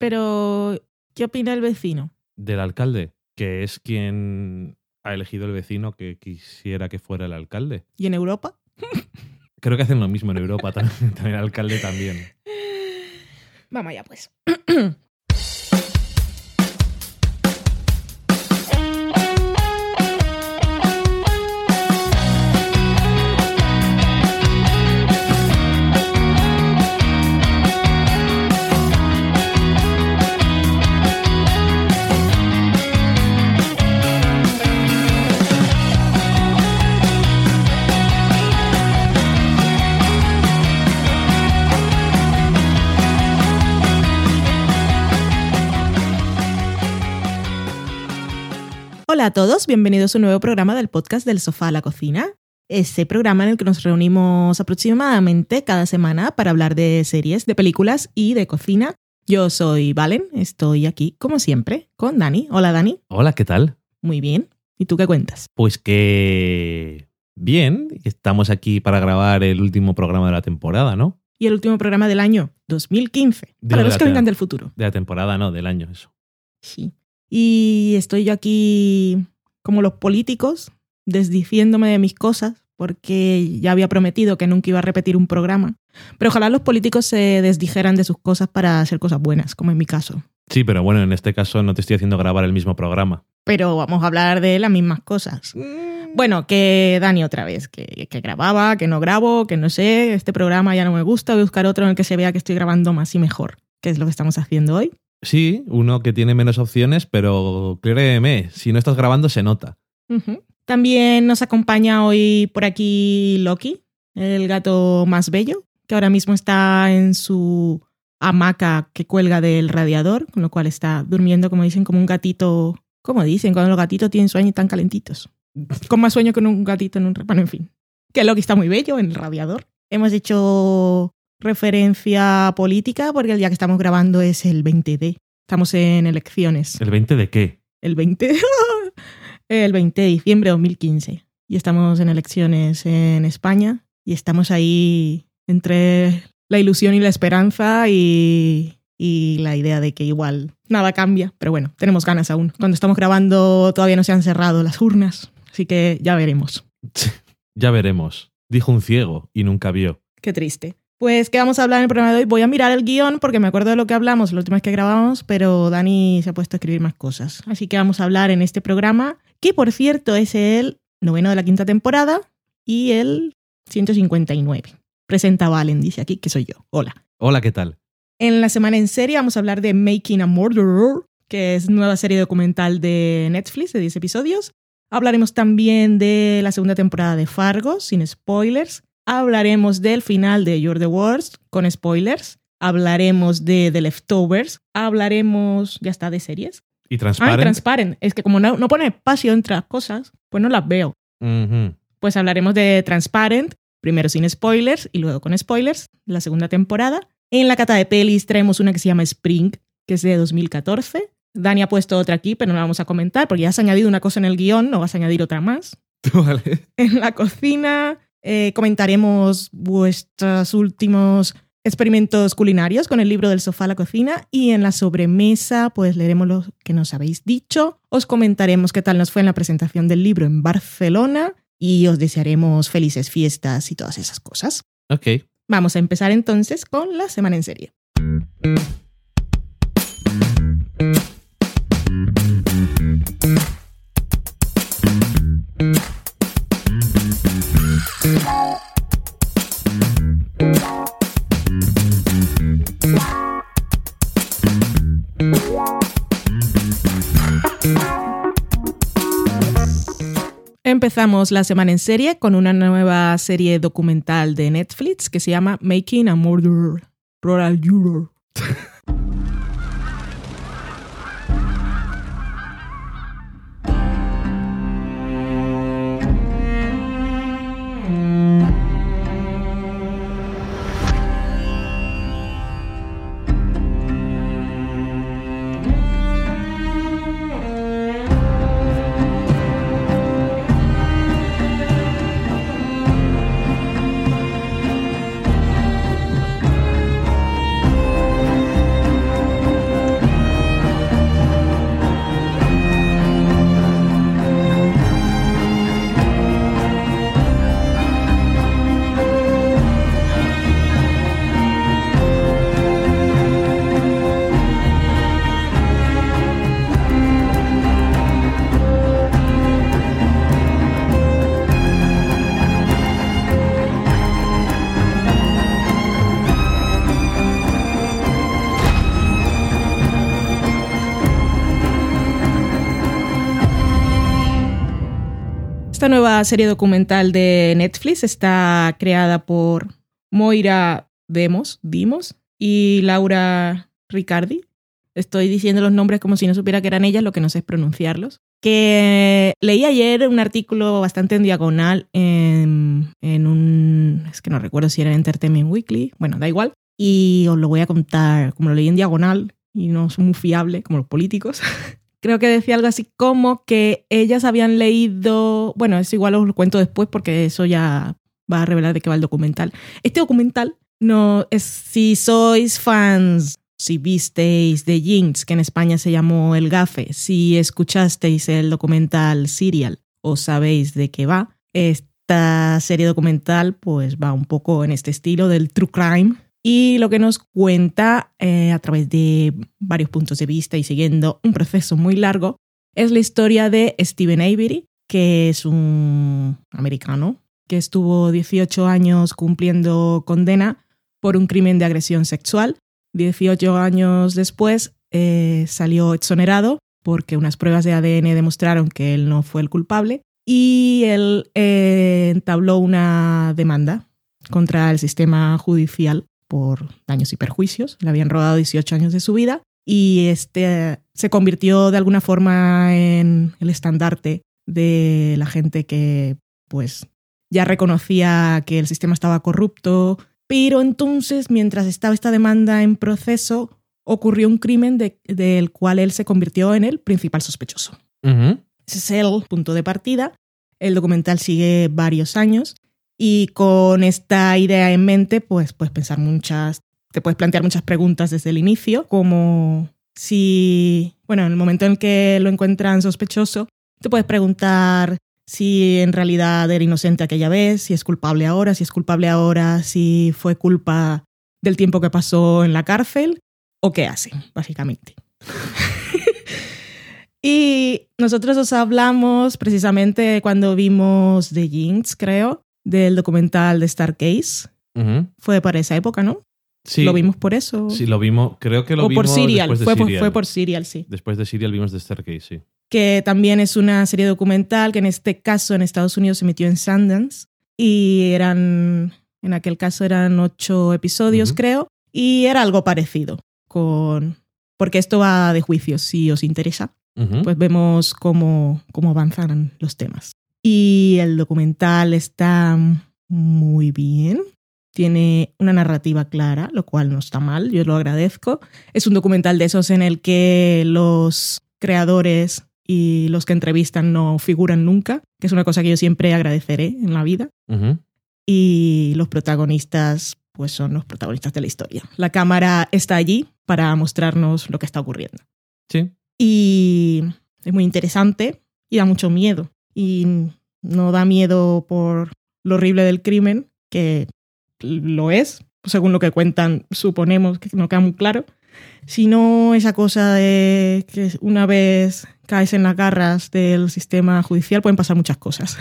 Pero, ¿qué opina el vecino? Del alcalde, que es quien ha elegido el vecino que quisiera que fuera el alcalde. ¿Y en Europa? Creo que hacen lo mismo en Europa, también, también el alcalde también. Vamos allá, pues. Hola a todos, bienvenidos a un nuevo programa del podcast del sofá a la cocina. Ese programa en el que nos reunimos aproximadamente cada semana para hablar de series, de películas y de cocina. Yo soy Valen, estoy aquí como siempre con Dani. Hola Dani. Hola, ¿qué tal? Muy bien. ¿Y tú qué cuentas? Pues que bien, estamos aquí para grabar el último programa de la temporada, ¿no? Y el último programa del año 2015. De Para la los que vengan del futuro. De la temporada, no, del año, eso. Sí. Y estoy yo aquí como los políticos, desdiciéndome de mis cosas, porque ya había prometido que nunca iba a repetir un programa. Pero ojalá los políticos se desdijeran de sus cosas para hacer cosas buenas, como en mi caso. Sí, pero bueno, en este caso no te estoy haciendo grabar el mismo programa. Pero vamos a hablar de las mismas cosas. Bueno, que Dani otra vez, que, que grababa, que no grabo, que no sé, este programa ya no me gusta, voy a buscar otro en el que se vea que estoy grabando más y mejor, que es lo que estamos haciendo hoy. Sí, uno que tiene menos opciones, pero créeme, si no estás grabando se nota. También nos acompaña hoy por aquí Loki, el gato más bello, que ahora mismo está en su hamaca que cuelga del radiador, con lo cual está durmiendo, como dicen, como un gatito. ¿Cómo dicen? Cuando los gatitos tienen sueño y están calentitos. Con más sueño que un gatito en un. Bueno, en fin. Que Loki está muy bello en el radiador. Hemos hecho referencia política porque el día que estamos grabando es el 20D. Estamos en elecciones ¿El 20 de qué? el 20, el 20 de diciembre de 2015. Y estamos en elecciones en España y estamos ahí entre la ilusión y la esperanza y, y la idea de que igual nada cambia. Pero bueno, tenemos ganas aún. Cuando estamos grabando todavía no se han cerrado las urnas, así que ya veremos. Ya veremos. Dijo un ciego y nunca vio. Qué triste. Pues, ¿qué vamos a hablar en el programa de hoy? Voy a mirar el guion porque me acuerdo de lo que hablamos la última vez que grabamos, pero Dani se ha puesto a escribir más cosas. Así que vamos a hablar en este programa, que por cierto es el noveno de la quinta temporada y el 159. Presenta Valen, dice aquí que soy yo. Hola. Hola, ¿qué tal? En la semana en serie vamos a hablar de Making a Murderer, que es nueva serie documental de Netflix de 10 episodios. Hablaremos también de la segunda temporada de Fargo, sin spoilers. Hablaremos del final de You're the Worst, con spoilers. Hablaremos de The Leftovers. Hablaremos, ya está, de series. ¿Y Ah, transparent? Transparent. Es que como no, no pone espacio entre las cosas, pues no las veo. Pues hablaremos de Transparent, primero sin spoilers y luego con spoilers, la segunda temporada. En la cata de pelis traemos una que se llama Spring, que es de 2014. Dani ha puesto otra aquí, pero no la vamos a comentar porque ya has añadido una cosa en el guion, no vas a añadir otra más. Vale. En la cocina eh, comentaremos vuestros últimos experimentos culinarios con el libro del sofá a la cocina y en la sobremesa pues leeremos lo que nos habéis dicho, os comentaremos qué tal nos fue en la presentación del libro en Barcelona y os desearemos felices fiestas y todas esas cosas. Ok. Vamos a empezar entonces con la semana en serie. Empezamos la semana en serie con una nueva serie documental de Netflix que se llama Making a Murderer. Juror. Nueva serie documental de Netflix está creada por Moira Demos, Dimos y Laura Ricardi. Estoy diciendo los nombres como si no supiera que eran ellas, lo que no sé es pronunciarlos. Que leí ayer un artículo bastante en diagonal en, en un. Es que no recuerdo si era en Entertainment Weekly. Bueno, da igual. Y os lo voy a contar, como lo leí en diagonal y no soy muy fiable, como los políticos. Creo que decía algo así como que ellas habían leído. Bueno, eso igual os lo cuento después porque eso ya va a revelar de qué va el documental. Este documental no es si sois fans si visteis The Jinx, que en España se llamó El Gafe, si escuchasteis el documental Serial o sabéis de qué va, esta serie documental pues va un poco en este estilo del true crime y lo que nos cuenta eh, a través de varios puntos de vista y siguiendo un proceso muy largo es la historia de Stephen Avery, que es un americano que estuvo 18 años cumpliendo condena por un crimen de agresión sexual. 18 años después eh, salió exonerado porque unas pruebas de ADN demostraron que él no fue el culpable y él eh, entabló una demanda contra el sistema judicial por daños y perjuicios. Le habían robado 18 años de su vida y este se convirtió de alguna forma en el estandarte de la gente que pues ya reconocía que el sistema estaba corrupto, pero entonces, mientras estaba esta demanda en proceso, ocurrió un crimen del cual él se convirtió en el principal sospechoso. Ese es el punto de partida. El documental sigue varios años y con esta idea en mente, pues puedes pensar muchas, te puedes plantear muchas preguntas desde el inicio, como si, bueno, en el momento en que lo encuentran sospechoso, te puedes preguntar si en realidad era inocente aquella vez, si es culpable ahora, si es culpable ahora, si fue culpa del tiempo que pasó en la cárcel o qué hace, básicamente. y nosotros os hablamos precisamente cuando vimos The Jinx, creo, del documental de Starcase. Fue para esa época, ¿no? Sí. ¿Lo vimos por eso? Sí, lo vimos. Creo que lo o vimos por Serial. después de Fue, por, Serial. fue por Serial, sí. Después de Serial vimos The Staircase, sí. que también es una serie documental que en este caso en Estados Unidos se emitió en Sundance y eran, en aquel caso eran ocho episodios creo, y era algo parecido con, porque esto va de juicios si os interesa, pues vemos cómo, cómo avanzan los temas. Y el documental está muy bien. Tiene una narrativa clara, lo cual no está mal, yo lo agradezco. Es un documental de esos en el que los creadores y los que entrevistan no figuran nunca, que es una cosa que yo siempre agradeceré en la vida. Y los protagonistas, pues son los protagonistas de la historia. La cámara está allí para mostrarnos lo que está ocurriendo. Sí. Y es muy interesante y da mucho miedo. Y no da miedo por lo horrible del crimen, que lo es, según lo que cuentan, suponemos que no queda muy claro, sino esa cosa de que una vez caes en las garras del sistema judicial pueden pasar muchas cosas.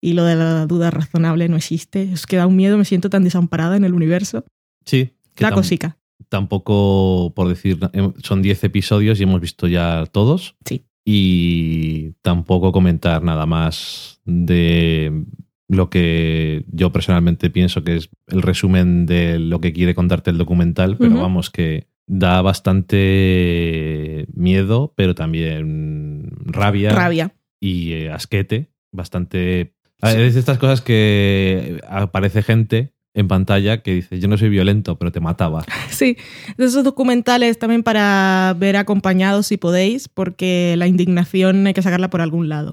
Y lo de la duda razonable no existe. Es que da un miedo, me siento tan desamparada en el universo. Sí. que La tam- cosica. Tampoco, por decir, eh, son 10 episodios y hemos visto ya todos. Sí. Y tampoco comentar nada más de lo que yo personalmente pienso que es el resumen de lo que quiere contarte el documental, pero vamos, que da bastante miedo, pero también rabia, Rabia. y eh, asquete. Bastante. Es de estas cosas que aparece gente en pantalla que dice: Yo no soy violento, pero te mataba. Sí, de esos documentales también para ver acompañados si podéis, porque la indignación hay que sacarla por algún lado.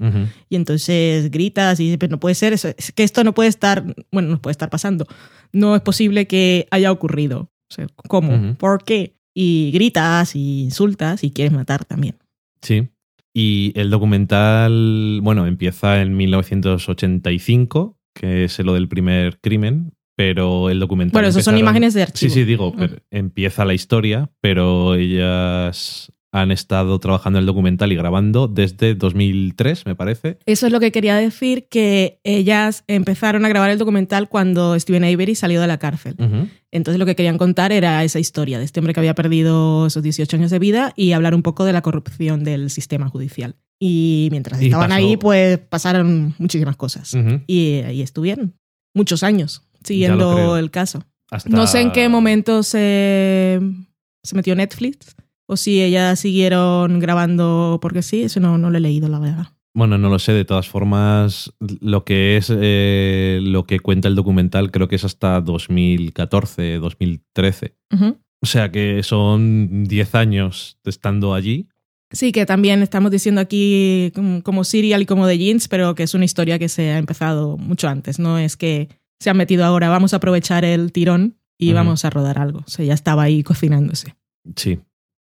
Y entonces gritas y dices, pero no puede ser, eso, es que esto no puede estar, bueno, no puede estar pasando. No es posible que haya ocurrido. O sea, ¿Cómo? ¿Por qué? Y gritas y insultas y quieres matar también. Sí. Y el documental, bueno, empieza en 1985, que es lo del primer crimen, pero el documental. Bueno, eso son imágenes de Sí, archivo. sí, digo, Ah. pero empieza la historia, pero ellas han estado trabajando en el documental y grabando desde 2003, me parece. Eso es lo que quería decir, que ellas empezaron a grabar el documental cuando Steven Avery salió de la cárcel. Entonces lo que querían contar era esa historia de este hombre que había perdido esos 18 años de vida y hablar un poco de la corrupción del sistema judicial. Y mientras Y estaban pasó- ahí, pues pasaron muchísimas cosas. Y ahí estuvieron muchos años. Siguiendo el caso. Hasta- No sé en qué momento se, se metió Netflix o si ellas siguieron grabando porque sí, eso no, no lo he leído, la verdad. Bueno, no lo sé. De todas formas, lo que es eh, lo que cuenta el documental creo que es hasta 2014, 2013. Ujú. O sea que son 10 años de estando allí. Sí, que también estamos diciendo aquí como, como Serial y como The Jeans, pero que es una historia que se ha empezado mucho antes. No es que se han metido ahora, vamos a aprovechar el tirón y vamos a rodar algo. O sea, ya estaba ahí cocinándose. Sí.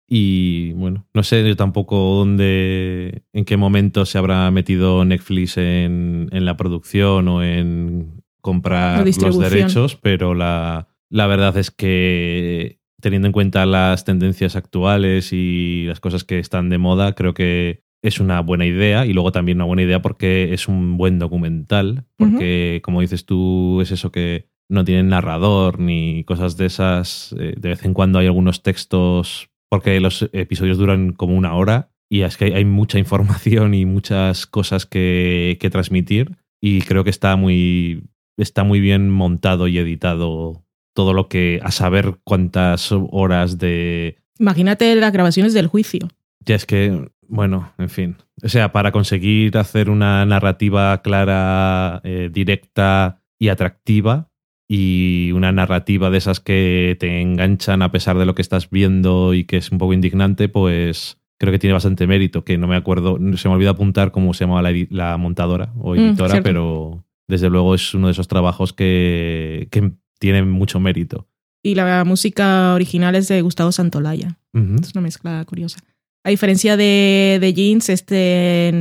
Y bueno, no sé yo tampoco dónde, en qué momento se habrá metido Netflix en, en la producción o en comprar los derechos, pero la, la verdad es que teniendo en cuenta las tendencias actuales y las cosas que están de moda, creo que es una buena idea y luego también una buena idea porque es un buen documental, porque como dices tú, es eso que no tienen narrador ni cosas de esas. Eh, De vez en cuando hay algunos textos, porque los episodios duran como una hora y es que hay- hay mucha información y muchas cosas que, que transmitir y creo que está muy, está muy bien montado y editado todo lo que, a saber cuántas horas de... Imagínate las grabaciones del juicio. Ya es que, bueno, en fin. O sea, para conseguir hacer una narrativa clara, eh, directa y atractiva, y una narrativa de esas que te enganchan a pesar de lo que estás viendo y que es un poco indignante, pues creo que tiene bastante mérito, que no me acuerdo, se me olvidó apuntar cómo se llamaba la, montadora o Mm, editora, pero desde luego es uno de esos trabajos que, que tienen mucho mérito. Y la música original es de Gustavo Santolaya. Es una mezcla curiosa. A diferencia de, de Jeans, este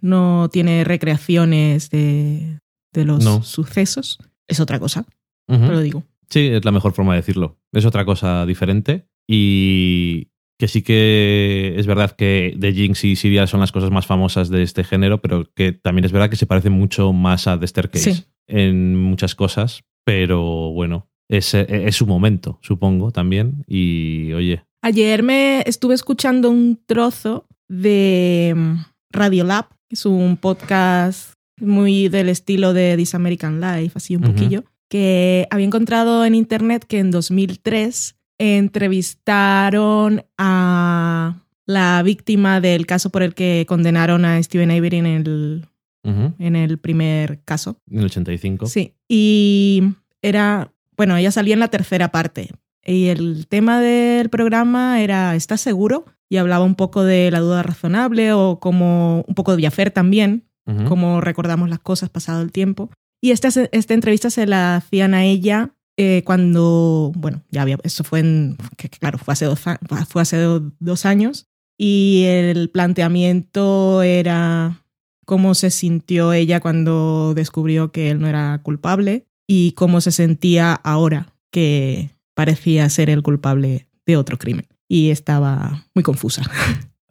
no tiene recreaciones de, de los No. sucesos. Es otra cosa, lo digo. Sí, es la mejor forma de decirlo. Es otra cosa diferente y que sí que es verdad que The Jinx y Serial son las cosas más famosas de este género, pero que también es verdad que se parecen mucho más a The Staircase Sí. en muchas cosas, pero bueno, es, es su momento, supongo, también. Y oye, Ayer me estuve escuchando un trozo de mm, Radiolab, que es un podcast muy del estilo de This American Life, así un poquillo, que había encontrado en internet que en 2003 entrevistaron a la víctima del caso por el que condenaron a Stephen Avery en el, en el primer caso. en el 85. Sí, y era, bueno, ella salía en la tercera parte. Y el tema del programa era ¿Estás seguro? Y hablaba un poco de la duda razonable o como un poco de Viafer también, Ujú. cómo recordamos las cosas pasado el tiempo. Y esta, esta entrevista se la hacían a ella eh, cuando, bueno, ya había, eso fue en, que claro, fue hace, dos, fue hace do- dos años. Y el planteamiento era cómo se sintió ella cuando descubrió que él no era culpable y cómo se sentía ahora que parecía ser el culpable de otro crimen. Y estaba muy confusa.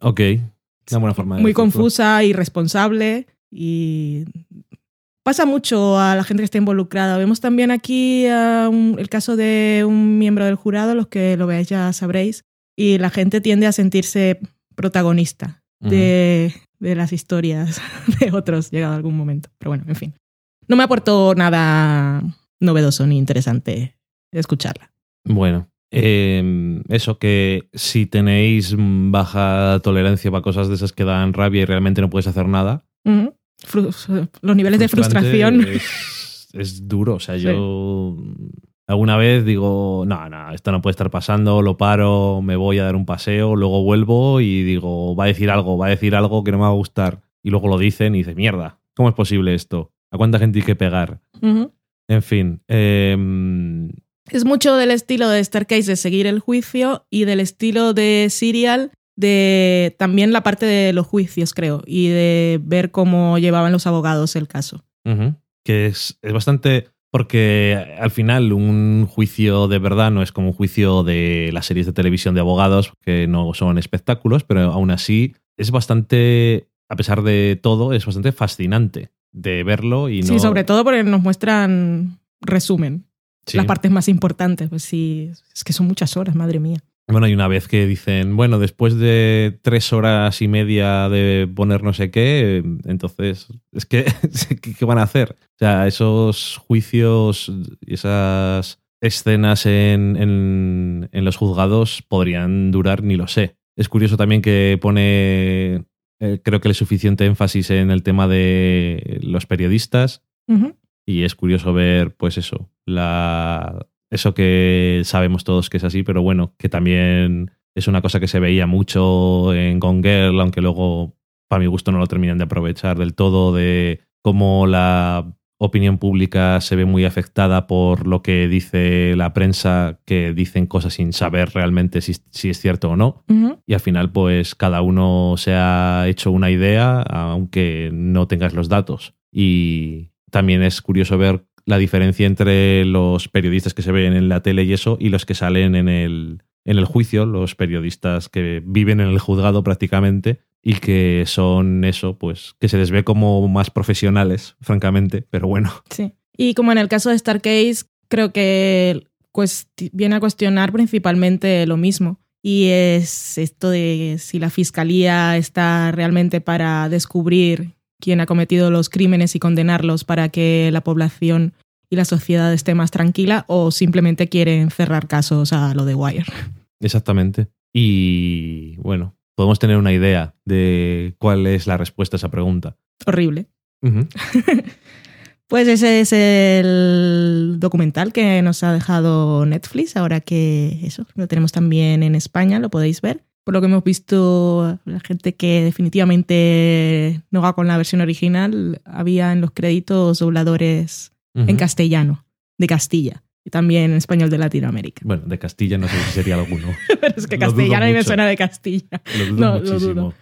Ok, una buena forma de muy decirlo. confusa, irresponsable y pasa mucho a la gente que está involucrada. Vemos también aquí un- el caso de un miembro del jurado, los que lo veáis ya sabréis, y la gente tiende a sentirse protagonista de, de las historias de otros llegado a algún momento. Pero bueno, en fin. No me aportó nada novedoso ni interesante escucharla. Bueno, eh, eso que si tenéis baja tolerancia para cosas de esas que dan rabia y realmente no puedes hacer nada. Los niveles de frustración. Es, es duro. O sea, Sí. yo alguna vez digo, no, no, esto no puede estar pasando, lo paro, me voy a dar un paseo, luego vuelvo y digo, va a decir algo, va a decir algo que no me va a gustar. Y luego lo dicen y dices, mierda, ¿cómo es posible esto? ¿A cuánta gente hay que pegar? En fin, em, Es mucho del estilo de Staircase de seguir el juicio y del estilo de Serial de también la parte de los juicios, creo, y de ver cómo llevaban los abogados el caso. Que es, es bastante. Porque al final un juicio de verdad no es como un juicio de las series de televisión de abogados, que no son espectáculos, pero aún así es bastante, a pesar de todo, es bastante fascinante de verlo y no. Sí, sobre todo porque nos muestran resumen, Sí. las partes más importantes. Pues sí, es que son muchas horas, madre mía. Bueno, hay una vez que dicen, bueno, después de tres horas y media de poner no sé qué, entonces, es que, ¿qué van a hacer? O sea, esos juicios, esas escenas en, en, en los juzgados podrían durar, ni lo sé. Es curioso también que pone, eh, creo que le suficiente énfasis en el tema de los periodistas. Y es curioso ver, pues eso, la, eso que sabemos todos que es así, pero bueno, que también es una cosa que se veía mucho en Gone Girl, aunque luego, para mi gusto, no lo terminan de aprovechar del todo, de cómo la opinión pública se ve muy afectada por lo que dice la prensa, que dicen cosas sin saber realmente si, si es cierto o no. Y al final, pues cada uno se ha hecho una idea, aunque no tengas los datos. Y también es curioso ver la diferencia entre los periodistas que se ven en la tele y eso y los que salen en el, en el juicio, los periodistas que viven en el juzgado prácticamente y que son eso, pues que se les ve como más profesionales, francamente, pero bueno. Sí. Y como en el caso de Starcase, creo que cuesti- viene a cuestionar principalmente lo mismo. Y es esto de si la fiscalía está realmente para descubrir quién ha cometido los crímenes y condenarlos para que la población y la sociedad esté más tranquila o simplemente quieren cerrar casos a lo de Wire. Exactamente. Y bueno, podemos tener una idea de cuál es la respuesta a esa pregunta. Horrible. Pues ese es el documental que nos ha dejado Netflix, ahora que eso, lo tenemos también en España, lo podéis ver. Por lo que hemos visto, la gente que definitivamente no va con la versión original, había en los créditos dobladores en castellano, de Castilla, y también en español de Latinoamérica. Bueno, de Castilla no sé si sería alguno. Pero es que Lo castellano a mí me suena de Castilla. Lo dudo No, lo dudo.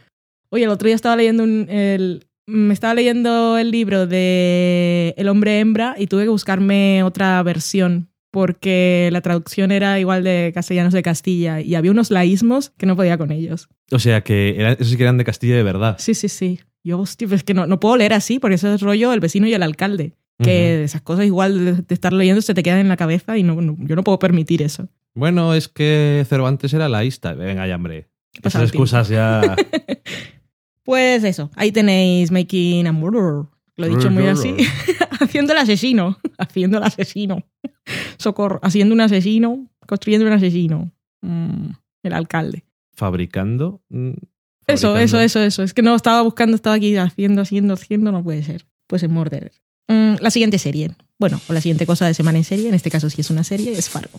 Oye, el otro día estaba leyendo un, el, me estaba leyendo el libro de El hombre hembra y tuve que buscarme otra versión porque la traducción era igual de castellanos de Castilla y había unos laísmos que no podía con ellos. O sea que esos sí que eran de Castilla de verdad. Sí, sí, sí. Yo, hostia, pues es que no, no puedo leer así porque eso es rollo el vecino y el alcalde. Que esas cosas igual de, de estar leyendo se te quedan en la cabeza y no, no- yo no puedo permitir eso. Bueno, es que Cervantes era laísta. Venga ya, hombre. pasa Esas excusas ya. Pues eso, ahí tenéis Making a Murderer. Lo he dicho muy así. haciendo el asesino. Haciendo el asesino. Socorro. Haciendo un asesino. Construyendo un asesino. Mm, el alcalde. Fabricando. mm, Eso, fabricando. eso, eso, eso. Es que no estaba buscando, estaba aquí haciendo, haciendo, haciendo. No puede ser. Pues es Murderer. Mm, la siguiente serie. Bueno, o la siguiente cosa de semana en serie. En este caso, si es una serie, es Fargo.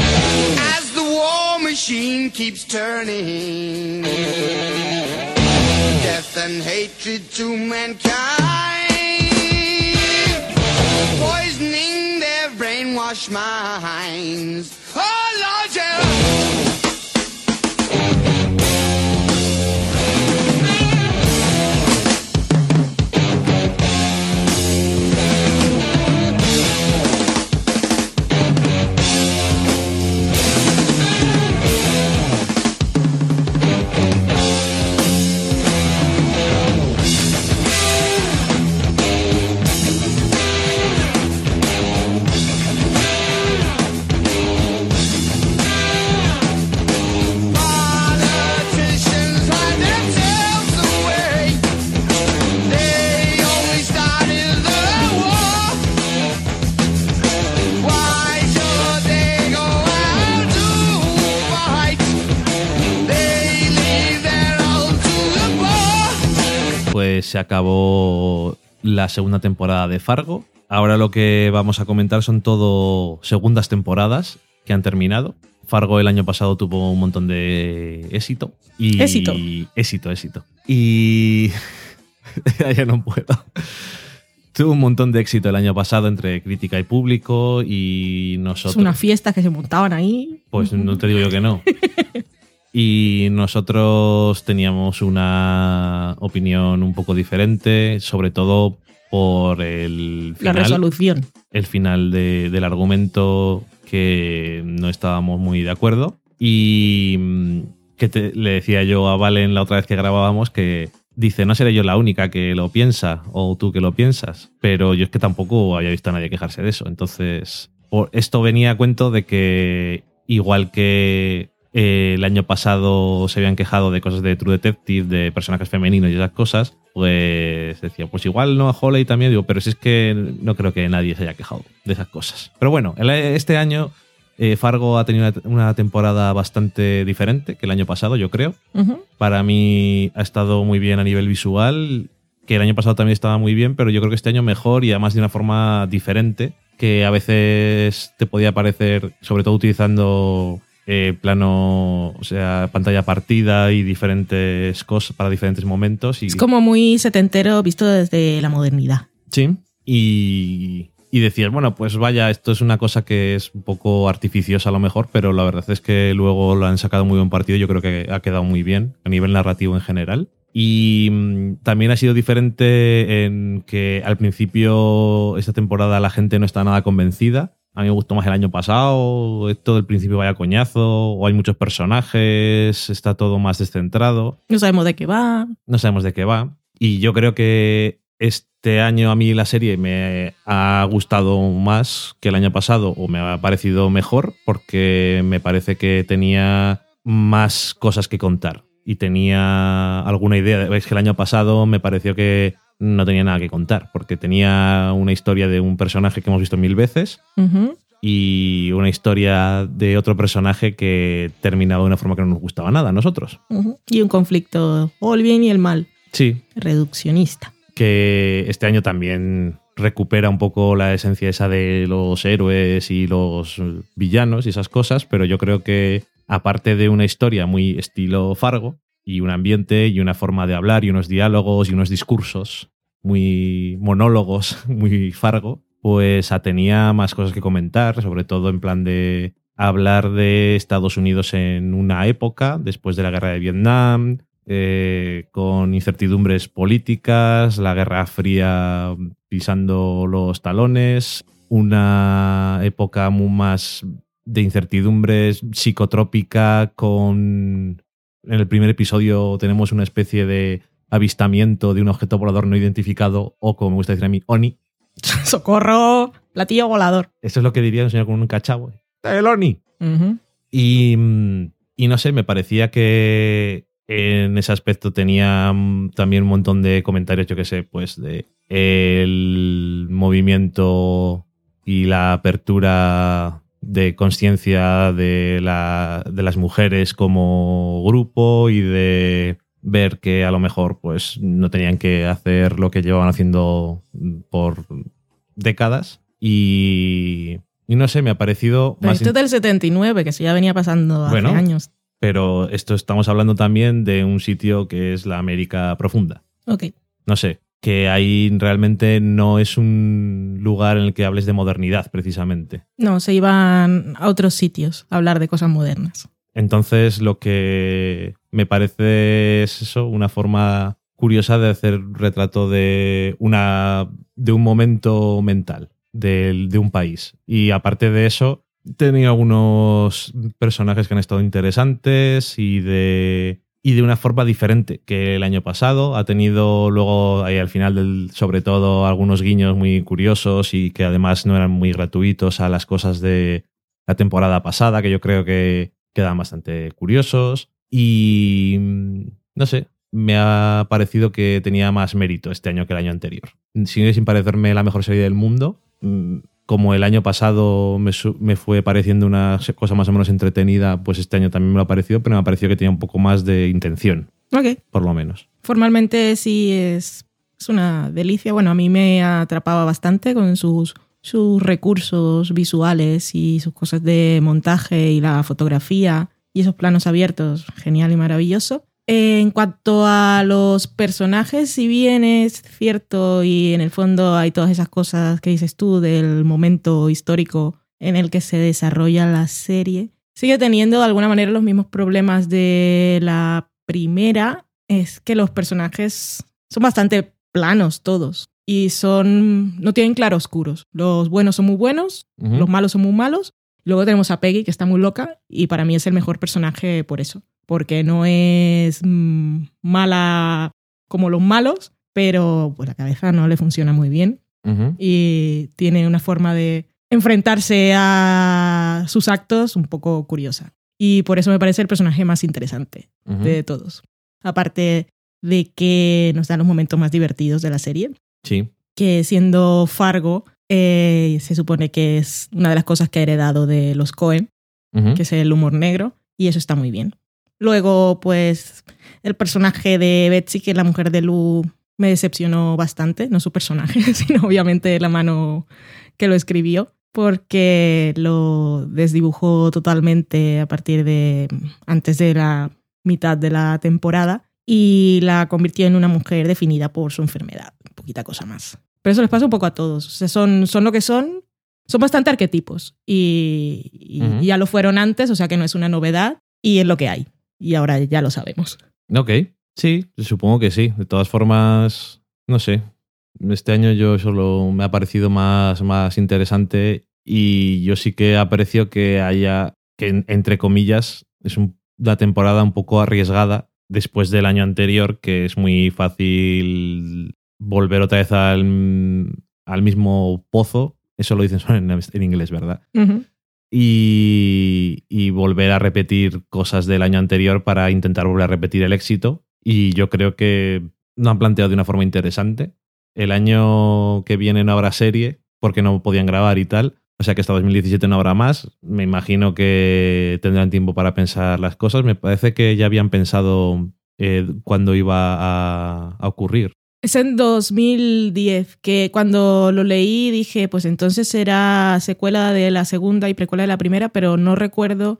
war machine keeps turning. Death and hatred to mankind, poisoning their brainwashed minds. Pues se acabó la segunda temporada de Fargo. Ahora lo que vamos a comentar son todo segundas temporadas que han terminado. Fargo el año pasado tuvo un montón de éxito. Y Éxito. Éxito, éxito. Y. ya no puedo. Tuvo un montón de éxito el año pasado entre crítica y público y nosotros... Es una fiesta que se montaban ahí. Pues no te digo yo que no. Y nosotros teníamos una opinión un poco diferente, sobre todo por el La final, resolución. el final de- del argumento que no estábamos muy de acuerdo. Y mm, que te- le decía yo a Valen la otra vez que grabábamos que dice, no seré yo la única que lo piensa o tú que lo piensas, pero yo es que tampoco había visto a nadie quejarse de eso. Entonces, por- esto venía a cuento de que igual que eh, el año pasado se habían quejado de cosas de True Detective, de personajes femeninos y esas cosas, pues decía, pues igual no a Holly también, digo, pero si es que no creo que nadie se haya quejado de esas cosas. Pero bueno, este año eh, Fargo ha tenido una, una temporada bastante diferente que el año pasado, yo creo. Para mí ha estado muy bien a nivel visual, que el año pasado también estaba muy bien, pero yo creo que este año mejor y además de una forma diferente, que a veces te podía parecer, sobre todo utilizando eh, plano, o sea, pantalla partida y diferentes cosas para diferentes momentos. Y, Es como muy setentero visto desde la modernidad. Sí. Y, y decías, bueno, pues vaya, esto es una cosa que es un poco artificiosa a lo mejor, pero la verdad es que luego lo han sacado muy buen partido. Yo creo que ha quedado muy bien a nivel narrativo en general. Y mm, también ha sido diferente en que al principio esta temporada la gente no está nada convencida. A mí me gustó más el año pasado, esto del principio vaya coñazo, o hay muchos personajes, está todo más descentrado No sabemos de qué va. no sabemos de qué va. Y yo creo que este año a mí la serie me ha gustado más que el año pasado o me ha parecido mejor porque me parece que tenía más cosas que contar y tenía alguna idea. Es que el año pasado me pareció que no tenía nada que contar porque tenía una historia de un personaje que hemos visto mil veces y una historia de otro personaje que terminaba de una forma que no nos gustaba nada a nosotros. Y un conflicto, o el bien y el mal, Sí, reduccionista. que este año también recupera un poco la esencia esa de los héroes y los villanos y esas cosas, pero yo creo que aparte de una historia muy estilo Fargo y un ambiente y una forma de hablar y unos diálogos y unos discursos muy monólogos, muy Fargo, pues tenía más cosas que comentar, sobre todo en plan de hablar de Estados Unidos en una época, después de la guerra de Vietnam, eh, con incertidumbres políticas, la Guerra Fría pisando los talones, una época muy más de incertidumbres psicotrópica con... En el primer episodio tenemos una especie de avistamiento de un objeto volador no identificado o, como me gusta decir a mí, ONI. ¡Socorro! Platillo volador. Eso es lo que diría un señor con un cachavo. ¡El ONI! Y, mm, y no sé, me parecía que en ese aspecto tenía mm, también un montón de comentarios, yo que sé, pues de el movimiento y la apertura de conciencia de, la- de las mujeres como grupo y de ver que a lo mejor pues no tenían que hacer lo que llevaban haciendo por décadas y, y no sé, me ha parecido Pero más esto es del 79, que eso ya venía pasando hace años. pero esto estamos hablando también de un sitio que es la América profunda. Ok. No sé, que ahí realmente no es un lugar en el que hables de modernidad, precisamente. No, se iban a otros sitios a hablar de cosas modernas. Entonces, lo que me parece es eso, una forma curiosa de hacer retrato de una de un momento mental del- de, un país. Y aparte de eso, tenía algunos personajes que han estado interesantes y de y de una forma diferente que el año pasado. Ha tenido luego ahí al final del, sobre todo algunos guiños muy curiosos y que además no eran muy gratuitos a las cosas de la temporada pasada, que yo creo que quedan bastante curiosos. Y mm, no sé, me ha parecido que tenía más mérito este año que el año anterior. Sigue sin parecerme la mejor serie del mundo. mm, Como el año pasado me, me fue pareciendo una cosa más o menos entretenida, pues este año también me lo ha parecido, pero me ha parecido que tenía un poco más de intención, Ok. por lo menos. Formalmente sí es, es una delicia. Bueno, a mí me atrapaba bastante con sus, sus recursos visuales y sus cosas de montaje y la fotografía y esos planos abiertos. Genial y maravilloso. En cuanto a los personajes, si bien es cierto y en el fondo hay todas esas cosas que dices tú del momento histórico en el que se desarrolla la serie, sigue teniendo de alguna manera los mismos problemas de la primera. Es que los personajes son bastante planos todos y son no tienen claroscuros. Los buenos son muy buenos, los malos son muy malos. Luego tenemos a Peggy, que está muy loca, y para mí es el mejor personaje por eso. Porque no es mm, mala como los malos, pero pues, la cabeza no le funciona muy bien y tiene una forma de enfrentarse a sus actos un poco curiosa. Y por eso me parece el personaje más interesante de todos. Aparte de que nos da los momentos más divertidos de la serie, Sí. que siendo Fargo, eh, se supone que es una de las cosas que ha heredado de los Cohen, que es el humor negro, y eso está muy bien. Luego, pues, el personaje de Betsy, que es la mujer de Lou, me decepcionó bastante, no su personaje, sino obviamente la mano que lo escribió, porque lo desdibujó totalmente a partir de antes de la mitad de la temporada y la convirtió en una mujer definida por su enfermedad, poquita cosa más. Pero eso les pasa un poco a todos, o sea, son, son lo que son, son bastante arquetipos y, ya lo fueron antes, o sea que no es una novedad y es lo que hay. Y ahora ya lo sabemos. Ok, sí, supongo que sí. De todas formas, no sé. Este año yo solo me ha parecido más, más interesante y yo sí que aprecio que haya, que en- entre comillas, es un- una temporada un poco arriesgada después del año anterior, que es muy fácil volver otra vez al, al mismo pozo. Eso lo dicen solo en, en inglés, ¿verdad? y, y volver a repetir cosas del año anterior para intentar volver a repetir el éxito. Y yo creo que lo han planteado de una forma interesante. El año que viene no habrá serie porque no podían grabar y tal. O sea que hasta 2017 no habrá más. Me imagino que tendrán tiempo para pensar las cosas. Me parece que ya habían pensado eh, cuándo iba a, a ocurrir. Es en 2010, que cuando lo leí dije, pues entonces será secuela de la segunda y precuela de la primera, pero no recuerdo.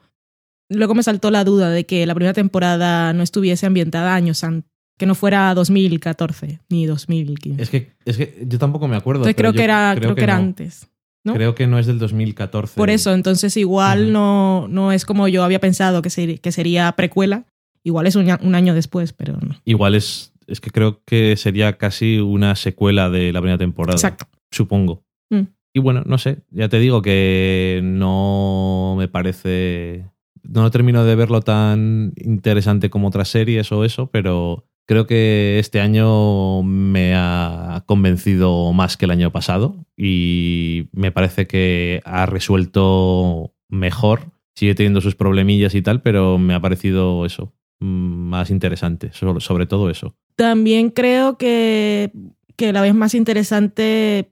Luego me saltó la duda de que la primera temporada no estuviese ambientada años antes, que no fuera 2014 ni 2015. Es que, es que yo tampoco me acuerdo. entonces creo que yo era, creo que era no. antes. ¿no? Creo que no es del 2014. Por eso, entonces igual Ujú. no, no es como yo había pensado que, ser- que sería precuela. Igual es un, un año después, pero no. Igual es, es que creo que sería casi una secuela de la primera temporada. Exacto. Supongo. Mm. Y bueno, no sé, ya te digo que no me parece... No termino de verlo tan interesante como otras series o eso, pero creo que este año me ha convencido más que el año pasado y me parece que ha resuelto mejor. Sigue teniendo sus problemillas y tal, pero me ha parecido eso, más interesante, sobre, todo eso. También creo que, que la vez más interesante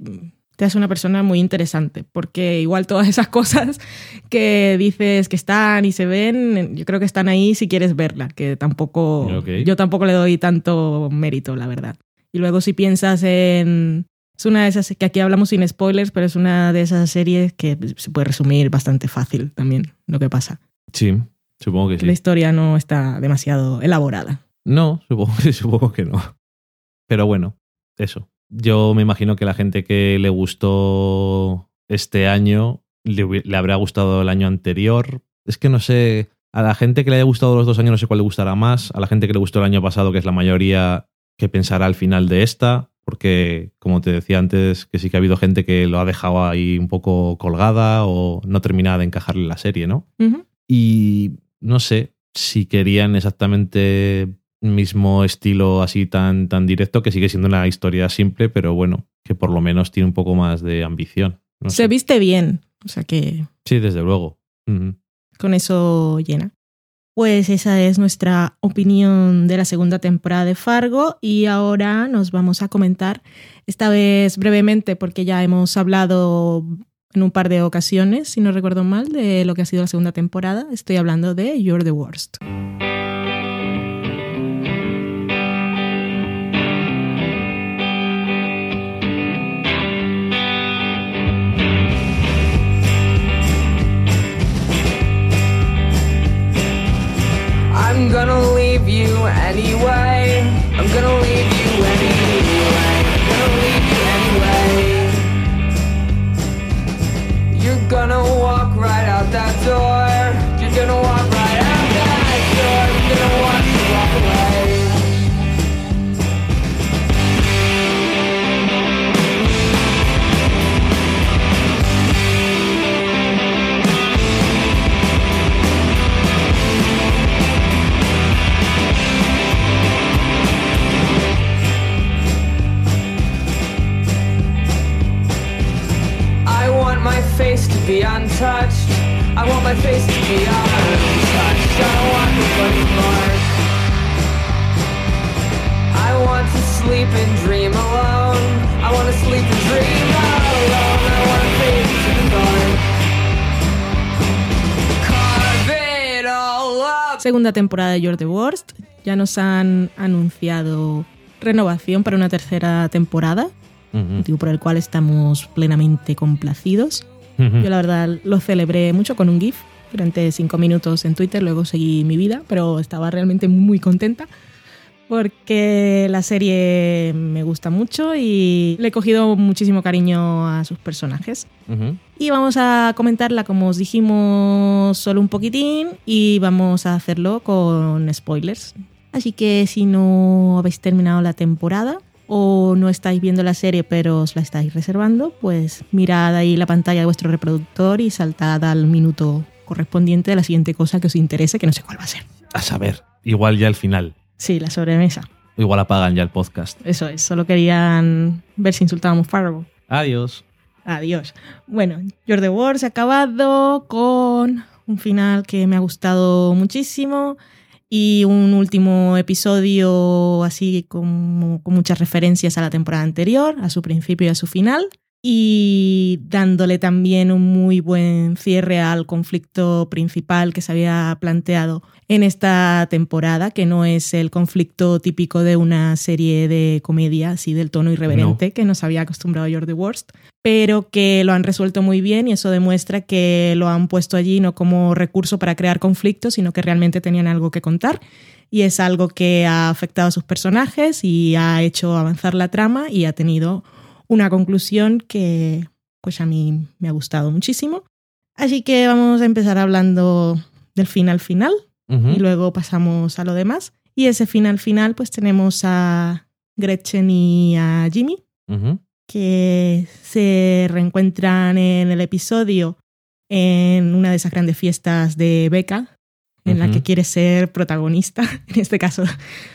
te hace una persona muy interesante, porque igual todas esas cosas que dices que están y se ven, yo creo que están ahí si quieres verla, que tampoco, yo tampoco le doy tanto mérito, la verdad. Y luego si piensas en... Es una de esas que aquí hablamos sin spoilers, pero es una de esas series que se puede resumir bastante fácil también lo que pasa. Sí, supongo que Que La sí. historia no está demasiado elaborada. No, supongo, supongo que no. Pero bueno, eso. Yo me imagino que la gente que le gustó este año le, le habrá gustado el año anterior. Es que no sé. A la gente que le haya gustado los dos años no sé cuál le gustará más. A la gente que le gustó el año pasado, que es la mayoría, que pensará al final de esta. Porque, como te decía antes, que sí que ha habido gente que lo ha dejado ahí un poco colgada o no terminada de encajarle en la serie, ¿no? Y no sé si querían exactamente el mismo estilo así tan, tan directo, que sigue siendo una historia simple, pero bueno, que por lo menos tiene un poco más de ambición. No Se sé. viste bien, o sea que Sí, desde luego. Con eso llena. Pues esa es nuestra opinión de la segunda temporada de Fargo y ahora nos vamos a comentar, esta vez brevemente porque ya hemos hablado en un par de ocasiones, si no recuerdo mal, de lo que ha sido la segunda temporada. Estoy hablando de You're the Worst. I'm gonna leave you anyway. I'm gonna leave be untouched. I want my face to be untouched. I don't want nobody more. I want to sleep and dream alone. I want to sleep and dream alone. I want to fade to the dawn. Carve it all up. Segunda temporada de You're the Worst. Ya nos han anunciado renovación para una tercera temporada, motivo por el cual estamos plenamente complacidos. Ujú. Yo la verdad lo celebré mucho con un GIF durante cinco minutos en Twitter, luego seguí mi vida, pero estaba realmente muy contenta porque la serie me gusta mucho y le he cogido muchísimo cariño a sus personajes. Ujú. Y vamos a comentarla, como os dijimos, solo un poquitín y vamos a hacerlo con spoilers. Así que si no habéis terminado la temporada o no estáis viendo la serie pero os la estáis reservando, pues mirad ahí la pantalla de vuestro reproductor y saltad al minuto correspondiente de la siguiente cosa que os interese, que no sé cuál va a ser. A saber, igual ya el final. Sí, la sobremesa. Igual apagan ya el podcast. Eso es, solo querían ver si insultábamos Fargo. Adiós. Adiós. Bueno, You're the War se ha acabado con un final que me ha gustado muchísimo y un último episodio así como con muchas referencias a la temporada anterior, a su principio y a su final. Y dándole también un muy buen cierre al conflicto principal que se había planteado en esta temporada, que no es el conflicto típico de una serie de comedia así del tono irreverente que nos había acostumbrado the Worst, pero que lo han resuelto muy bien y eso demuestra que lo han puesto allí no como recurso para crear conflictos, sino que realmente tenían algo que contar. Y es algo que ha afectado a sus personajes y ha hecho avanzar la trama y ha tenido una conclusión que pues a mí me ha gustado muchísimo. Así que vamos a empezar hablando del final final y luego pasamos a lo demás. Y ese final final pues tenemos a Gretchen y a Jimmy que se reencuentran en el episodio en una de esas grandes fiestas de Beca, en la que quiere ser protagonista. En este caso,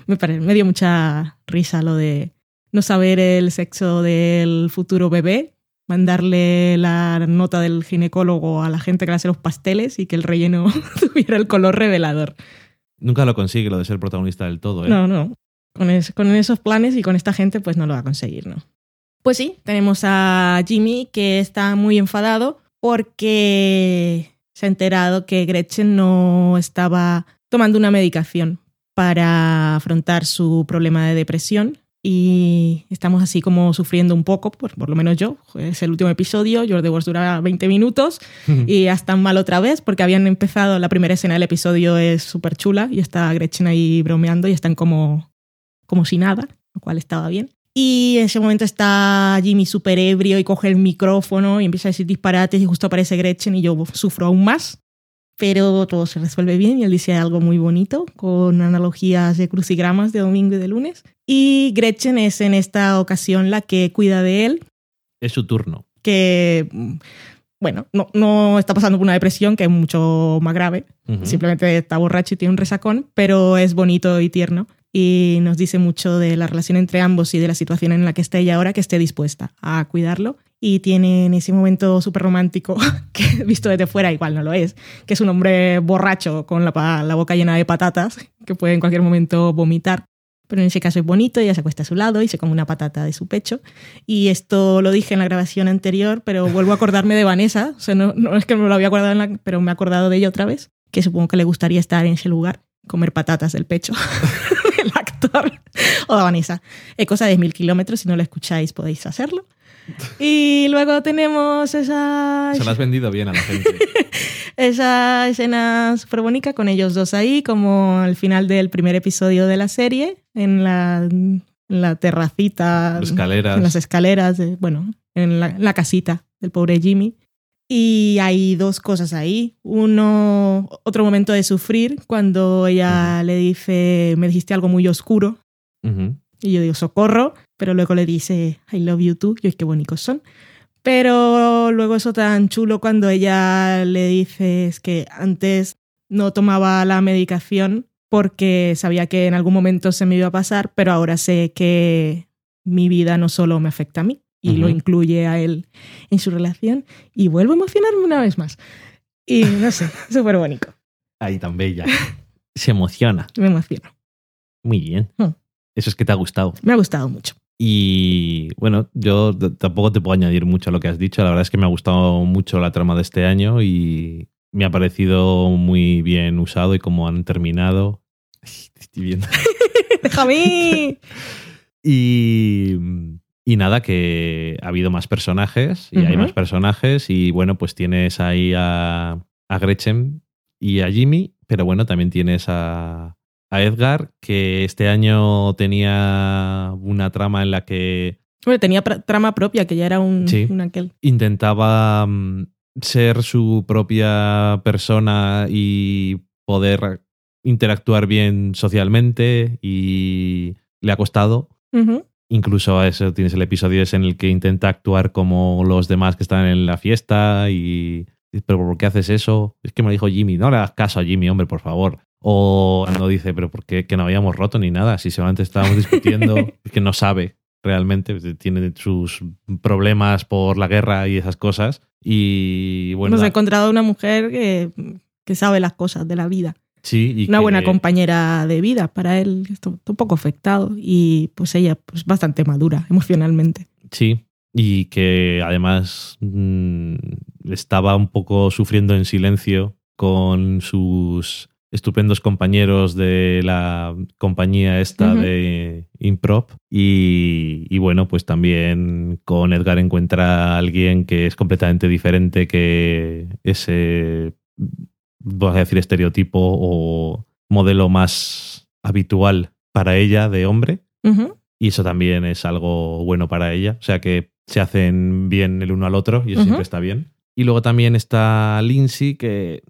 me, pare- me dio mucha risa lo de no saber el sexo del futuro bebé, mandarle la nota del ginecólogo a la gente que le hace los pasteles y que el relleno tuviera el color revelador. Nunca lo consigue lo de ser protagonista del todo, ¿eh? No, no. Con, es- con esos planes y con esta gente, pues no lo va a conseguir, ¿no? Pues sí, tenemos a Jimmy que está muy enfadado porque se ha enterado que Gretchen no estaba tomando una medicación para afrontar su problema de depresión y estamos así como sufriendo un poco, por, por lo menos yo. Es el último episodio, Your the Wars dura 20 minutos y ya están mal otra vez porque habían empezado, la primera escena del episodio es súper chula y está Gretchen ahí bromeando y están como, como si nada, lo cual estaba bien. Y en ese momento está Jimmy súper ebrio y coge el micrófono y empieza a decir disparates y justo aparece Gretchen y yo sufro aún más. Pero todo se resuelve bien y él dice algo muy bonito con analogías de crucigramas de domingo y de lunes. Y Gretchen es en esta ocasión la que cuida de él Es su turno. que, mm, bueno, no, no está pasando por una depresión, que es mucho más grave. Simplemente está borracho y tiene un resacón, pero es bonito y tierno. Y nos dice mucho de la relación entre ambos y de la situación en la que está ella ahora, que esté dispuesta a cuidarlo. Y tiene en ese momento súper romántico, que visto desde fuera igual no lo es, que es un hombre borracho con la, la boca llena de patatas, que puede en cualquier momento vomitar. Pero en ese caso es bonito, ella se acuesta a su lado y se come una patata de su pecho. Y esto lo dije en la grabación anterior, pero vuelvo a acordarme de Vanessa. O sea, no, es que me lo había acordado, en la- pero me he acordado de ella otra vez, que supongo que le gustaría estar en ese lugar, comer patatas del pecho del actor o de Vanessa. Es cosa de mil kilómetros, si no lo escucháis podéis hacerlo. Y luego tenemos esa, Se lo has vendido bien a la gente. esa escena súper bonita con ellos dos ahí, como al final del primer episodio de la serie, en la, en la terracita, Escaleras. en las escaleras, de- bueno, en la, la casita del pobre Jimmy. Y hay dos cosas ahí. Uno, otro momento de sufrir, cuando ella le dice, me dijiste algo muy oscuro, y yo digo, socorro, pero luego le dice, I love you too, y qué bonitos son. Pero luego eso tan chulo cuando ella le dice es que antes no tomaba la medicación porque sabía que en algún momento se me iba a pasar, pero ahora sé que mi vida no solo me afecta a mí y lo incluye a él en su relación y vuelvo a emocionarme una vez más. Y no sé, súper bonito, Ahí tan bella. Se emociona. me emociono. Muy bien. Mm. Eso es que te ha gustado. Me ha gustado mucho. Y bueno, yo tampoco te puedo añadir mucho a lo que has dicho. La verdad es que me ha gustado mucho la trama de este año y me ha parecido muy bien usado y cómo han terminado. Estoy viendo. ¡Déjame! Y, y nada, que ha habido más personajes y hay más personajes y bueno, pues tienes ahí a, a Gretchen y a Jimmy, pero bueno, también tienes a, a Edgar, que este año tenía una trama en la que Bueno, tenía trama propia, que ya era un, Sí. un aquel. intentaba mm, ser su propia persona y poder interactuar bien socialmente y le ha costado. Incluso a eso tienes el episodio en el que intenta actuar como los demás que están en la fiesta y... ¿Pero por qué haces eso? Es que me lo dijo Jimmy. No le hagas caso a Jimmy, hombre, por favor. O cuando dice, pero ¿por qué que no habíamos roto ni nada? Si solamente estábamos discutiendo, que no sabe realmente. Tiene sus problemas por la guerra y esas cosas. Y bueno, Hemos la- encontrado una mujer que, que sabe las cosas de la vida. sí, y Una que- buena compañera de vida para él, que está está un poco afectado. Y pues ella, pues bastante madura emocionalmente. Sí, y que además mm, estaba un poco sufriendo en silencio con sus estupendos compañeros de la compañía esta de Improp y, y bueno, pues también con Edgar encuentra a alguien que es completamente diferente que ese, voy a decir, estereotipo o modelo más habitual para ella de hombre. Y eso también es algo bueno para ella. O sea que se hacen bien el uno al otro y eso siempre está bien. Y luego también está Lindsay, que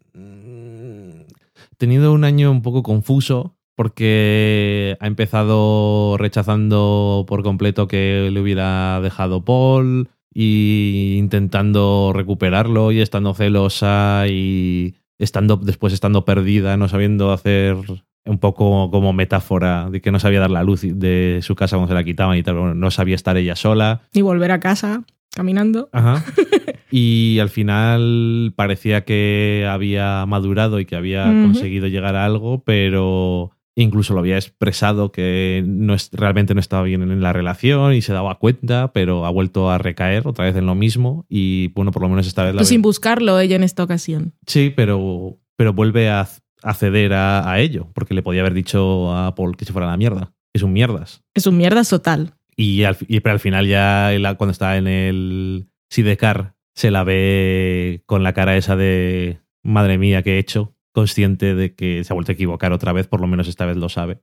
tenido un año un poco confuso porque ha empezado rechazando por completo que le hubiera dejado Paul y intentando recuperarlo y estando celosa y estando después estando perdida, no sabiendo hacer un poco como metáfora de que no sabía dar la luz de su casa cuando se la quitaban y tal, bueno, no sabía estar ella sola. Y volver a casa caminando. Ajá. Y al final parecía que había madurado y que había conseguido llegar a algo, pero incluso lo había expresado que no es, realmente no estaba bien en la relación y se daba cuenta, pero ha vuelto a recaer otra vez en lo mismo y bueno, por lo menos esta vez la Pues sin buscarlo ella en esta ocasión. Sí, pero, pero vuelve a, a ceder a, a ello, porque le podía haber dicho a Paul que se fuera a la mierda. Es un mierdas. Es un mierda total. Y al, y- pero al final ya cuando está en el Sidecar se la ve con la cara esa de madre mía que he hecho, consciente de que se ha vuelto a equivocar otra vez, por lo menos esta vez lo sabe.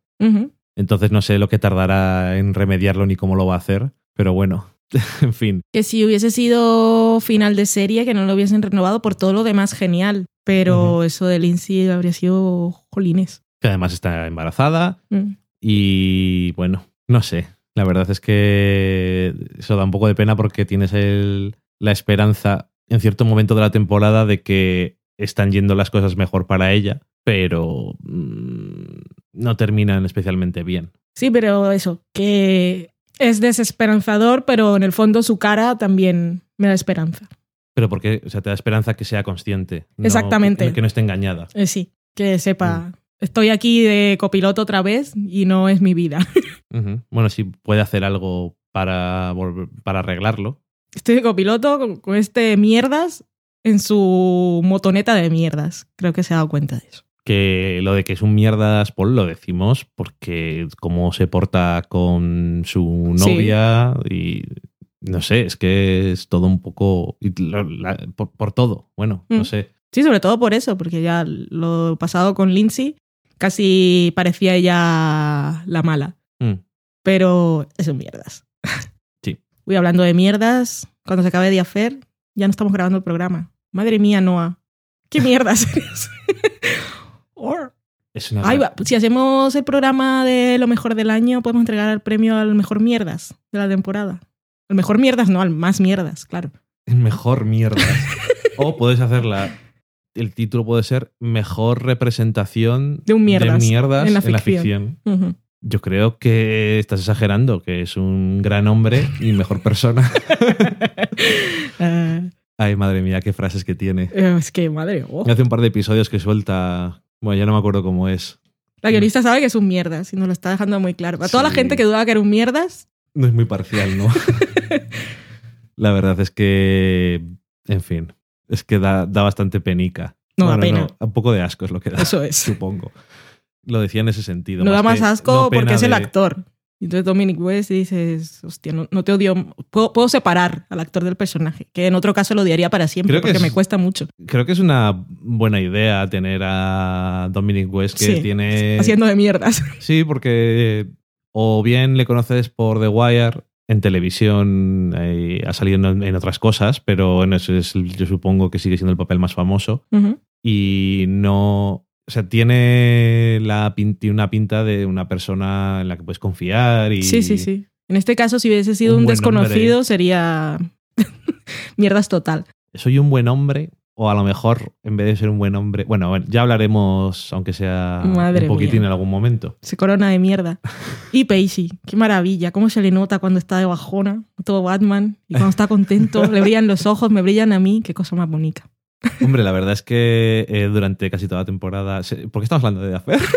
Entonces no sé lo que tardará en remediarlo ni cómo lo va a hacer, pero bueno, en fin. Que si hubiese sido final de serie, que no lo hubiesen renovado por todo lo demás, genial. Pero eso de Lindsay habría sido jolines. Que además está embarazada Mm. y bueno, no sé. La verdad es que eso da un poco de pena porque tienes el- la esperanza en cierto momento de la temporada de que están yendo las cosas mejor para ella, pero mm, no terminan especialmente bien. Sí, pero eso, que es desesperanzador, pero en el fondo su cara también me da esperanza. Pero porque, o sea, te da esperanza que sea consciente. Exactamente. Que, que no esté engañada. Eh, sí, que Mm. sepa, estoy aquí de copiloto otra vez y no es mi vida. Bueno, si puede hacer algo para, para arreglarlo. Estoy de copiloto con, con este mierdas en su motoneta de mierdas. Creo que se ha dado cuenta de eso. Que lo de que es un mierdas, Paul, lo decimos porque cómo se porta con su Sí. novia y no sé, es que es todo un poco. la- por, por todo. Bueno, Mm. no sé. Sí, sobre todo por eso, porque ya lo pasado con Lindsay casi parecía ella la mala. Mm. Pero eso mierdas. Voy hablando de mierdas. Cuando se acabe de hacer, ya no estamos grabando el programa. Madre mía, Noah. ¿Qué mierdas eres? Or- Es una Ay, va, si hacemos el programa de lo mejor del año, podemos entregar el premio al mejor mierdas de la temporada. El mejor mierdas, no, al más mierdas, claro. mejor mierda. o puedes hacerla. El título puede ser Mejor representación De un mierdas mierdas en la ficción. ficción. Ujú. Yo creo que estás exagerando, que es un gran hombre y mejor persona. Eh, Ay, madre mía, qué frases que tiene. eh, es que, madre, oh. Hace un par de episodios que suelta. Bueno, ya no me acuerdo cómo es. La guionista sabe que es un mierdas y nos lo está dejando muy claro. A toda la gente que dudaba que era un mierdas, No es muy parcial, ¿no? La verdad es que. En fin. Es que da, da bastante penica. No da pena. un poco de asco es lo que da. eso es. Supongo. Lo decía en ese sentido. No da más asco no porque es el de- actor. Entonces Dominic West dices, hostia, no, no te odio. Puedo, puedo separar al actor del personaje, que en otro caso lo odiaría para siempre Creo que porque es- me cuesta mucho. Creo que es una buena idea tener a Dominic West que Sí, tiene. Haciendo de mierdas. Sí, porque o bien le conoces por The Wire en televisión, eh, ha salido en, en otras cosas, pero en eso es, yo supongo que sigue siendo el papel más famoso. Y no. O sea, tiene, la, pin- tiene una pinta de una persona en la que puedes confiar y. Sí, sí, sí. En este caso, si hubiese sido Un desconocido, hombre. sería mierdas total. Soy un buen hombre, o a lo mejor, en vez de ser un buen hombre. Bueno, bueno, ya hablaremos, aunque sea Madre un poquitín mía. en algún momento. Se corona de mierda. Y Pacey, qué maravilla. Cómo se le nota cuando está de bajona, todo Batman. Y cuando está contento, le brillan los ojos, me brillan a mí. Qué cosa más bonita. Hombre, la verdad es que eh, durante casi toda la temporada. se- ¿Por qué estamos hablando de Affair?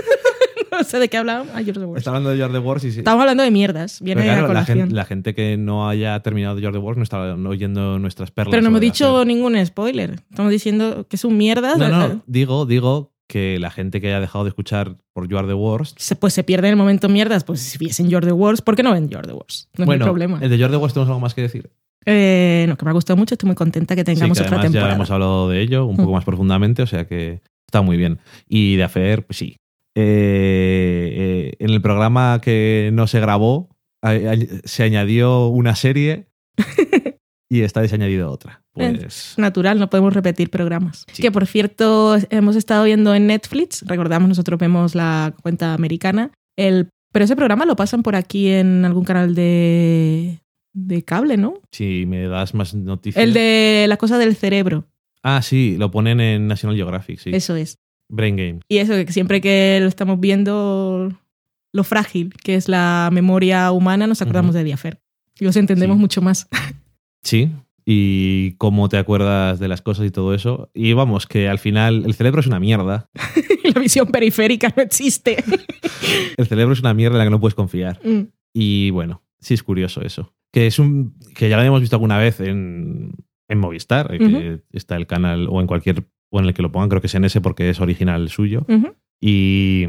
No sé de qué hablábamos. Ah, George the Worst. Está hablando de George the Wars y sí. Estamos hablando de mierdas. Viene claro, a la, colación. gente, la gente que no haya terminado George the Wars no está oyendo nuestras perlas. Pero no hemos dicho ningún spoiler. Estamos diciendo que es un mierdas. No, no, digo, digo que la gente que haya dejado de escuchar por You Are the Worst. se- Pues se pierde en el momento mierdas. Pues si viesen George the Wars, ¿por qué no ven George the Wars? No es bueno, mi problema. el de George the Worst tenemos algo más que decir. Eh, no, que me ha gustado mucho. Estoy muy contenta que Sí, tengamos que otra temporada. ya hemos hablado de ello un poco Mm. más profundamente, o sea que está muy bien. Y de Affair, pues sí. Eh, eh, en el programa que no se grabó, se añadió una serie y esta vez se ha añadido otra. Pues natural, no podemos repetir programas. Sí. Que por cierto, hemos estado viendo en Netflix, recordamos, nosotros vemos la cuenta americana, el, pero ese programa lo pasan por aquí en algún canal de, de cable, ¿no? si me das más noticias. El de la cosa del cerebro, Ah, sí, lo ponen en National Geographic, sí. eso es. Brain Game. Y eso, que siempre que lo estamos viendo, lo frágil que es la memoria humana, nos acordamos de Diafer. Y los entendemos Sí. mucho más. Sí. Y cómo te acuerdas de las cosas y todo eso. Y vamos, que al final el cerebro es una mierda. la visión periférica no existe. El cerebro es una mierda en la que no puedes confiar. Mm. Y bueno, sí es curioso eso. Que es un. que ya lo habíamos visto alguna vez en, en Movistar, eh, que está el canal, o en cualquier. o en el que lo pongan, creo que es en ese porque es original suyo. Y,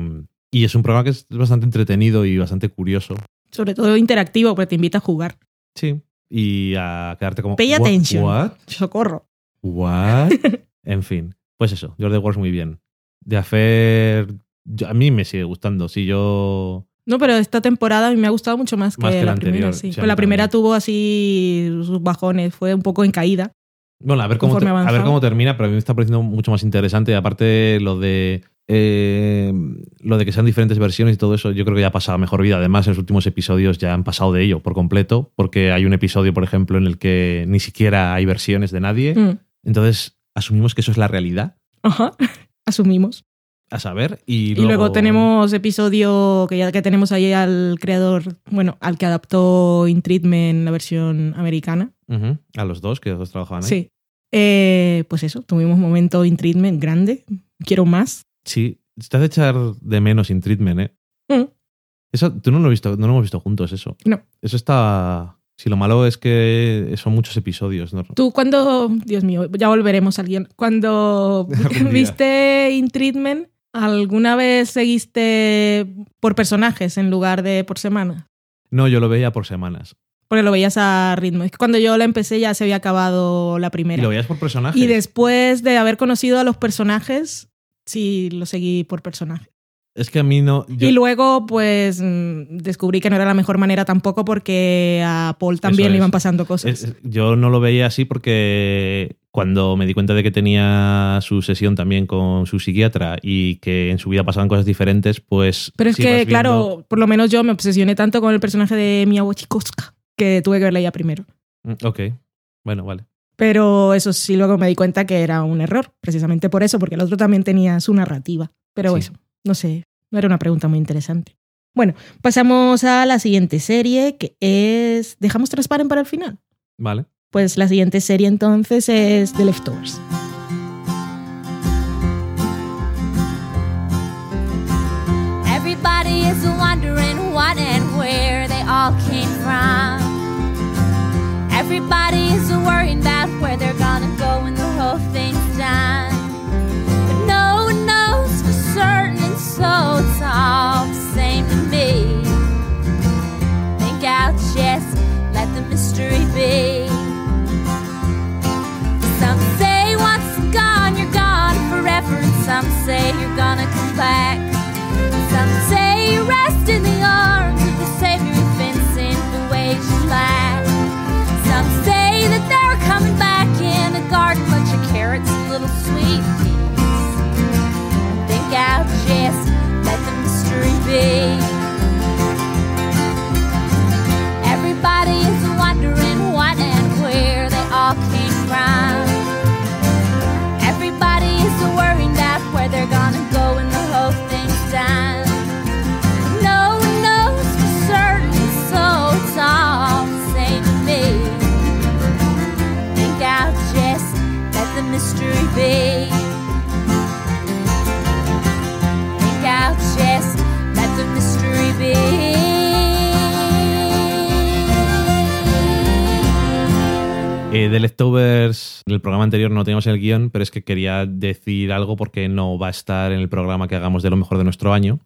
y es un programa que es bastante entretenido y bastante curioso. Sobre todo interactivo, porque te invita a jugar. Sí. Y a quedarte como. Pay "What- attention". What? Socorro. What? en fin. Pues eso, George Wars muy bien. De hacer. a mí me sigue gustando. Si yo. No, pero esta temporada a mí me ha gustado mucho más que, Más que la primera. Sí. Pues la primera tuvo así sus bajones, fue un poco en caída. Bueno, a ver cómo, te- a ver cómo termina, pero a mí me está pareciendo mucho más interesante. Aparte, lo de. eh, lo de que sean diferentes versiones y todo eso, yo creo que ya ha pasado mejor vida. Además, en los últimos episodios ya han pasado de ello por completo, porque hay un episodio, por ejemplo, en el que ni siquiera hay versiones de nadie. Mm. Entonces, asumimos que eso es la realidad, Ajá. Asumimos. A saber. Y Y luego, luego, tenemos episodio que ya que tenemos ahí al creador, bueno, al que adaptó In Treatment la versión americana. A los dos, que los dos trabajaban ahí. Sí. Eh, pues eso, tuvimos un momento In Treatment grande. Quiero más. Sí, te hace echar de menos in treatment, ¿eh? Mm. Eso, tú no lo, has visto, no lo hemos visto juntos, eso. No. Eso está. Si lo malo es que son muchos episodios, ¿no? Tú cuando, Dios mío, ya volveremos a alguien. Cuando viste In Treatment, ¿alguna vez seguiste por personajes en lugar de por semana? No, yo lo veía por semanas. Porque lo veías a ritmo. Es que cuando yo la empecé ya se había acabado la ¿Y primera. lo veías por personajes? Y después de haber conocido a los personajes, sí, lo seguí por personaje. Es que a mí no... yo- Y luego, pues, mm, descubrí que no era la mejor manera tampoco porque a Paul también le iban pasando cosas. Es- yo no lo veía así porque cuando me di cuenta de que tenía su sesión también con su psiquiatra y que en su vida pasaban cosas diferentes, pues... Pero es que, viendo- claro, por lo menos yo me obsesioné tanto con el personaje de Mia Wasikowska que tuve que verla ya primero. Mm, Ok, bueno, vale. Pero eso sí, luego me di cuenta que era un error, precisamente por eso, porque el otro también tenía su narrativa. Pero Sí. eso, no sé, no era una pregunta muy interesante. Bueno, pasamos a la siguiente serie, que es... ¿Dejamos Transparent para el final? Vale. Pues la siguiente serie entonces es The Leftovers. Everybody is wondering what and where they all came from. Everybody is worrying about where they're gonna go when the whole thing's done. But no one knows for certain, and so it's all the same to me. Think just let the mystery be. Say you're gonna come back. Some say you rest in the arms of the Savior who's been sent the ways you lack. Some say that they're coming back in a garden, bunch of carrots and little sweet peas. Think I'll just let the mystery be. De Leftovers, en el programa anterior no teníamos el guion, pero es que quería decir algo porque no va a estar en el programa que hagamos de lo mejor de nuestro año.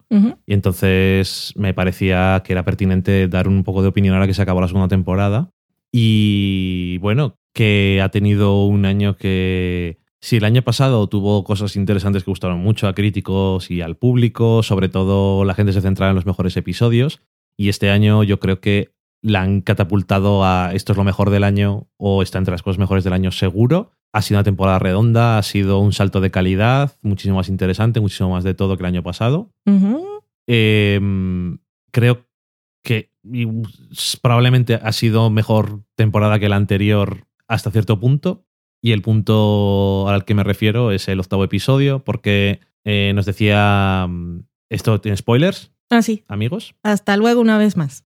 Y entonces me parecía que era pertinente dar un poco de opinión ahora que se acabó la segunda temporada. Y bueno, que ha tenido un año que, si el año pasado tuvo cosas interesantes que gustaron mucho a críticos y al público, sobre todo la gente se centraba en los mejores episodios, y este año yo creo que la han catapultado a esto es lo mejor del año o está entre las cosas mejores del año seguro. Ha sido una temporada redonda, ha sido un salto de calidad, muchísimo más interesante, muchísimo más de todo que el año pasado. Eh, creo que probablemente ha sido mejor temporada que la anterior hasta cierto punto. Y el punto al que me refiero es el octavo episodio, porque eh, nos decía. mm, Esto tiene spoilers, Ah, sí. amigos. Hasta luego una vez más.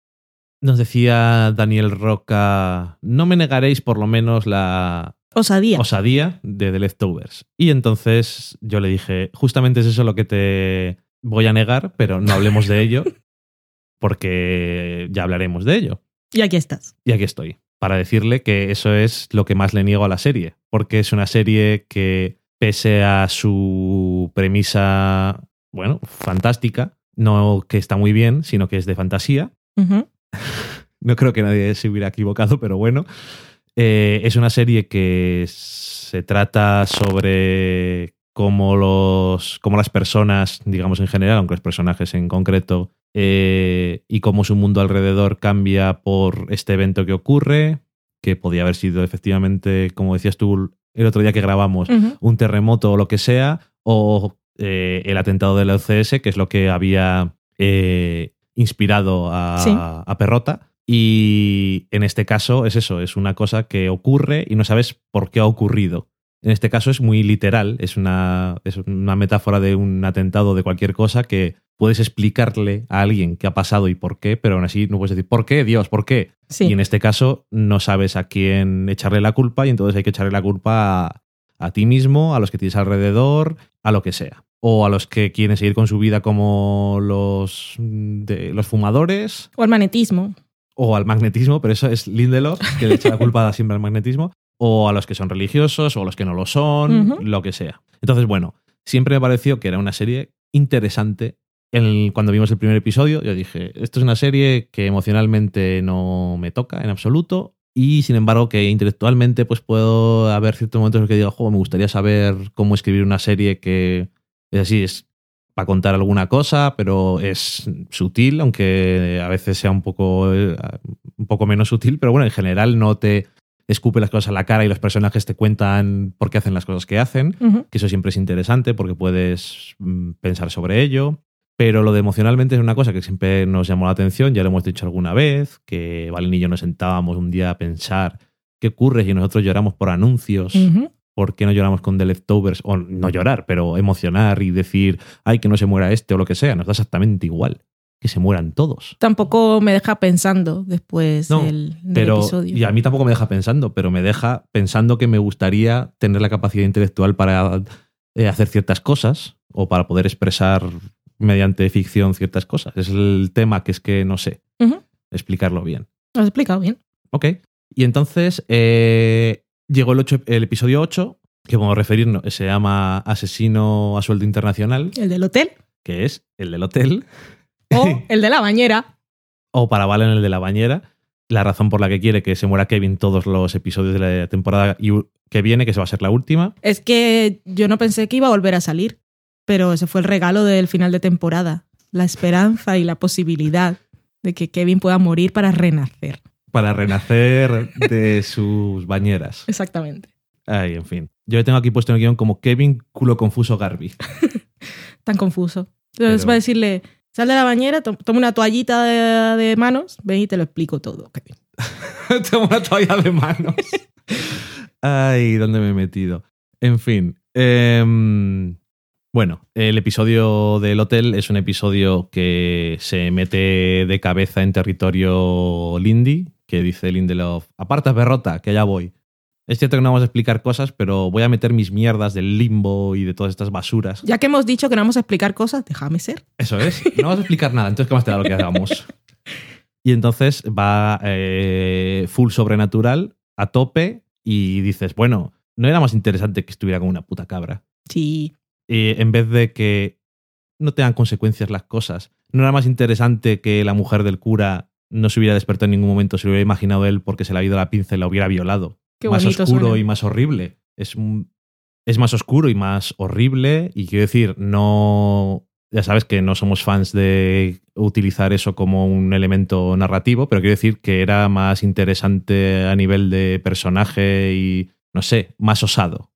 Nos decía Daniel Roca. No me negaréis por lo menos la Osadía. osadía de The Leftovers. Y entonces yo le dije, justamente es eso lo que te voy a negar, pero no hablemos de ello, porque ya hablaremos de ello. y aquí estás. Y aquí estoy, para decirle que eso es lo que más le niego a la serie, porque es una serie que, pese a su premisa, bueno, fantástica, no que está muy bien, sino que es de fantasía. no creo que nadie se hubiera equivocado, pero bueno. Eh, es una serie que se trata sobre cómo, los, cómo las personas, digamos en general, aunque los personajes en concreto, eh, y cómo su mundo alrededor cambia por este evento que ocurre, que podía haber sido efectivamente, como decías tú el otro día que grabamos, un terremoto o lo que sea, o eh, el atentado del OCS, que es lo que había eh, inspirado a, Sí. a Perrota. Y en este caso es eso, es una cosa que ocurre y no sabes por qué ha ocurrido. En este caso es muy literal, es una, es una metáfora de un atentado de cualquier cosa que puedes explicarle a alguien qué ha pasado y por qué, pero aún así no puedes decir, ¿por qué, Dios? ¿Por qué? Sí. Y en este caso no sabes a quién echarle la culpa y entonces hay que echarle la culpa a, a ti mismo, a los que tienes alrededor, a lo que sea. O a los que quieren seguir con su vida como los, de, los fumadores O el magnetismo. o al magnetismo, pero eso es Lindelof, que le echa la culpa siempre al magnetismo, o a los que son religiosos, o a los que no lo son, lo que sea. Entonces, bueno, siempre me pareció que era una serie interesante el- cuando vimos el primer episodio, yo dije, esto es una serie que emocionalmente no me toca en absoluto. Y sin embargo, que intelectualmente, pues puedo haber ciertos momentos en los que digo, "Jo, me gustaría saber cómo escribir una serie que es así, es para contar alguna cosa, pero es sutil, aunque a veces sea un poco, eh, un poco menos sutil, pero bueno, en general no te escupe las cosas a la cara y los personajes te cuentan por qué hacen las cosas que hacen que eso siempre es interesante porque puedes mm, pensar sobre ello. Pero lo de emocionalmente es una cosa que siempre nos llamó la atención, ya lo hemos dicho alguna vez, que Valen y yo nos sentábamos un día a pensar qué ocurre si nosotros lloramos por anuncios. Por qué no lloramos con The Leftovers, o no llorar, pero emocionar y decir, ay, que no se muera este o lo que sea, nos da exactamente igual, que se mueran todos. Tampoco me deja pensando después No, del, del Pero, episodio. y a mí tampoco me deja pensando, pero me deja pensando que me gustaría tener la capacidad intelectual para eh, hacer ciertas cosas o para poder expresar mediante ficción ciertas cosas. Es el tema que es que no sé explicarlo bien. Lo has explicado bien. Ok. Y entonces eh, llegó el, ocho- el episodio 8, que podemos referirnos, se llama Asesino a sueldo internacional, El del hotel que es el del hotel, o el de la bañera. o para Valen el de la bañera. La razón por la que quiere que se muera Kevin todos los episodios de la temporada que viene, que se va a ser la última. Es que yo no pensé que iba a volver a salir, pero ese fue el regalo del final de temporada. La esperanza y la posibilidad de que Kevin pueda morir para renacer. Para renacer de sus bañeras. Exactamente. Ay, en fin. Yo tengo aquí puesto en el guion como Kevin culo confuso Garby. Tan confuso. Entonces Pero- va a decirle, sal de la bañera, to- toma una toallita de, de manos, ven y te lo explico todo. Kevin. Tengo una toalla de manos. Ay, ¿dónde me he metido? En fin. em, bueno, el episodio del hotel es un episodio que se mete de cabeza en territorio Lindy, que dice Lindelof, aparta perrota, que allá voy. Es cierto que no vamos a explicar cosas, pero voy a meter mis mierdas del limbo y de todas estas basuras. Ya que hemos dicho que no vamos a explicar cosas, déjame ser. Eso es. No vamos a explicar nada, entonces ¿qué más te da lo que hagamos? Y entonces va eh, full sobrenatural, a tope, y dices, bueno, no era más interesante que estuviera como una puta cabra. Sí. Eh, en vez de que no tengan consecuencias las cosas. No era más interesante que la mujer del cura no se hubiera despertado en ningún momento, se lo hubiera imaginado él porque se le había ido la pinza y la hubiera violado. Qué más oscuro suena. y más horrible. Es, es más oscuro y más horrible. Y quiero decir, no. Ya sabes que no somos fans de utilizar eso como un elemento narrativo, pero quiero decir que era más interesante a nivel de personaje y, no sé, más osado.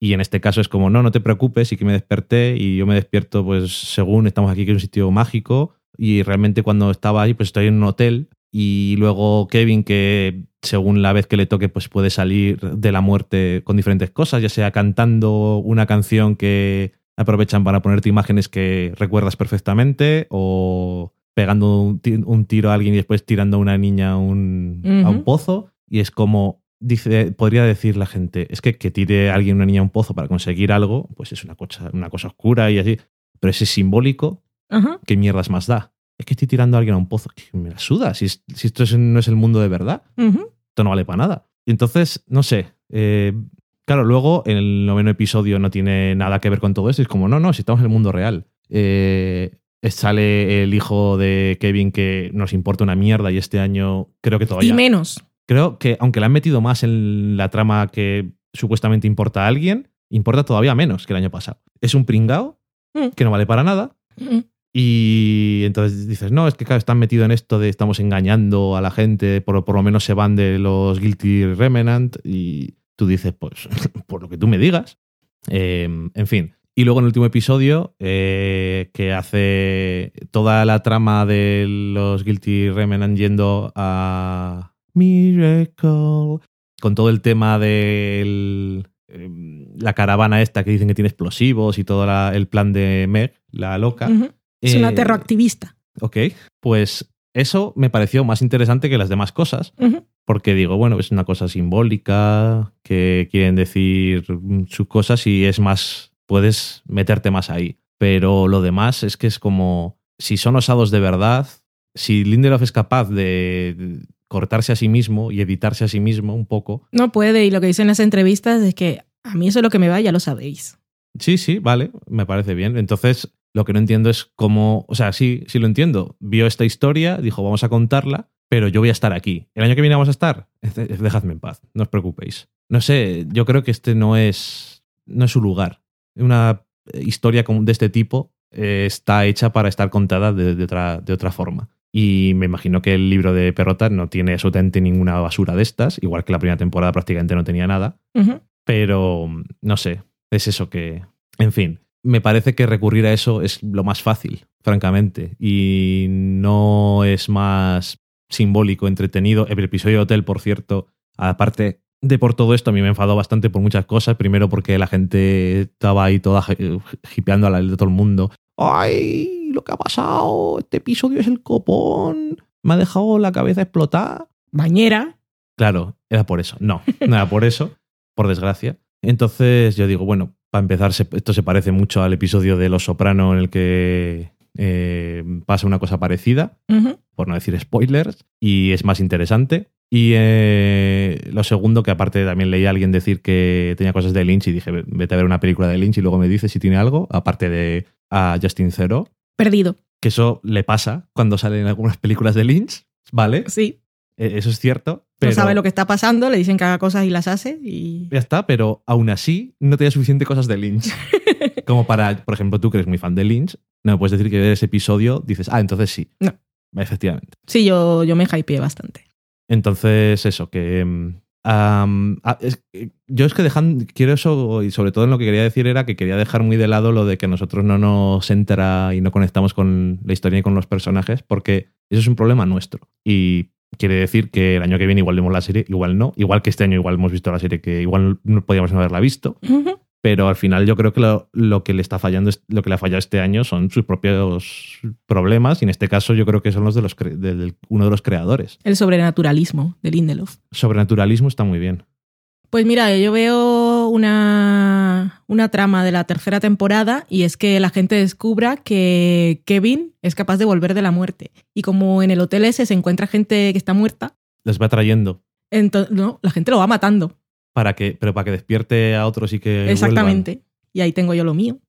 Y en este caso es como, no, no te preocupes, y que me desperté y yo me despierto, pues según estamos aquí, que es un sitio mágico, y realmente cuando estaba ahí, pues estoy en un hotel, y luego Kevin, que según la vez que le toque, pues puede salir de la muerte con diferentes cosas, ya sea cantando una canción que aprovechan para ponerte imágenes que recuerdas perfectamente, o pegando un, ti- un tiro a alguien y después tirando a una niña a un, a un Ujú. pozo, y es como, dice, podría decir la gente, es que que tire a alguien una niña a un pozo para conseguir algo, pues es una cosa, una cosa oscura y así, pero ese simbólico, Ajá. ¿qué mierdas más da? Es que estoy tirando a alguien a un pozo, que me la suda, si, es- si esto es- no es el mundo de verdad, esto no vale para nada. Y entonces, no sé, eh, claro, luego en el noveno episodio no tiene nada que ver con todo esto, es como, no, no, si estamos en el mundo real. Eh, sale el hijo de Kevin que nos importa una mierda y este año creo que todavía... Y menos. Creo que aunque le han metido más en la trama que supuestamente importa a alguien, importa todavía menos que el año pasado. Es un pringao Mm. que no vale para nada. Ujú. Y entonces dices, no, es que claro, están metidos en esto de estamos engañando a la gente, por, por lo menos se van de los Guilty Remnant. Y tú dices, pues, por lo que tú me digas. Eh, en fin. Y luego en el último episodio, eh, que hace toda la trama de los Guilty Remnant yendo a Miracle, con todo el tema de la caravana esta que dicen que tiene explosivos y todo el plan de Meg, la loca. Es una Eh, terroactivista. Ok, pues eso me pareció más interesante que las demás cosas, porque digo, bueno, es una cosa simbólica, que quieren decir sus cosas y es más, puedes meterte más ahí. Pero lo demás es que es como, si son osados de verdad, si Lindelof es capaz de cortarse a sí mismo y editarse a sí mismo un poco, No puede, y lo que dicen en las entrevistas es que a mí eso es lo que me va, ya lo sabéis. Sí, sí, vale, me parece bien. Entonces, Lo que no entiendo es cómo, o sea, sí, sí lo entiendo. Vio esta historia, dijo, vamos a contarla, pero yo voy a estar aquí. ¿El año que viene vamos a estar? Dejadme en paz, no os preocupéis. No sé, yo creo que este no es, no es su lugar. Una historia como de este tipo eh, está hecha para estar contada de, de otra, de otra forma. Y me imagino que el libro de Perrota no tiene absolutamente ninguna basura de estas, igual que la primera temporada prácticamente no tenía nada. Pero no sé, es eso que. En fin, me parece que recurrir a eso es lo más fácil, francamente. Y no es más simbólico, entretenido. El episodio de Hotel, por cierto, aparte de por todo esto, a mí me enfadó bastante por muchas cosas. Primero, porque la gente estaba ahí toda hi- hipeando a la de todo el mundo. ¡Ay! Lo que ha pasado, este episodio es el copón. Me ha dejado la cabeza explotar. Bañera. Claro, era por eso. No, no era por eso, por desgracia. Entonces yo digo, bueno, para empezar, esto se parece mucho al episodio de Los Soprano en el que eh, pasa una cosa parecida, por no decir spoilers, y es más interesante. Y eh, lo segundo, que aparte también leí a alguien decir que tenía cosas de Lynch y dije, vete a ver una película de Lynch y luego me dice si tiene algo, aparte de a Justin Zero, Perdido. que eso le pasa cuando salen algunas películas de Lynch, ¿vale? Sí. Eh, Eso es cierto. Pero... No sabe lo que está pasando, le dicen que haga cosas y las hace. Y Ya está, pero aún así no tenía suficiente cosas de Lynch. Como para, por ejemplo, tú que eres muy fan de Lynch, no me puedes decir que ver ese episodio dices, ah, entonces sí. No. Efectivamente. sí, yo, yo me hypeé bastante. Entonces, eso, que. es- eh, yo es que dejan, quiero eso, y sobre todo en lo que quería decir era que quería dejar muy de lado lo de que nosotros no nos entra y no conectamos con la historia y con los personajes, porque eso es un problema nuestro. Y quiere decir que el año que viene igual vemos la serie, igual no. Igual que este año igual hemos visto la serie que igual no podíamos no haberla visto. Pero al final yo creo que lo, lo que le está fallando, lo que le ha fallado este año son sus propios problemas. Y en este caso yo creo que son los de los del- uno de los creadores. El sobrenaturalismo de Lindelof. Sobrenaturalismo está muy bien. Pues mira, yo veo una, una trama de la tercera temporada y es que la gente descubra que Kevin es capaz de volver de la muerte. Y como en el hotel ese se encuentra gente que está muerta, Les va trayendo entonces no, la gente lo va matando. para que, pero para que despierte a otros y que Exactamente. Y ahí tengo yo lo mío.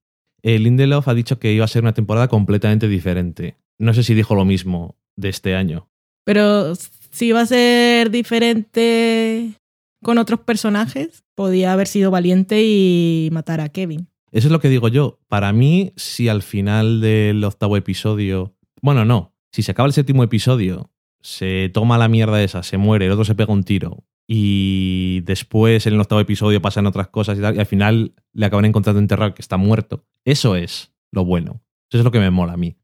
Eh, Lindelof ha dicho que iba a ser una temporada completamente diferente. No sé si dijo lo mismo de este año. Pero si va a ser diferente con otros personajes, podía haber sido valiente y matar a Kevin. Eso es lo que digo yo. Para mí, si al final del octavo episodio. Bueno, no. Si se acaba el séptimo episodio, se toma la mierda esa, se muere, el otro se pega un tiro. Y después en el octavo episodio pasan otras cosas y tal. Y al final le acaban encontrando enterrado que está muerto. Eso es lo bueno. Eso es lo que me mola a mí.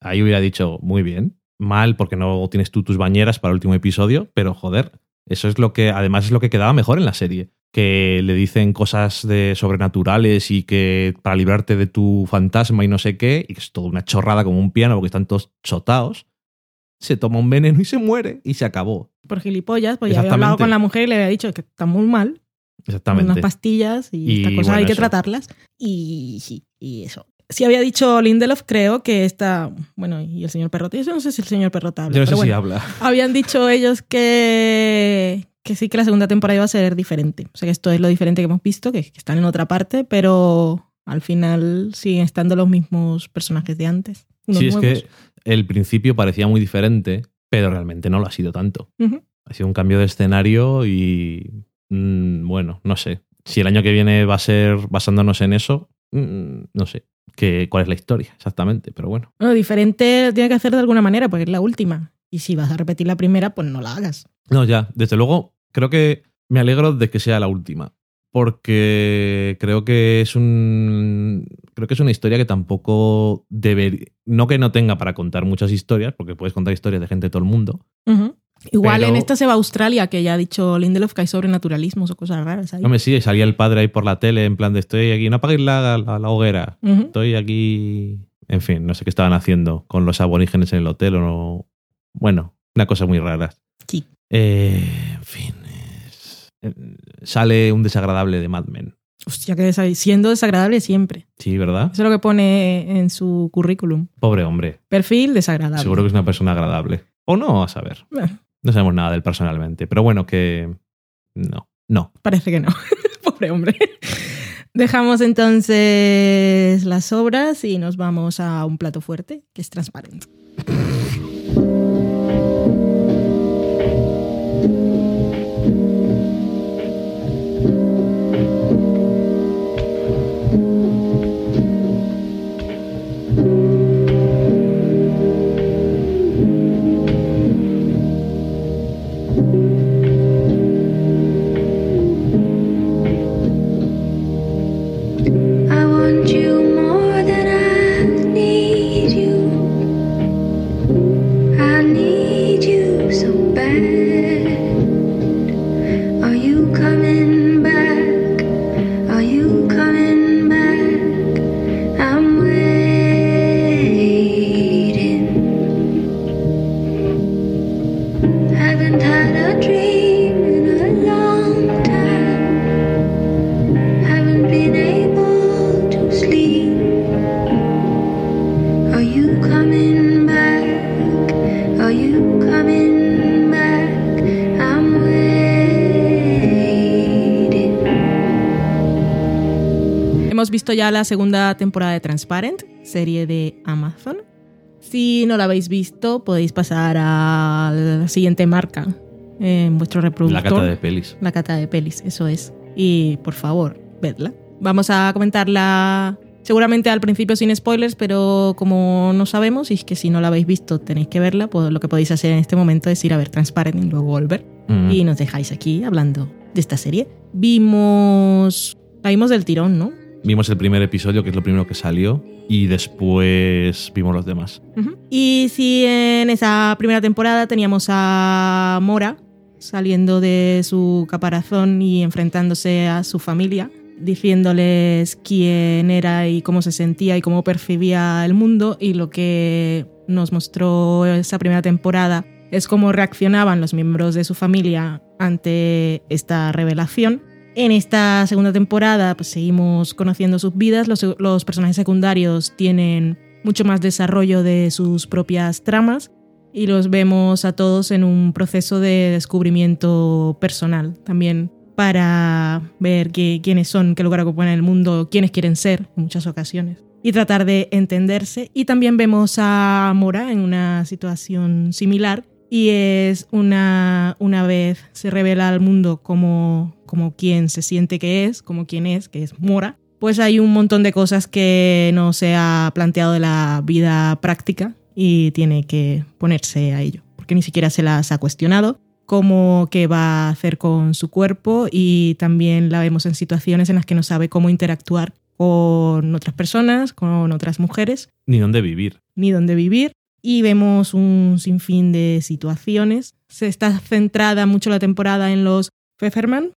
Ahí hubiera dicho, muy bien. Mal porque no tienes tú tus bañeras para el último episodio, pero joder, eso es lo que, además es lo que quedaba mejor en la serie. Que le dicen cosas de sobrenaturales y que para librarte de tu fantasma y no sé qué, y que es toda una chorrada como un piano porque están todos chotados. Se toma un veneno y se muere y se acabó. Por gilipollas, pues ya había hablado con la mujer y le había dicho que está muy mal, Exactamente. unas pastillas y, Y estas cosas bueno, hay que eso. tratarlas. Y sí, y eso. Si había dicho Lindelof, creo que esta, bueno, y el señor Perrota, yo no sé si el señor Perrota habla, Yo no sé pero si habla. habían dicho ellos que, que sí que la segunda temporada iba a ser diferente. O sea que esto es lo diferente que hemos visto, que, que están en otra parte, pero al final siguen estando los mismos personajes de antes. Sí, es que el principio parecía muy diferente, pero realmente no lo ha sido tanto. Ha sido un cambio de escenario y mm, bueno, no sé. Si el año que viene va a ser basándonos en eso, mm, no sé qué, cuál es la historia exactamente, pero bueno. Bueno, diferente tiene que hacer de alguna manera, porque es la última. Y si vas a repetir la primera, pues no la hagas. No, ya, desde luego, creo que me alegro de que sea la última. Porque creo que es un. Creo que es una historia que tampoco debería. No que no tenga para contar muchas historias, porque puedes contar historias de gente de todo el mundo. Igual Pero- en esta se va a Australia, que ya ha dicho Lindelof que hay sobrenaturalismos o cosas raras ahí. No me sigue, salía el padre ahí por la tele en plan de estoy aquí, no apaguéis la, la, la hoguera. Estoy aquí. En fin, no sé qué estaban haciendo con los aborígenes en el hotel o no. Bueno, una cosa muy rara. Sí. Eh, en fin. es- Sale un desagradable de Mad Men. Hostia, que desa- siendo desagradable siempre. Sí, ¿verdad? Eso es lo que pone en su currículum. Pobre hombre. Perfil desagradable. Seguro que es una persona agradable. O no, a saber. Bueno, No sabemos nada de él personalmente. Pero bueno, que. No. No. parece que no. Pobre hombre. Dejamos entonces las obras y nos vamos a un plato fuerte que es transparente. Visto ya la segunda temporada de Transparent, serie de Amazon. Si no la habéis visto, podéis pasar a la siguiente marca en vuestro reproductor. La cata de pelis. La cata de pelis, eso es. Y por favor, vedla. Vamos a comentarla seguramente al principio sin spoilers, pero como no sabemos, y es que si no la habéis visto tenéis que verla, pues lo que podéis hacer en este momento es ir a ver Transparent y luego volver. Y nos dejáis aquí hablando de esta serie. Vimos... La vimos del tirón, ¿no? Vimos el primer episodio, que es lo primero que salió, y después vimos los demás. Y si en esa primera temporada teníamos a Mora saliendo de su caparazón y enfrentándose a su familia, diciéndoles quién era y cómo se sentía y cómo percibía el mundo, y lo que nos mostró esa primera temporada es cómo reaccionaban los miembros de su familia ante esta revelación. En esta segunda temporada pues, seguimos conociendo sus vidas, los, personajes secundarios tienen mucho más desarrollo de sus propias tramas y los vemos a todos en un proceso de descubrimiento personal también para ver qué- quiénes son, qué lugar ocupan en el mundo, quiénes quieren ser en muchas ocasiones y tratar de entenderse. Y también vemos a Mora en una situación similar y es una, una vez se revela al mundo como, como quien se siente que es, como quien es, que es Mora, pues hay un montón de cosas que no se ha planteado de la vida práctica y tiene que ponerse a ello, porque ni siquiera se las ha cuestionado, como qué va a hacer con su cuerpo y también la vemos en situaciones en las que no sabe cómo interactuar con otras personas, con otras mujeres, Ni dónde vivir. ni dónde vivir. Y vemos un sinfín de situaciones. Se está centrada mucho la temporada en los Pfefferman,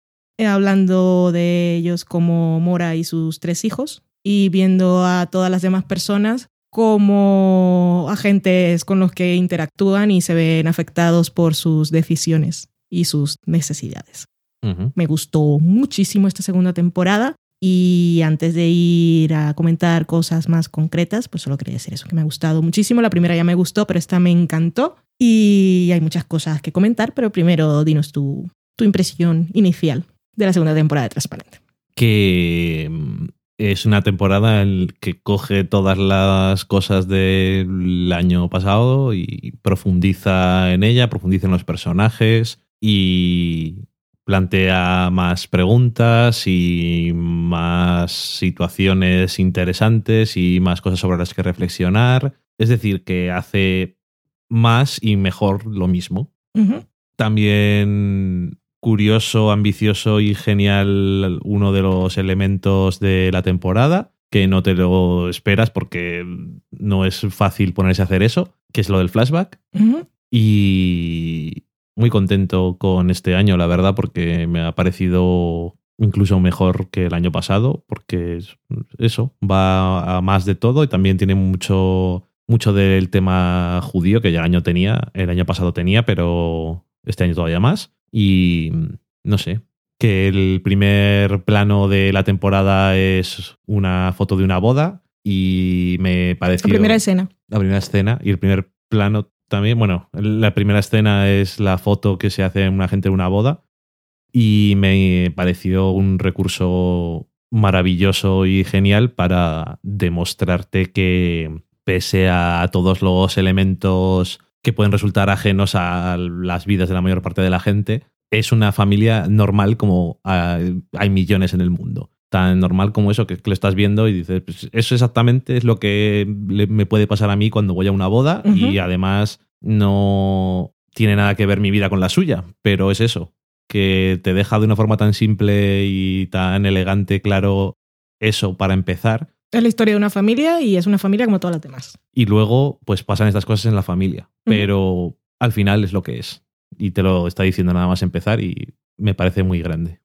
hablando de ellos como Mora y sus tres hijos, y viendo a todas las demás personas como agentes con los que interactúan y se ven afectados por sus decisiones y sus necesidades. Ujú. Me gustó muchísimo esta segunda temporada y antes de ir a comentar cosas más concretas, pues solo quería decir eso, que me ha gustado muchísimo. La primera ya me gustó, pero esta me encantó y hay muchas cosas que comentar, pero primero dinos tu, tu impresión inicial de la segunda temporada de Transparente. que mm, es una temporada en que coge todas las cosas del año pasado y profundiza en ella, profundiza en los personajes y plantea más preguntas y más situaciones interesantes y más cosas sobre las que reflexionar. Es decir, que hace más y mejor lo mismo también curioso, ambicioso y genial uno de los elementos de la temporada, que no te lo esperas porque no es fácil ponerse a hacer eso, que es lo del flashback. Y muy contento con este año, la verdad, porque me ha parecido incluso mejor que el año pasado, porque es- eso, va a más de todo y también tiene mucho, mucho del tema judío que ya el año tenía, el año pasado tenía, pero este año todavía más. Y no sé, que el primer plano de la temporada es una foto de una boda y me La pareció primera escena. la primera escena y el primer plano también. Bueno, la primera escena es la foto que se hace en una gente en una boda y me pareció un recurso maravilloso y genial para demostrarte que pese a todos los elementos que pueden resultar ajenos a las vidas de la mayor parte de la gente, es una familia normal como ah, hay millones en el mundo. Tan normal como eso que, lo estás viendo y dices, pues eso exactamente es lo que me puede pasar a mí cuando voy a una boda y además no tiene nada que ver mi vida con la suya, pero es eso, que te deja de una forma tan simple y tan elegante, claro, eso para empezar. Es la historia de una familia y es una familia como todas las demás. Y luego, pues pasan estas cosas en la familia. Pero al final es lo que es. Y te lo está diciendo nada más empezar y me parece muy grande.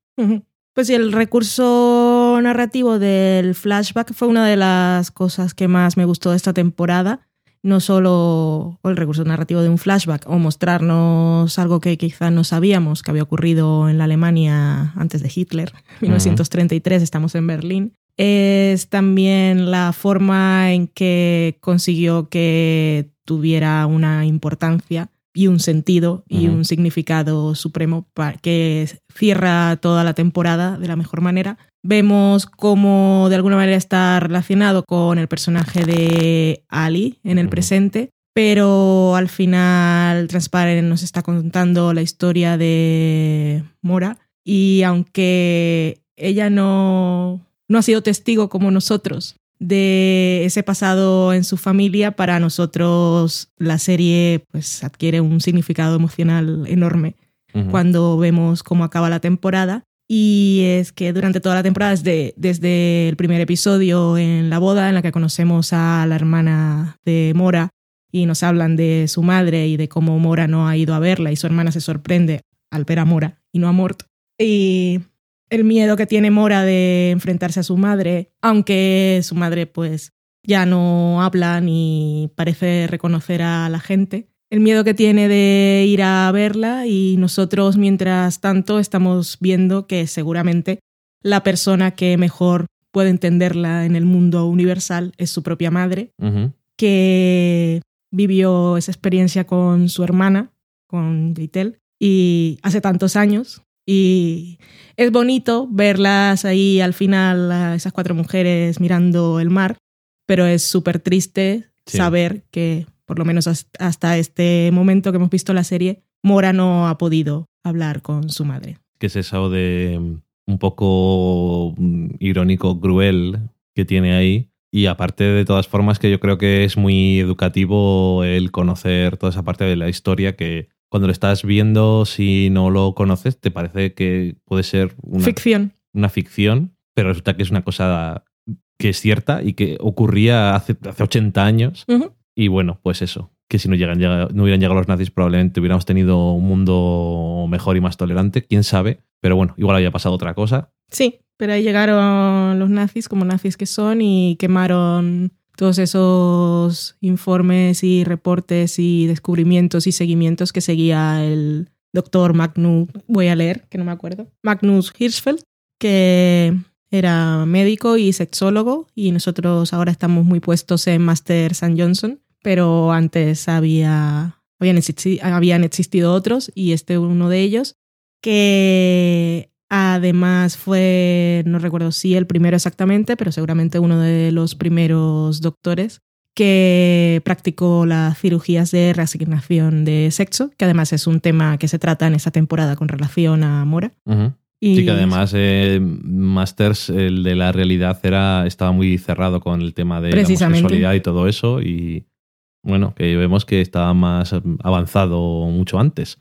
Pues sí, el recurso narrativo del flashback fue una de las cosas que más me gustó de esta temporada. No solo el recurso narrativo de un flashback o mostrarnos algo que quizá no sabíamos que había ocurrido en la Alemania antes de Hitler, 1933, estamos en Berlín. Es también la forma en que consiguió que tuviera una importancia y un sentido y un significado supremo para que cierra toda la temporada de la mejor manera. Vemos cómo de alguna manera está relacionado con el personaje de Ali en el presente, pero al final Transparent nos está contando la historia de Mora y aunque ella no, no ha sido testigo como nosotros de ese pasado en su familia, para nosotros la serie pues adquiere un significado emocional enorme cuando vemos cómo acaba la temporada. Y es que durante toda la temporada, desde, desde el primer episodio en la boda, en la que conocemos a la hermana de Mora y nos hablan de su madre y de cómo Mora no ha ido a verla y su hermana se sorprende al ver a Mora y no a Mort. Y el miedo que tiene Mora de enfrentarse a su madre, aunque su madre pues ya no habla ni parece reconocer a la gente. El miedo que tiene de ir a verla y nosotros mientras tanto estamos viendo que seguramente la persona que mejor puede entenderla en el mundo universal es su propia madre, que vivió esa experiencia con su hermana, con Jitel, y hace tantos años. Y es bonito verlas ahí al final, a esas cuatro mujeres mirando el mar, pero es súper triste Sí. saber que, por lo menos has- hasta este momento que hemos visto la serie, Mora no ha podido hablar con su madre. que es eso de mm, un poco mm, irónico, cruel que tiene ahí. Y aparte de todas formas que yo creo que es muy educativo el conocer toda esa parte de la historia que cuando lo estás viendo, si no lo conoces, te parece que puede ser una, Ficción. una ficción, pero resulta que es una cosa que es cierta y que ocurría hace, hace 80 años. Y bueno, pues eso, que si no, llegan, llega- no hubieran llegado los nazis probablemente hubiéramos tenido un mundo mejor y más tolerante, quién sabe. Pero bueno, igual había pasado otra cosa. Sí, pero ahí llegaron los nazis como nazis que son y quemaron todos esos informes y reportes y descubrimientos y seguimientos que seguía el doctor Magnus, voy a leer, que no me acuerdo, Magnus Hirschfeld, que era médico y sexólogo y nosotros ahora estamos muy puestos en Master St. Johnson, pero antes había, habían, existi- habían existido otros y este uno de ellos que además fue, no recuerdo si el primero exactamente, pero seguramente uno de los primeros doctores que practicó las cirugías de reasignación de sexo, que además es un tema que se trata en esta temporada con relación a Mora. Y Sí, que además eh, Masters, el de la realidad, era, estaba muy cerrado con el tema de la homosexualidad y todo eso. Y bueno, que vemos que estaba más avanzado mucho antes.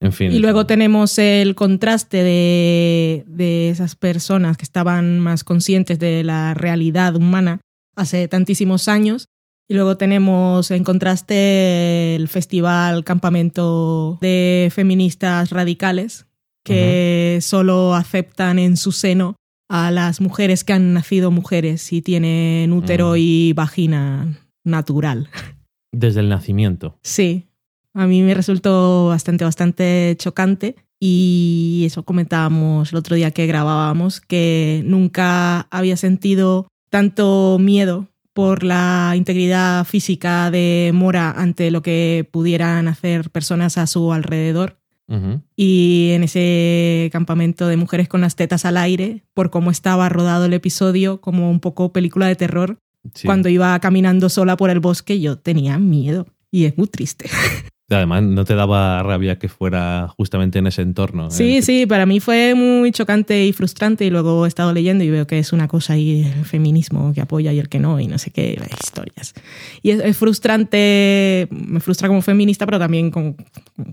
En fin. Y luego tenemos el contraste de, de esas personas que estaban más conscientes de la realidad humana hace tantísimos años. Y luego tenemos en contraste el festival campamento de feministas radicales que solo aceptan en su seno a las mujeres que han nacido mujeres y tienen útero y vagina natural. Desde el nacimiento. Sí, a mí me resultó bastante, bastante chocante y eso comentábamos el otro día que grabábamos, que nunca había sentido tanto miedo por la integridad física de Mora ante lo que pudieran hacer personas a su alrededor. Y en ese campamento de mujeres con las tetas al aire, por cómo estaba rodado el episodio, como un poco película de terror, Sí. cuando iba caminando sola por el bosque, yo tenía miedo. Y es muy triste. Además, no te daba rabia que fuera justamente en ese entorno. Sí, El- sí, para mí fue muy chocante y frustrante y luego he estado leyendo y veo que es una cosa ahí el feminismo que apoya y el que no y no sé qué historias. Y es, es frustrante, me frustra como feminista, pero también como,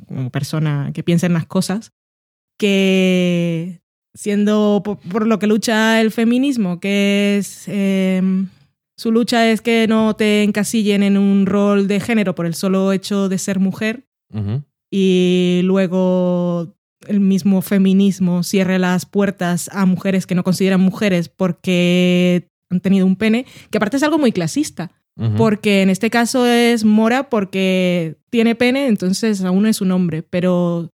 como persona que piensa en las cosas, que siendo por, por lo que lucha el feminismo, que es... em, su lucha es que no te encasillen en un rol de género por el solo hecho de ser mujer, y luego el mismo feminismo cierre las puertas a mujeres que no consideran mujeres porque han tenido un pene, que aparte es algo muy clasista, porque en este caso es Mora porque tiene pene, entonces aún es un hombre, pero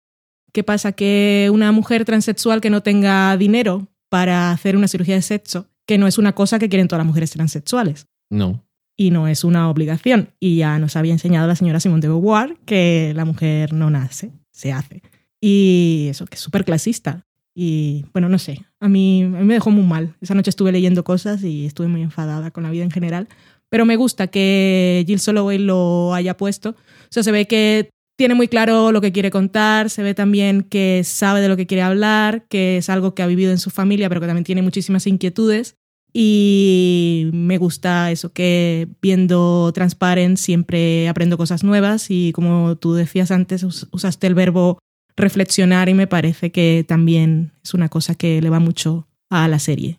¿qué pasa? Que una mujer transexual que no tenga dinero para hacer una cirugía de sexo, que no es una cosa que quieren todas las mujeres transexuales No. y no es una obligación. Y ya nos había enseñado la señora Simone de Beauvoir que la mujer no nace, se hace. Y eso, que es súper clasista. Y bueno, no sé, a mí, a mí me dejó muy mal. Esa noche estuve leyendo cosas y estuve muy enfadada con la vida en general. Pero me gusta que Jill Soloway lo haya puesto. O sea, se ve que tiene muy claro lo que quiere contar, se ve también que sabe de lo que quiere hablar, que es algo que ha vivido en su familia, pero que también tiene muchísimas inquietudes. Y me gusta eso, que viendo Transparent siempre aprendo cosas nuevas y como tú decías antes, us- usaste el verbo reflexionar y me parece que también es una cosa que le va mucho a la serie.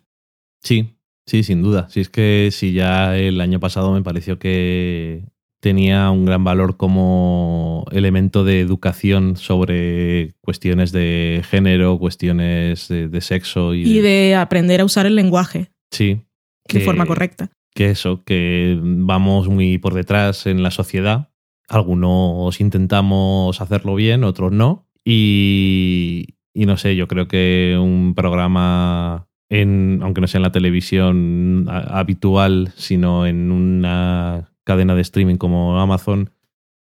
Sí, sí, sin duda. Si es que si ya el año pasado me pareció que tenía un gran valor como elemento de educación sobre cuestiones de género, cuestiones de, de sexo y, Y de aprender a usar el lenguaje sí, de forma correcta. que eso, que vamos muy por detrás en la sociedad. Algunos intentamos hacerlo bien, otros no. Y, y no sé, yo creo que un programa, en, aunque no sea en la televisión habitual, sino en una cadena de streaming como Amazon,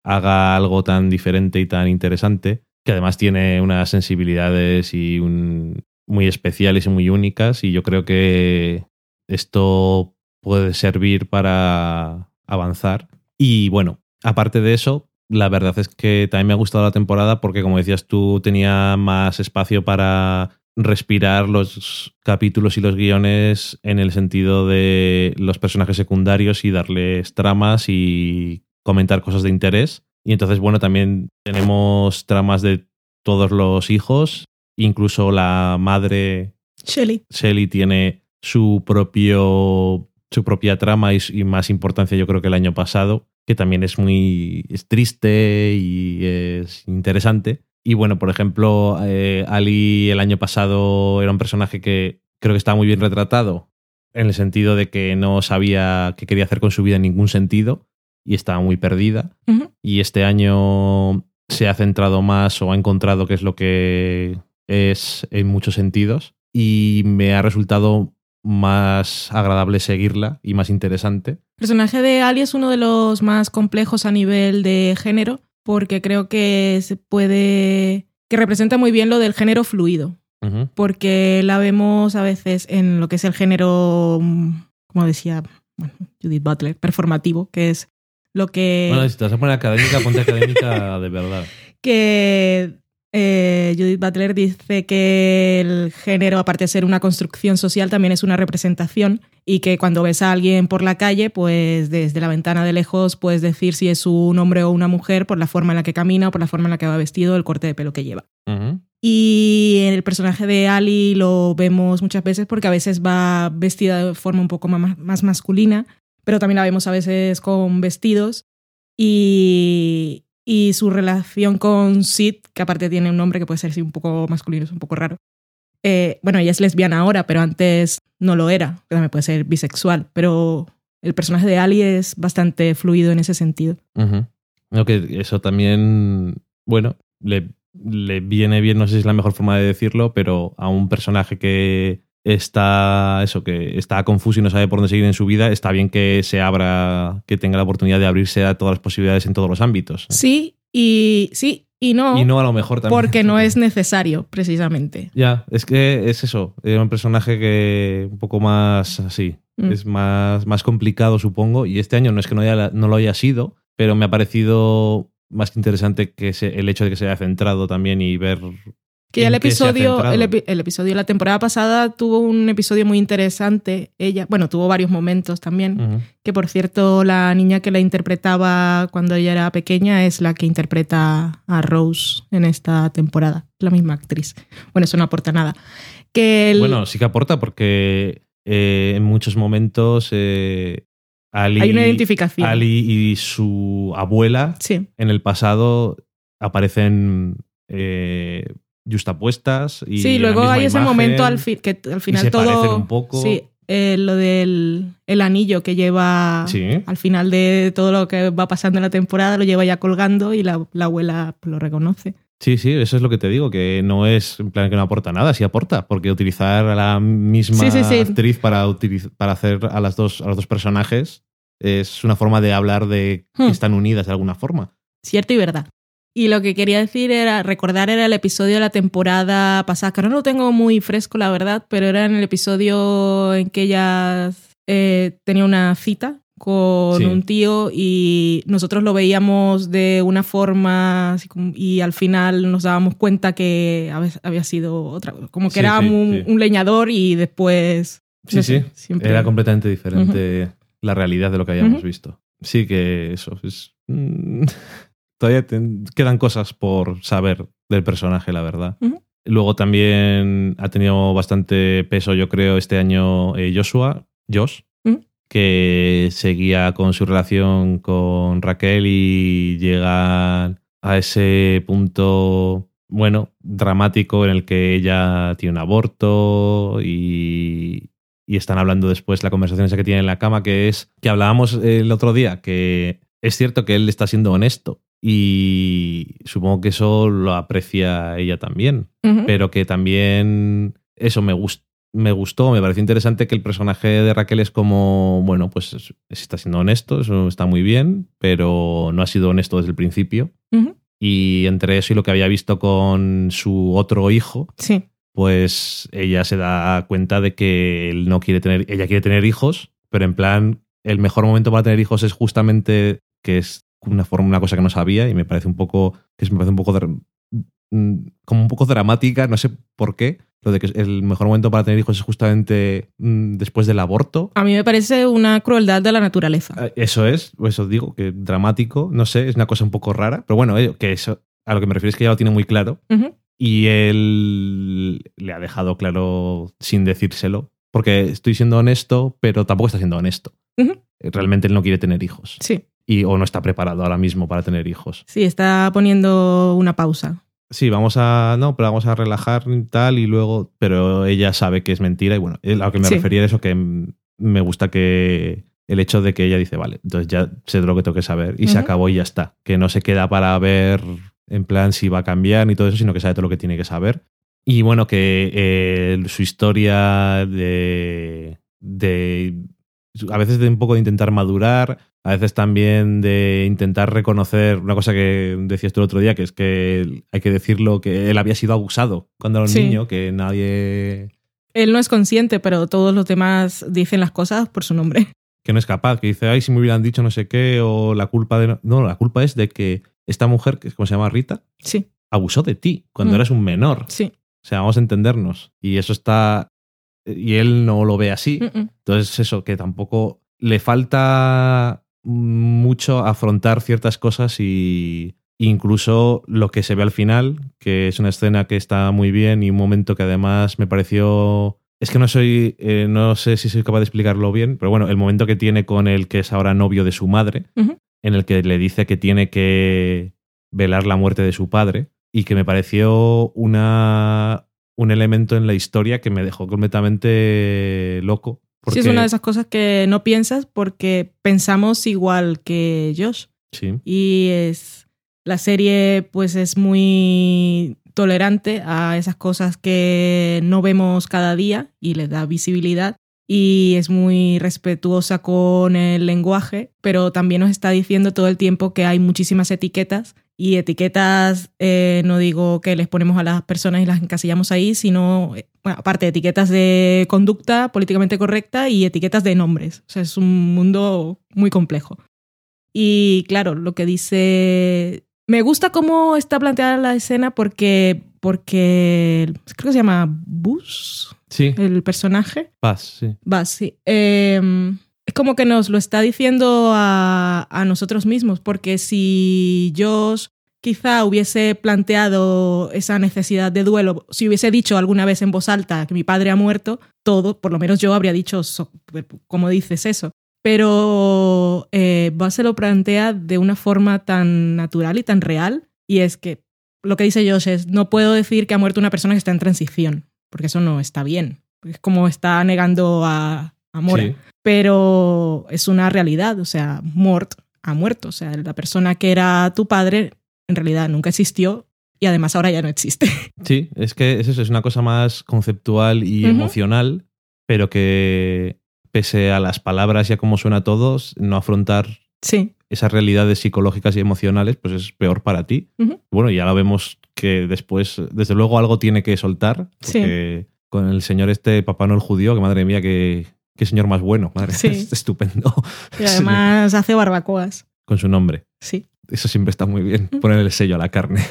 haga algo tan diferente y tan interesante, que además tiene unas sensibilidades y un, muy especiales y muy únicas. Y yo creo que esto puede servir para avanzar. Y bueno, aparte de eso, la verdad es que también me ha gustado la temporada porque, como decías tú, tenía más espacio para respirar los capítulos y los guiones en el sentido de los personajes secundarios y darles tramas y comentar cosas de interés. Y entonces, bueno, también tenemos tramas de todos los hijos, incluso la madre Shelly. Shelly tiene su propio su propia trama y, y más importancia yo creo que el año pasado que también es muy es triste y es interesante y bueno por ejemplo eh, Ali el año pasado era un personaje que creo que estaba muy bien retratado en el sentido de que no sabía qué quería hacer con su vida en ningún sentido y estaba muy perdida y este año se ha centrado más o ha encontrado qué es lo que es en muchos sentidos y me ha resultado más agradable seguirla y más interesante. El personaje de Ali es uno de los más complejos a nivel de género, porque creo que se puede. que representa muy bien lo del género fluido. Porque la vemos a veces en lo que es el género, mm, como decía bueno, Judith Butler, performativo, que es lo que. Bueno, si te vas a poner académica, ponte académica de verdad. que eh, Judith Butler dice que el género, aparte de ser una construcción social, también es una representación y que cuando ves a alguien por la calle, pues desde la ventana de lejos puedes decir si es un hombre o una mujer por la forma en la que camina o por la forma en la que va vestido, el corte de pelo que lleva. Y en el personaje de Ali lo vemos muchas veces porque a veces va vestida de forma un poco más masculina, pero también la vemos a veces con vestidos. Y, y su relación con Sid, que aparte tiene un nombre que puede ser un poco masculino, es un poco raro. Eh, bueno, ella es lesbiana ahora, pero antes no lo era, también puede ser bisexual, pero el personaje de Ali es bastante fluido en ese sentido. Lo que eso también, bueno, le, le viene bien, no sé si es la mejor forma de decirlo, pero a un personaje que está eso, que está confuso y no sabe por dónde seguir en su vida, está bien que se abra, que tenga la oportunidad de abrirse a todas las posibilidades en todos los ámbitos. Sí, y sí, y no, Y no a lo mejor también. porque no es necesario, precisamente. Ya, es que es eso. Era un personaje que un poco más así. Mm. Es más, más complicado, supongo. Y este año no es que no, haya- no lo haya sido, pero me ha parecido más que interesante que se- el hecho de que se haya centrado también y ver. Que ya el episodio, el, epi- el episodio la temporada pasada tuvo un episodio muy interesante. Ella, bueno, tuvo varios momentos también. Que por cierto, la niña que la interpretaba cuando ella era pequeña es la que interpreta a Rose en esta temporada. La misma actriz. Bueno, eso no aporta nada. Que el- Bueno, sí que aporta porque eh, en muchos momentos eh, Ali, hay una identificación. Ali y su abuela Sí. en el pasado aparecen eh, justapuestas. Y Sí, luego hay ese imagen. momento al fin, que al final se todo. un poco. Sí, eh, lo del el anillo que lleva Sí. al final de todo lo que va pasando en la temporada, lo lleva ya colgando y la, la abuela lo reconoce. Sí, sí, eso es lo que te digo, que no es en plan que no aporta nada, sí aporta, porque utilizar a la misma Sí, sí, sí. actriz para, para hacer a, las dos, a los dos personajes es una forma de hablar de que Hmm. están unidas de alguna forma. Cierto y verdad. Y lo que quería decir era, recordar era el episodio de la temporada pasada, que no lo tengo muy fresco, la verdad, pero era en el episodio en que ella eh, tenía una cita con Sí. un tío y nosotros lo veíamos de una forma así como- y al final nos dábamos cuenta que había, sido otra, como que Sí, era sí, un, sí. un leñador y después... Sí, no sí, sé, siempre- era completamente diferente la realidad de lo que habíamos Ujú. visto. Sí que eso es... Todavía quedan cosas por saber del personaje, la verdad. Luego también ha tenido bastante peso, yo creo, este año eh, Joshua, Josh, que seguía con su relación con Raquel y llega a ese punto, bueno, dramático en el que ella tiene un aborto y, y están hablando después la conversación esa que tienen en la cama, que es que hablábamos el otro día, que es cierto que él está siendo honesto y supongo que eso lo aprecia ella también pero que también eso me, gust- me gustó, me pareció interesante que el personaje de Raquel es como, bueno, pues es- está siendo honesto, eso está muy bien, pero no ha sido honesto desde el principio. Y entre eso y lo que había visto con su otro hijo, Sí. pues ella se da cuenta de que él no quiere tener, ella quiere tener hijos, pero en plan, el mejor momento para tener hijos es justamente que es una forma, una cosa que no sabía y me parece un poco, que es- me parece un poco mm, como un poco dramática, no sé por qué, lo de que el mejor momento para tener hijos es justamente mm, después del aborto. A mí me parece una crueldad de la naturaleza. Eh, Eso es, eso digo, que dramático, no sé, es una cosa un poco rara, pero bueno, eh, que eso, a lo que me refiero es que ella lo tiene muy claro y él le ha dejado claro sin decírselo, porque estoy siendo honesto, pero tampoco está siendo honesto. Ujú. Realmente él no quiere tener hijos Sí. Y o no está preparado ahora mismo para tener hijos. Sí, está poniendo una pausa. Sí, vamos a no, pero vamos a relajar y tal y luego, pero ella sabe que es mentira y bueno, él- a lo que me Sí. refería es eso que me gusta que el hecho de que ella dice, vale, entonces ya sé lo que tengo que saber y se acabó y ya está, que no se queda para ver en plan si va a cambiar ni todo eso, sino que sabe todo lo que tiene que saber. Y bueno, que eh, su historia de, de a veces de un poco de intentar madurar, a veces también de intentar reconocer una cosa que decías tú el otro día, que es que hay que decirlo que él había sido abusado cuando era un Sí. niño, que nadie Él no es consciente, pero todos los demás dicen las cosas por su nombre. que no es capaz, que dice, ay, si me hubieran dicho no sé qué, o la culpa de... No, no, la culpa es de que esta mujer, que es como se llama Rita, Sí, abusó de ti cuando Mm. eras un menor. sí. O sea, vamos a entendernos. Y eso está... Y él no lo ve así. Mm, mm. Entonces, eso, que tampoco le falta mucho afrontar ciertas cosas y incluso lo que se ve al final, que es una escena que está muy bien y un momento que además me pareció... Es que no soy, eh, no sé si soy capaz de explicarlo bien, pero bueno, el momento que tiene con el que es ahora novio de su madre, en el que le dice que tiene que velar la muerte de su padre y que me pareció una, un elemento en la historia que me dejó completamente loco. Sí, es una de esas cosas que no piensas porque pensamos igual que Josh. Sí, Y es. La serie, pues, es muy tolerante a esas cosas que no vemos cada día y les da visibilidad. y es muy respetuosa con el lenguaje, pero también nos está diciendo todo el tiempo que hay muchísimas etiquetas y etiquetas, eh, no digo que les ponemos a las personas y las encasillamos ahí, sino, eh, bueno, aparte de etiquetas de conducta políticamente correcta y etiquetas de nombres. O sea, es un mundo muy complejo. Y claro, lo que dice... Me gusta cómo está planteada la escena porque, porque creo que se llama Bus, Sí, el personaje. paz, sí. Va, sí. Eh, es como que nos lo está diciendo a, nosotros mismos, porque si Josh quizá hubiese planteado esa necesidad de duelo, si hubiese dicho alguna vez en voz alta que mi padre ha muerto, todo, por lo menos yo habría dicho, so- ¿cómo dices eso? Pero eh, se lo plantea de una forma tan natural y tan real, y es que lo que dice Josh es, no puedo decir que ha muerto una persona que está en transición, porque eso no está bien. Es como está negando a, a Mora. Sí. Pero es una realidad, o sea, Mort ha muerto. O sea, la persona que era tu padre en realidad nunca existió y además ahora ya no existe. Sí, es que es eso, es una cosa más conceptual y emocional, pero que pese a las palabras y a cómo suena a todos, no afrontar Sí, esas realidades psicológicas y emocionales, pues es peor para ti. Bueno, ya lo vemos que después, desde luego, algo tiene que soltar. Sí. Con el señor este Papá Noel judío, que madre mía, qué, qué señor más bueno. Madre, Sí. es estupendo. y además hace barbacoas. Con su nombre. Sí. Eso siempre está muy bien, poner el sello a la carne.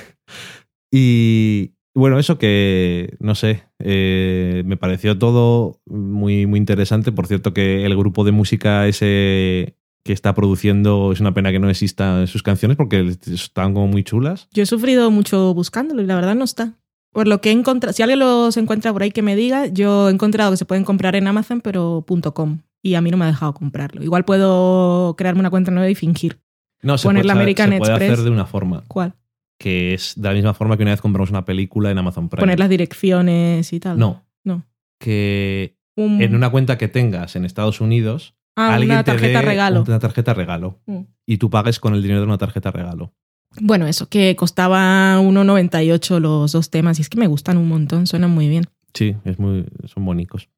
Y bueno, eso que, no sé, eh, me pareció todo muy, muy interesante. Por cierto, que el grupo de música ese que está produciendo, es una pena que no exista en sus canciones porque están como muy chulas. Yo he sufrido mucho buscándolo y la verdad no está. Por lo que he encontrado, si alguien los encuentra por ahí que me diga, yo he encontrado que se pueden comprar en Amazon, pero .com. Y a mí no me ha dejado comprarlo. Igual puedo crearme una cuenta nueva y fingir. No, se Poner puede, la American se puede Express. hacer de una forma, ¿Cuál? que es de la misma forma que una vez compramos una película en Amazon Prime. Poner las direcciones y tal. No, No. que Un- en una cuenta que tengas en Estados Unidos, ah, alguien una te tarjeta dé regalo. Una tarjeta regalo. Mm. Y tú pagues con el dinero de una tarjeta regalo. Bueno, eso, que costaba 1,98 los dos temas y es que me gustan un montón, suenan muy bien. Sí, es muy, son bonitos.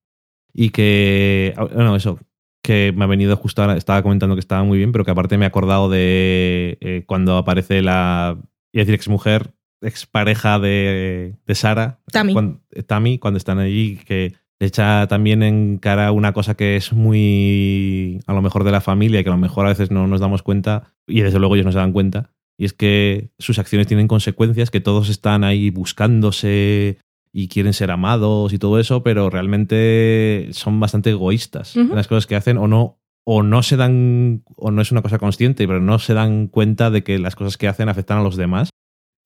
Y que, ah, bueno, eso, que me ha venido justo ahora, estaba comentando que estaba muy bien, pero que aparte me he acordado de eh, cuando aparece la, iba a decir exmujer, expareja de, de Sara, Tammy. Cuando, Tammy, cuando están allí, que le echa también en cara una cosa que es muy, a lo mejor de la familia, y que a lo mejor a veces no nos damos cuenta, y desde luego ellos no se dan cuenta, y es que sus acciones tienen consecuencias, que todos están ahí buscándose y quieren ser amados y todo eso, pero realmente son bastante egoístas en las cosas que hacen o no o no se dan o no es una cosa consciente, pero no se dan cuenta de que las cosas que hacen afectan a los demás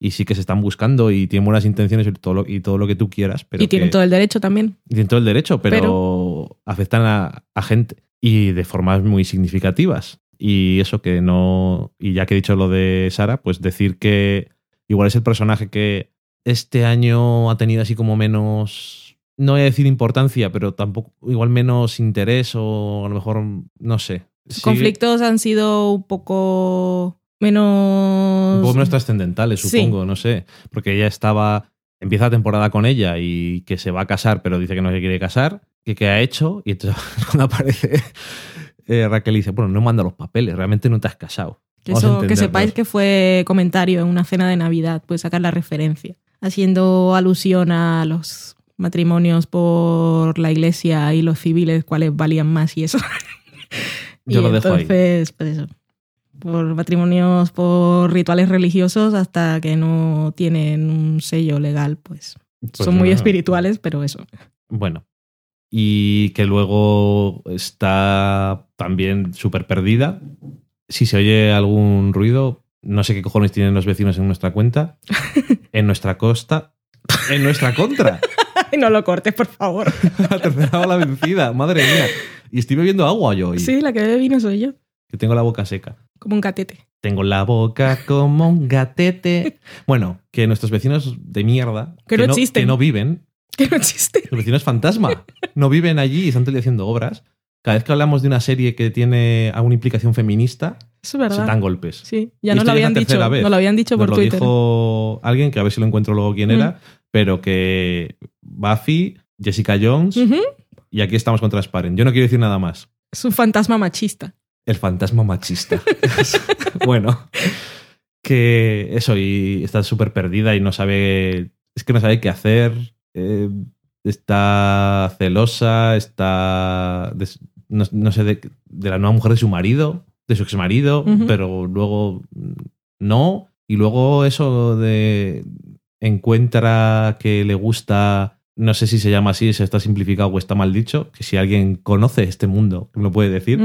y sí que se están buscando y tienen buenas intenciones y todo lo, y todo lo que tú quieras, pero y tienen que- todo el derecho también. y tienen todo el derecho, pero, afectan a, a gente y de formas muy significativas. Y eso que no. Y ya que he dicho lo de Sara, pues decir que igual es el personaje que este año ha tenido así como menos. No voy a decir importancia, pero tampoco. Igual menos interés o a lo mejor. No sé. Sus conflictos han sido un poco menos... Un poco menos trascendentales, Sí. supongo, no sé. Porque ella estaba. Empieza la temporada con ella y que se va a casar, pero dice que no se quiere casar. Que qué ha hecho. Y entonces cuando aparece eh, Raquel dice: Bueno, no manda los papeles, realmente no te has casado. Eso, que entendernos". sepáis que fue comentario en una cena de Navidad, pues sacar la referencia, haciendo alusión a los matrimonios por la iglesia y los civiles, cuáles valían más y eso. Yo y lo dejo ahí. pues eso. Por matrimonios por rituales religiosos hasta que no tienen un sello legal, pues, Pues son muy espirituales, pero eso. Bueno. Y que luego está también súper perdida. Si se oye algún ruido, no sé qué cojones tienen los vecinos en nuestra cuenta, en nuestra costa, en nuestra contra. No lo cortes, por favor. la tercera ola vencida, madre mía. Y estoy bebiendo agua yo hoy, Sí, la que bebe vino soy yo, que tengo la boca seca. como un catete. Tengo la boca como un gatete. Bueno, que nuestros vecinos de mierda, Que no existen. que no viven, Que no existe. los vecinos fantasma, no viven allí y están el haciendo obras. Cada vez que hablamos de una serie que tiene alguna implicación feminista, es se verdad. dan golpes. Sí, ya nos esto lo es habían dicho. Nos lo habían dicho Nos por lo Twitter. dijo alguien, que a ver si lo encuentro luego quién Mm. era, pero que Buffy, Jessica Jones. Y aquí estamos con Transparent. Yo no quiero decir nada más. Es un fantasma machista. El fantasma machista. bueno, que eso, y está súper perdida y no sabe. Es que no sabe qué hacer. Eh, está celosa, está. no, no sé, de, de la nueva mujer de su marido, de su ex marido, Ujú. pero luego no. Y luego eso de. Encuentra que le gusta. No sé si se llama así, si está simplificado o está mal dicho. Que si alguien conoce este mundo, me lo puede decir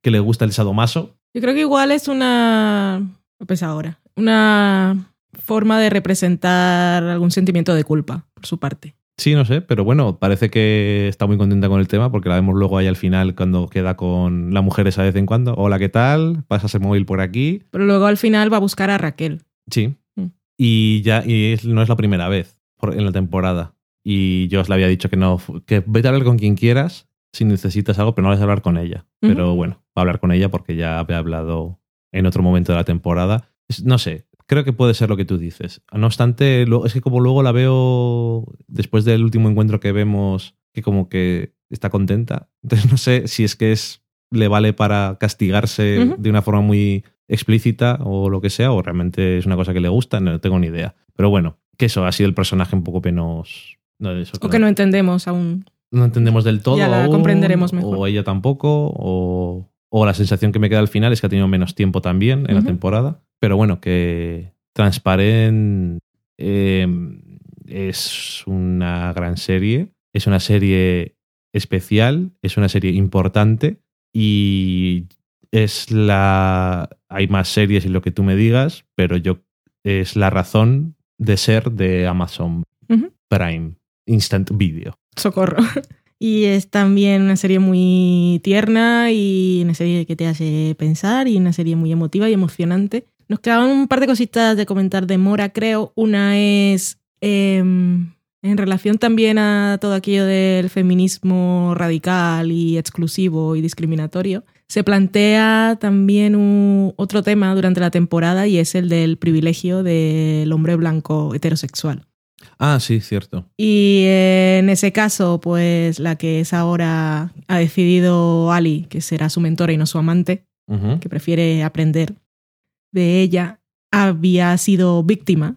que le gusta el sadomaso. Yo creo que igual es una. Pensé ahora. Una forma de representar algún sentimiento de culpa por su parte. Sí, no sé, pero bueno, parece que está muy contenta con el tema porque la vemos luego ahí al final cuando queda con la mujer esa vez en cuando. Hola, ¿qué tal? Pasas el móvil por aquí. Pero luego al final va a buscar a Raquel. Sí. Mm. Y ya y es- no es la primera vez en la temporada. Y yo os le había dicho que no, que vete a hablar con quien quieras si necesitas algo, pero no vas a hablar con ella. Pero bueno, va a hablar con ella porque ya había hablado en otro momento de la temporada. No sé, creo que puede ser lo que tú dices. No obstante, es que como luego la veo después del último encuentro que vemos, que como que está contenta. Entonces no sé si es que es le vale para castigarse de una forma muy explícita o lo que sea, o realmente es una cosa que le gusta, no tengo ni idea. Pero bueno, que eso ha sido el personaje un poco que nos... No, eso, O que no entendemos aún. no entendemos del todo. Ya la aún, comprenderemos mejor. O ella tampoco. O, o la sensación que me queda al final es que ha tenido menos tiempo también en la temporada. Pero bueno, que Transparent eh, es una gran serie. Es una serie especial. Es una serie importante. Y es la. Hay más series y lo que tú me digas, pero yo. Es la razón de ser de Amazon. Prime Instant Video. Socorro. Y es también una serie muy tierna y una serie que te hace pensar y una serie muy emotiva y emocionante. Nos quedaban un par de cositas de comentar de Mora, creo. Una es em, en relación también a todo aquello del feminismo radical y exclusivo y discriminatorio. Se plantea también un- otro tema durante la temporada y es el del privilegio del hombre blanco heterosexual. Ah, sí, cierto. Y eh, en ese caso, pues la que es ahora ha decidido Ali, que será su mentora y no su amante, que prefiere aprender de ella, había sido víctima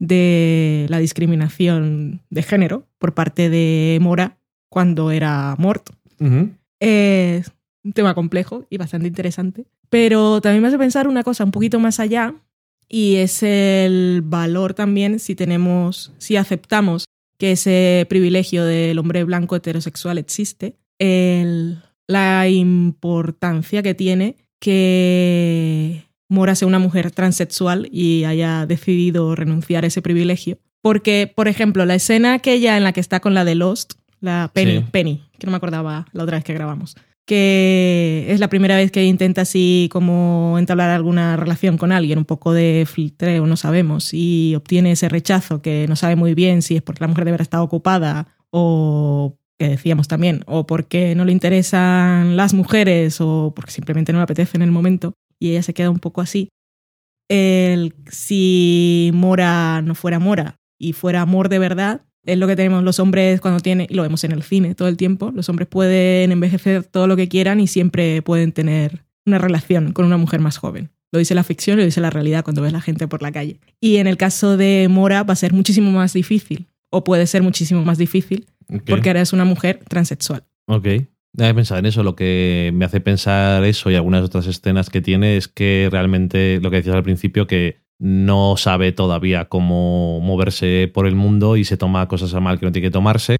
de la discriminación de género por parte de Mora cuando era Mort. Ujú. Es un tema complejo y bastante interesante. Pero también me hace pensar una cosa un poquito más allá y es el valor también si tenemos, si aceptamos que ese privilegio del hombre blanco heterosexual existe, el- la importancia que tiene que Mora sea una mujer transexual y haya decidido renunciar a ese privilegio. Porque, por ejemplo, la escena aquella en la que está con la de Lost, la Penny, Sí. Penny, que no me acordaba la otra vez que grabamos, que es la primera vez que intenta así como entablar alguna relación con alguien, un poco de filtreo, no sabemos, y obtiene ese rechazo que no sabe muy bien si es porque la mujer debe estar ocupada o que decíamos también, o porque no le interesan las mujeres o porque simplemente no le apetece en el momento y ella se queda un poco así. El, si Mora no fuera Mora y fuera amor de verdad, es lo que tenemos los hombres cuando tienen, y lo vemos en el cine todo el tiempo, los hombres pueden envejecer todo lo que quieran y siempre pueden tener una relación con una mujer más joven. Lo dice la ficción y lo dice la realidad cuando ves la gente por la calle. Y en el caso de Mora va a ser muchísimo más difícil, o puede ser muchísimo más difícil, porque ahora es una mujer transexual. Ok. He pensado en eso. Lo que me hace pensar eso y algunas otras escenas que tiene es que realmente lo que decías al principio, que no sabe todavía cómo moverse por el mundo y se toma cosas a mal que no tiene que tomarse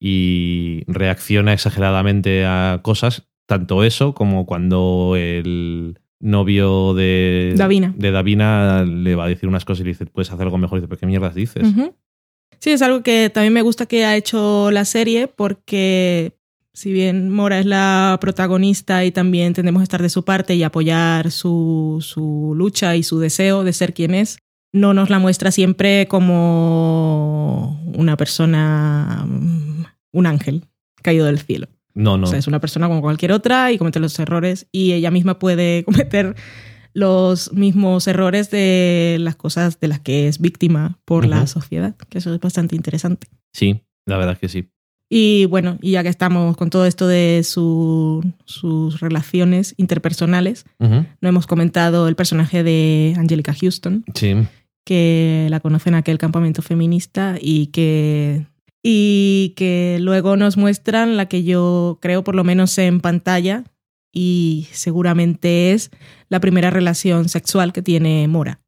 y reacciona exageradamente a cosas, tanto eso como cuando el novio de Davina. de Davina le va a decir unas cosas y le dice, puedes hacer algo mejor. Y dice, ¿pero qué mierdas dices? Sí, es algo que también me gusta que ha hecho la serie porque si bien Mora es la protagonista y también tendemos a estar de su parte y apoyar su, su lucha y su deseo de ser quien es, no nos la muestra siempre como una persona, mm, un ángel caído del cielo. No, no. O sea, es una persona como cualquier otra y comete los errores y ella misma puede cometer los mismos errores de las cosas de las que es víctima por la sociedad, que eso es bastante interesante. Sí, la verdad es que sí. Y bueno, y ya que estamos con todo esto de su- sus relaciones interpersonales, no hemos comentado el personaje de Angelica Houston, Sí. que la conocen en aquel campamento feminista y que, y que luego nos muestran la que yo creo, por lo menos en pantalla, y seguramente es la primera relación sexual que tiene Mora.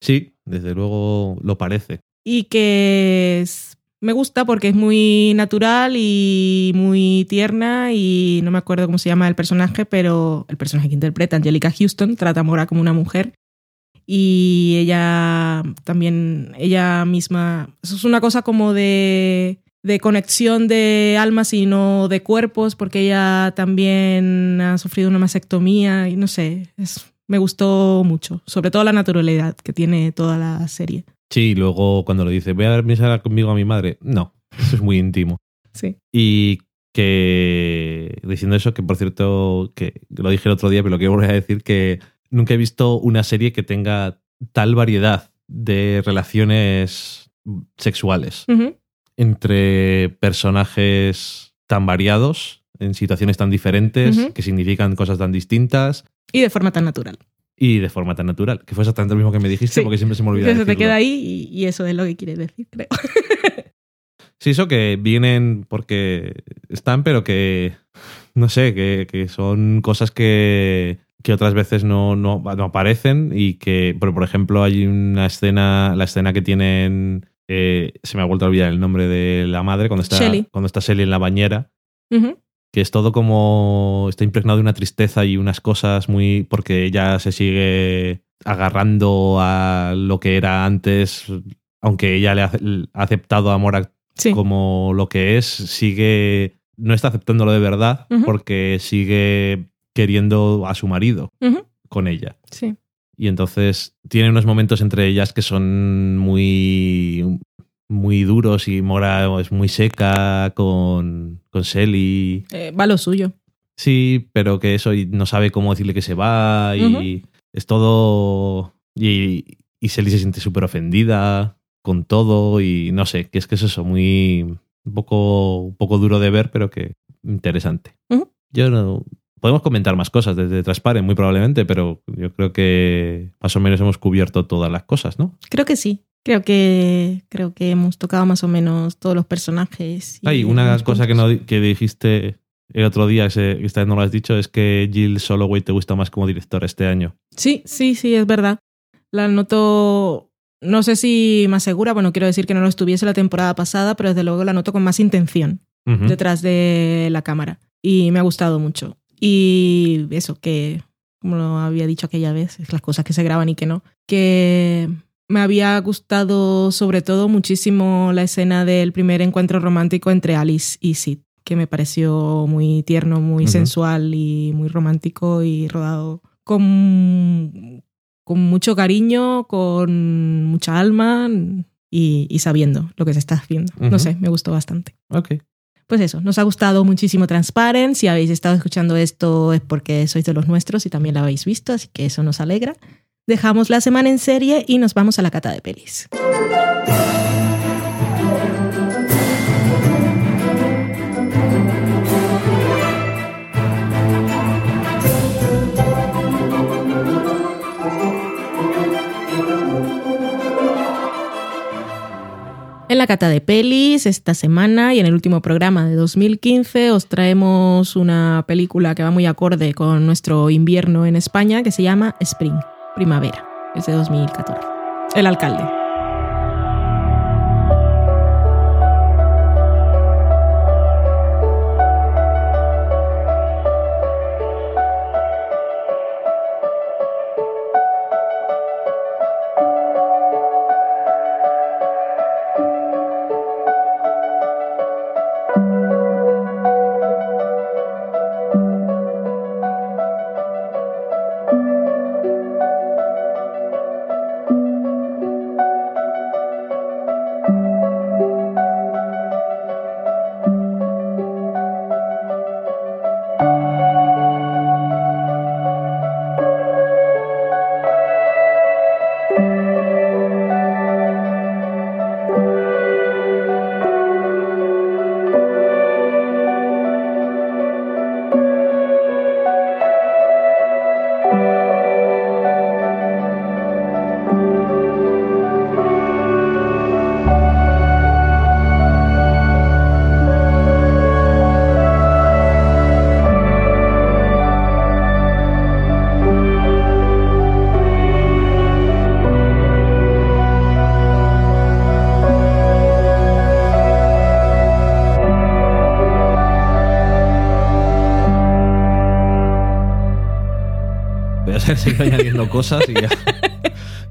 Sí, desde luego lo parece. Y que es- me gusta porque es muy natural y muy tierna y no me acuerdo cómo se llama el personaje, pero el personaje que interpreta Angelica Houston trata a Mora como una mujer y ella también, ella misma, eso es una cosa como de, de conexión de almas y no de cuerpos, porque ella también ha sufrido una mastectomía y no sé, es, me gustó mucho, sobre todo la naturalidad que tiene toda la serie. Sí, y luego cuando le dice, voy a ver misa conmigo a mi madre. No, eso es muy íntimo. Sí. Y que, diciendo eso, que por cierto, que lo dije el otro día, pero lo quiero volver a decir, que nunca he visto una serie que tenga tal variedad de relaciones sexuales entre personajes tan variados, en situaciones tan diferentes, que significan cosas tan distintas Y de forma tan natural. Y de forma tan natural. Que fue exactamente lo mismo que me dijiste, Sí. porque siempre se me olvida se te queda ahí y, y eso es lo que quieres decir, creo. Sí, eso que vienen porque están, pero que no sé, que, que son cosas que, que otras veces no, no, no aparecen y que, por, por ejemplo, hay una escena, la escena que tienen, eh, se me ha vuelto a olvidar el nombre de la madre, cuando está, Shelley. cuando está Shelly en la bañera, Ujú. Que es todo como, está impregnado de una tristeza y unas cosas muy, porque ella se sigue agarrando a lo que era antes, aunque ella le ha aceptado a Sí. como lo que es, sigue. No está aceptándolo de verdad porque sigue queriendo a su marido con ella. Sí. Y entonces tiene unos momentos entre ellas que son muy. muy duros y Mora es muy seca con. Con Shelly. Eh, va lo suyo. Sí, pero que eso y no sabe cómo decirle que se va y es todo. Y, y Shelly se siente súper ofendida con todo y no sé, que es que es eso, muy. un poco, un poco duro de ver, pero que interesante. Yo no. Podemos comentar más cosas desde Transparent, muy probablemente, pero yo creo que más o menos hemos cubierto todas las cosas, ¿no? Creo que sí. Creo que, creo que hemos tocado más o menos todos los personajes. y Hay una cosa que, no, que dijiste el otro día, que esta vez no lo has dicho, es que Jill Soloway te gusta más como director este año. Sí, sí, sí, es verdad. La noto, no sé si más segura, bueno, quiero decir que no lo estuviese la temporada pasada, pero desde luego la noto con más intención Ujú. detrás de la cámara. Y me ha gustado mucho. Y eso, que, como lo había dicho aquella vez, es las cosas que se graban y que no, que me había gustado sobre todo muchísimo la escena del primer encuentro romántico entre Alice y Sid, que me pareció muy tierno, muy sensual y muy romántico y rodado con, con mucho cariño, con mucha alma y, y sabiendo lo que se está haciendo. No sé, me gustó bastante. Ok. Pues eso, nos ha gustado muchísimo Transparent. Si habéis estado escuchando esto es porque sois de los nuestros y también la habéis visto, así que eso nos alegra. Dejamos la semana en serie y nos vamos a la cata de pelis. En la cata de pelis, esta semana y en el último programa de 2015, os traemos una película que va muy acorde con nuestro invierno en España, que se llama Spring, Primavera. Es de 2014. El alcalde. Han seguido añadiendo cosas y ya,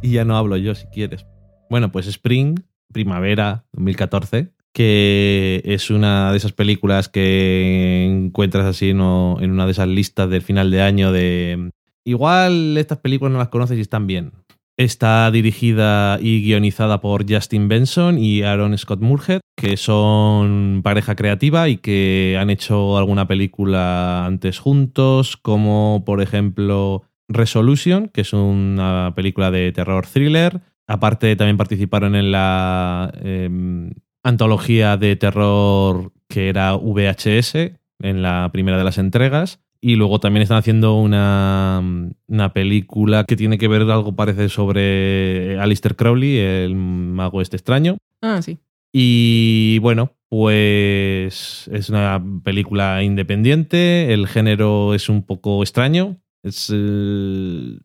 y ya no hablo yo si quieres. Bueno, pues Spring, primavera 2014, que es una de esas películas que encuentras así ¿no? en una de esas listas del final de año de... Igual estas películas no las conoces y están bien. Está dirigida y guionizada por Justin Benson y Aaron Scott Murhead, que son pareja creativa y que han hecho alguna película antes juntos, como por ejemplo Resolution, que es una película de terror thriller. Aparte también participaron en la em, antología de terror que era VHS, en la primera de las entregas. Y luego también están haciendo una, una película que tiene que ver algo parece sobre Alistair Crowley, el mago este extraño. Ah, sí. Y bueno, pues es una película independiente, el género es un poco extraño, es eh,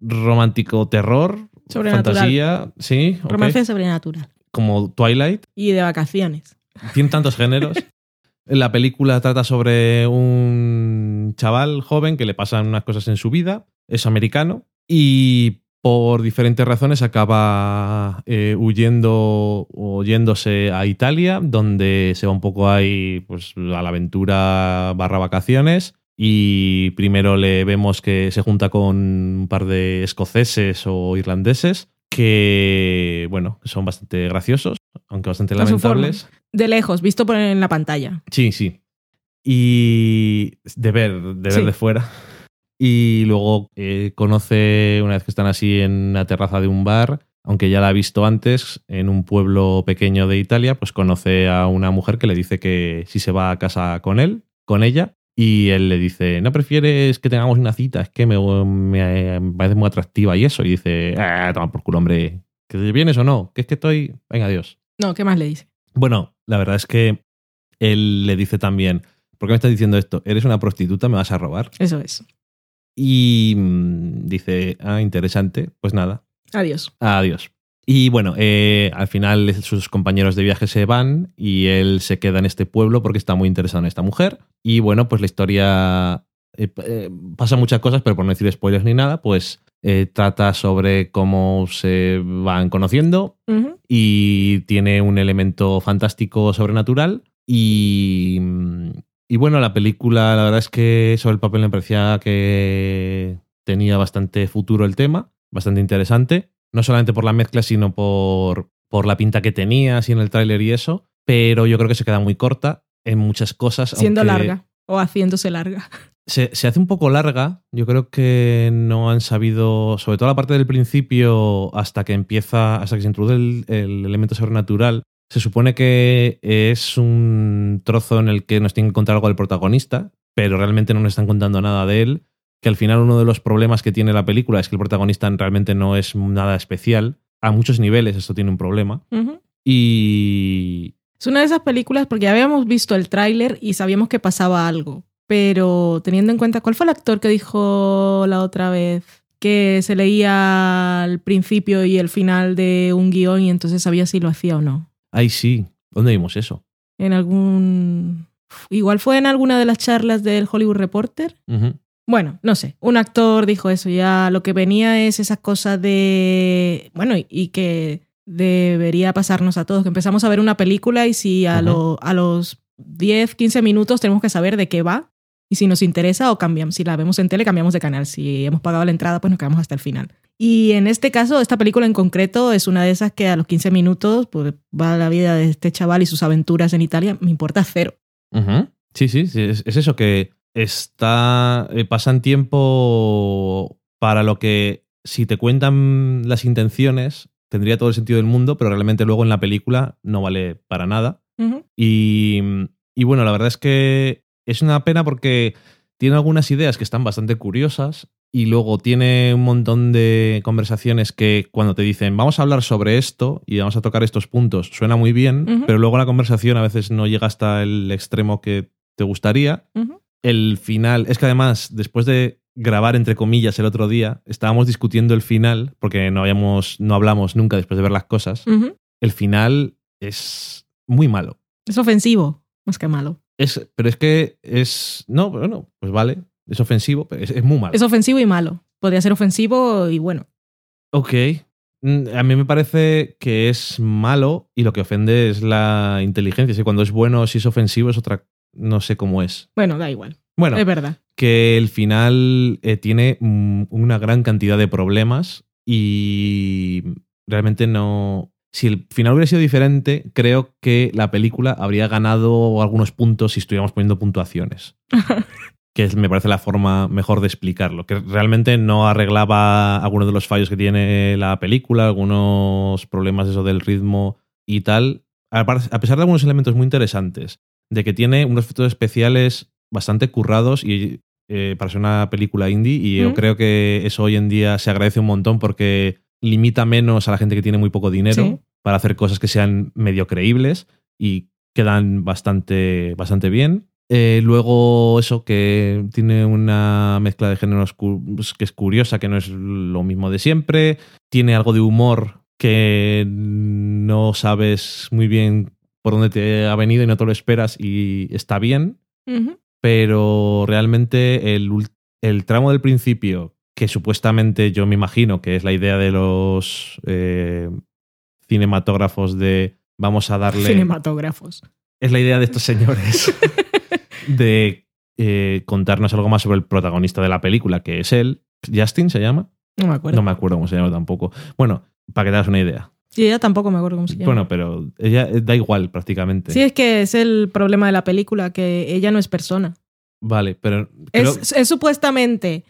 romántico terror, Sobrenatural. fantasía, sí, Romance sobrenatural. como Twilight, Y de vacaciones. tiene tantos géneros. La película trata sobre un chaval joven que le pasan unas cosas en su vida, es americano y por diferentes razones acaba eh, huyendo o yéndose a Italia, donde se va un poco ahí pues, a la aventura barra vacaciones. Y primero le vemos que se junta con un par de escoceses o irlandeses que, bueno, son bastante graciosos, aunque bastante lamentables. De lejos, visto por en la pantalla. Sí, sí. Y de ver, de ver Sí. de fuera. Y luego eh, conoce, una vez que están así en la terraza de un bar, aunque ya la ha visto antes, en un pueblo pequeño de Italia, pues conoce a una mujer que le dice que si se va a casa con él, con ella, y él le dice, ¿no prefieres que tengamos una cita? Es que me, me- me parece muy atractiva y eso. Y dice, ah, toma por culo, hombre, ¿que te vienes o no? Que es que estoy... Venga, adiós. No, ¿qué más le dice? Bueno, la verdad es que él le dice también, ¿por qué me estás diciendo esto? ¿Eres una prostituta? ¿Me vas a robar? Eso es. Y mm, dice, ah, interesante, pues nada, Adiós. adiós. Y bueno, eh, al final sus compañeros de viaje se van y él se queda en este pueblo porque está muy interesado en esta mujer. Y bueno, pues la historia eh, eh, pasa muchas cosas, pero por no decir spoilers ni nada, pues eh, trata sobre cómo se van conociendo, y tiene un elemento fantástico sobrenatural. Y, y bueno, la película la verdad es que sobre el papel me parecía que tenía bastante futuro el tema, bastante interesante, no solamente por la mezcla, sino por, por la pinta que tenía, así en el tráiler y eso, pero yo creo que se queda muy corta en muchas cosas. Siendo larga. O haciéndose larga. se, se hace un poco larga. Yo creo que no han sabido, sobre todo la parte del principio, hasta que empieza, hasta que se introduce el, el elemento sobrenatural. Se supone que es un trozo en el que nos tienen que contar algo del protagonista, pero realmente no nos están contando nada de él. Que al final uno de los problemas que tiene la película es que el protagonista realmente no es nada especial. A muchos niveles esto tiene un problema. Y Es una de esas películas porque ya habíamos visto el tráiler y sabíamos que pasaba algo. Pero teniendo en cuenta, ¿cuál fue el actor que dijo la otra vez que se leía el principio y el final de un guion y entonces sabía si lo hacía o no? ahí sí, ¿dónde vimos eso? En algún... Igual fue en alguna de las charlas del Hollywood Reporter. Bueno, no sé, un actor dijo eso, ya lo que venía es esa cosa de, bueno, y, y que debería pasarnos a todos, que empezamos a ver una película y si a, lo- a los 10, 15 minutos tenemos que saber de qué va y si nos interesa o cambiamos, si la vemos en tele cambiamos de canal, si hemos pagado la entrada pues nos quedamos hasta el final. Y en este caso, esta película en concreto es una de esas que a los 15 minutos pues, va la vida de este chaval y sus aventuras en Italia, me importa cero. Sí, sí, sí, es, es eso que está eh, pasan tiempo para lo que si te cuentan las intenciones tendría todo el sentido del mundo, pero realmente luego en la película no vale para nada. Y, y bueno, la verdad es que es una pena porque tiene algunas ideas que están bastante curiosas y luego tiene un montón de conversaciones que cuando te dicen vamos a hablar sobre esto y vamos a tocar estos puntos suena muy bien, pero luego la conversación a veces no llega hasta el extremo que te gustaría. El final, es que además después de grabar entre comillas el otro día, estábamos discutiendo el final porque no habíamos no hablamos nunca después de ver las cosas. El final es muy malo. Es ofensivo, más que malo. Es, pero es que es. No, bueno, pues vale. Es ofensivo, pero es, es muy malo. Es ofensivo y malo. podría ser ofensivo y bueno. Ok. Mm, A mí me parece que es malo y lo que ofende es la inteligencia. Si cuando es bueno, si es ofensivo, es otra. No sé cómo es. Bueno, da igual. Bueno, Es verdad. que el final eh, tiene mm, una gran cantidad de problemas y realmente no... Si el final hubiera sido diferente, creo que la película habría ganado algunos puntos si estuviéramos poniendo puntuaciones. que me parece la forma mejor de explicarlo. Que realmente no arreglaba algunos de los fallos que tiene la película, algunos problemas eso del ritmo y tal. A pesar de algunos elementos muy interesantes, de que tiene unos efectos especiales bastante currados y eh, para ser una película indie y yo creo que eso hoy en día se agradece un montón porque limita menos a la gente que tiene muy poco dinero Sí. para hacer cosas que sean medio creíbles y quedan bastante, bastante bien. Eh, luego eso que tiene una mezcla de géneros que es curiosa, que no es lo mismo de siempre. Tiene algo de humor que no sabes muy bien por dónde te ha venido y no te lo esperas y está bien pero realmente el, el tramo del principio, que supuestamente yo me imagino que es la idea de los eh, cinematógrafos de vamos a darle... Cinematógrafos. es la idea de estos señores de eh, contarnos algo más sobre el protagonista de la película, que es él. ¿Justin se llama? No me acuerdo. No me acuerdo cómo se llama tampoco. Bueno, para que te hagas una idea. Y ella tampoco me acuerdo cómo se llama. Bueno, pero ella eh, da igual prácticamente. Sí, es que es el problema de la película, que ella no es persona. Vale, pero... creo- Es, es supuestamente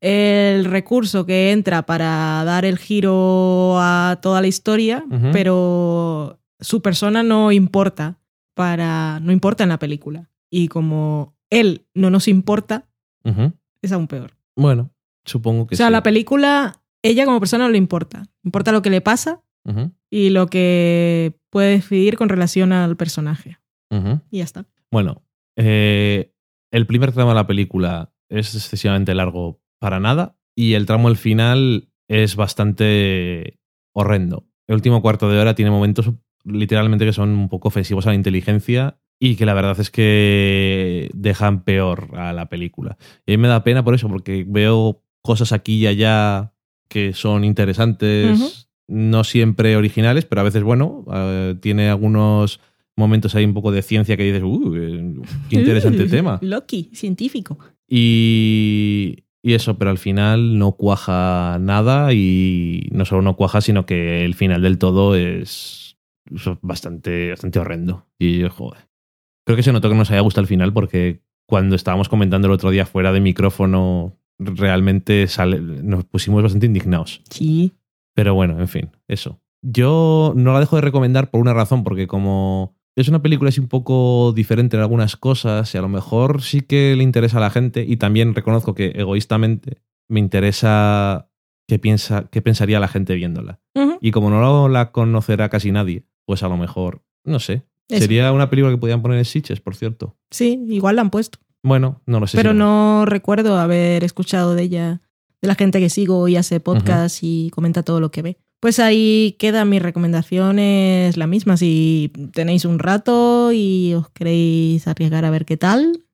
el recurso que entra para dar el giro a toda la historia, pero su persona no importa para no importa en la película. Y como él no nos importa, es aún peor. Bueno, supongo que o sea, sí. la película, ella como persona no le importa. Importa lo que le pasa Y lo que puede decidir con relación al personaje. Y ya está. Bueno, eh, el primer tramo de la película es excesivamente largo para nada y el tramo al final es bastante horrendo. El último cuarto de hora tiene momentos literalmente que son un poco ofensivos a la inteligencia y que la verdad es que dejan peor a la película. Y a mí me da pena por eso, porque veo cosas aquí y allá que son interesantes. No siempre originales, pero a veces, bueno, eh, tiene algunos momentos ahí un poco de ciencia que dices, uh, eh, qué interesante tema. Loki, científico. Y, y eso, pero al final no cuaja nada y no solo no cuaja, sino que el final del todo es es bastante, bastante horrendo. Y joder. Creo que se notó que nos haya gustado el final porque cuando estábamos comentando el otro día fuera de micrófono, realmente sale- nos pusimos bastante indignados. Sí. Pero bueno, en fin, eso. Yo no la dejo de recomendar por una razón, porque como es una película así un poco diferente en algunas cosas, y a lo mejor sí que le interesa a la gente, y también reconozco que egoístamente me interesa qué, piensa, qué pensaría la gente viéndola. Y como no la conocerá casi nadie, pues a lo mejor, no sé. Eso. Sería una película que podían poner en Sitches, por cierto. Sí, igual la han puesto. Bueno, no lo sé. pero no recuerdo haber escuchado de ella, de la gente que sigo y hace podcast y comenta todo lo que ve. Pues ahí quedan mis recomendaciones, la misma. Si tenéis un rato y os queréis arriesgar a ver qué tal,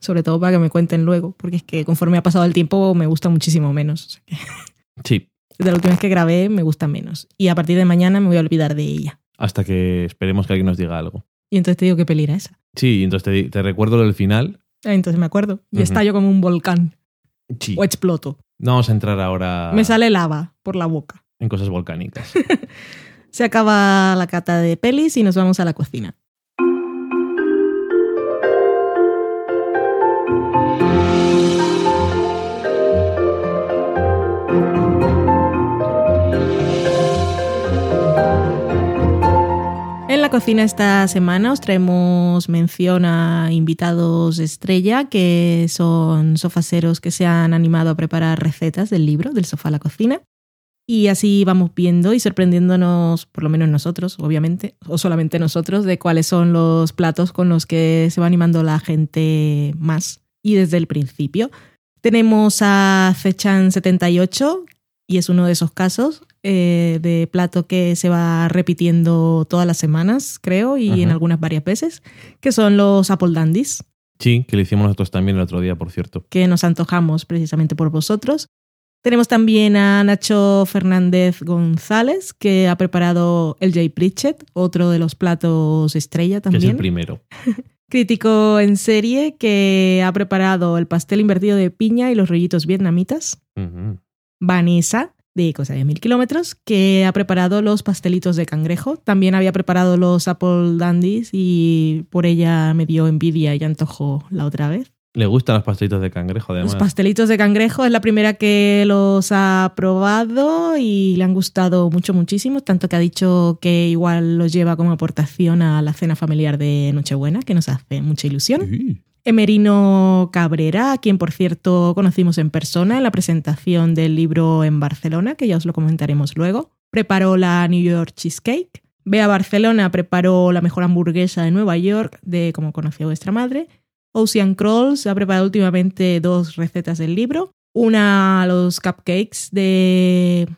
sobre todo para que me cuenten luego, porque es que conforme ha pasado el tiempo me gusta muchísimo menos. O sea que Sí, Desde la última vez que grabé me gusta menos. Y a partir de mañana me voy a olvidar de ella. hasta que esperemos que alguien nos diga algo. Y entonces te digo qué peli era esa. Sí, entonces te, te recuerdo lo del final. Entonces me acuerdo. Y Ujú. estallo como un volcán. Sí. O exploto. No vamos a entrar ahora Me sale lava por la boca. en cosas volcánicas. Se acaba la cata de pelis y nos vamos a la cocina. La cocina esta semana os traemos mención a invitados estrella que son sofaseros que se han animado a preparar recetas del libro del sofá a la cocina. Y así vamos viendo y sorprendiéndonos, por lo menos nosotros, obviamente, o solamente nosotros, de cuáles son los platos con los que se va animando la gente más. Y desde el principio. Tenemos a Fechan78, y es uno de esos casos eh, de plato que se va repitiendo todas las semanas, creo, y en algunas varias veces, que son los Apple Dandies Sí, que lo hicimos nosotros también el otro día, por cierto. que nos antojamos precisamente por vosotros. Tenemos también a Nacho Fernández González, que ha preparado el Jay Pritchett, otro de los platos estrella Que es el también. primero. Crítico en serie que ha preparado el pastel invertido de piña y los rollitos vietnamitas. Ujú. Vanessa, de Cosa de Mil Kilómetros, que ha preparado los pastelitos de cangrejo. También había preparado los Apple Dandies y por ella me dio envidia y antojo la otra vez. Le gustan los pastelitos de cangrejo, además. Los pastelitos de cangrejo es la primera que los ha probado y le han gustado mucho, muchísimo, tanto que ha dicho que igual los lleva como aportación a la cena familiar de Nochebuena, que nos hace mucha ilusión. Sí. Emerino Cabrera, a quien por cierto conocimos en persona en la presentación del libro en Barcelona, que ya os lo comentaremos luego, preparó la New York Cheesecake. Bea Barcelona preparó la mejor hamburguesa de Nueva York, de como conoció vuestra madre. Ocean Crawls ha preparado últimamente dos recetas del libro. Una, los cupcakes de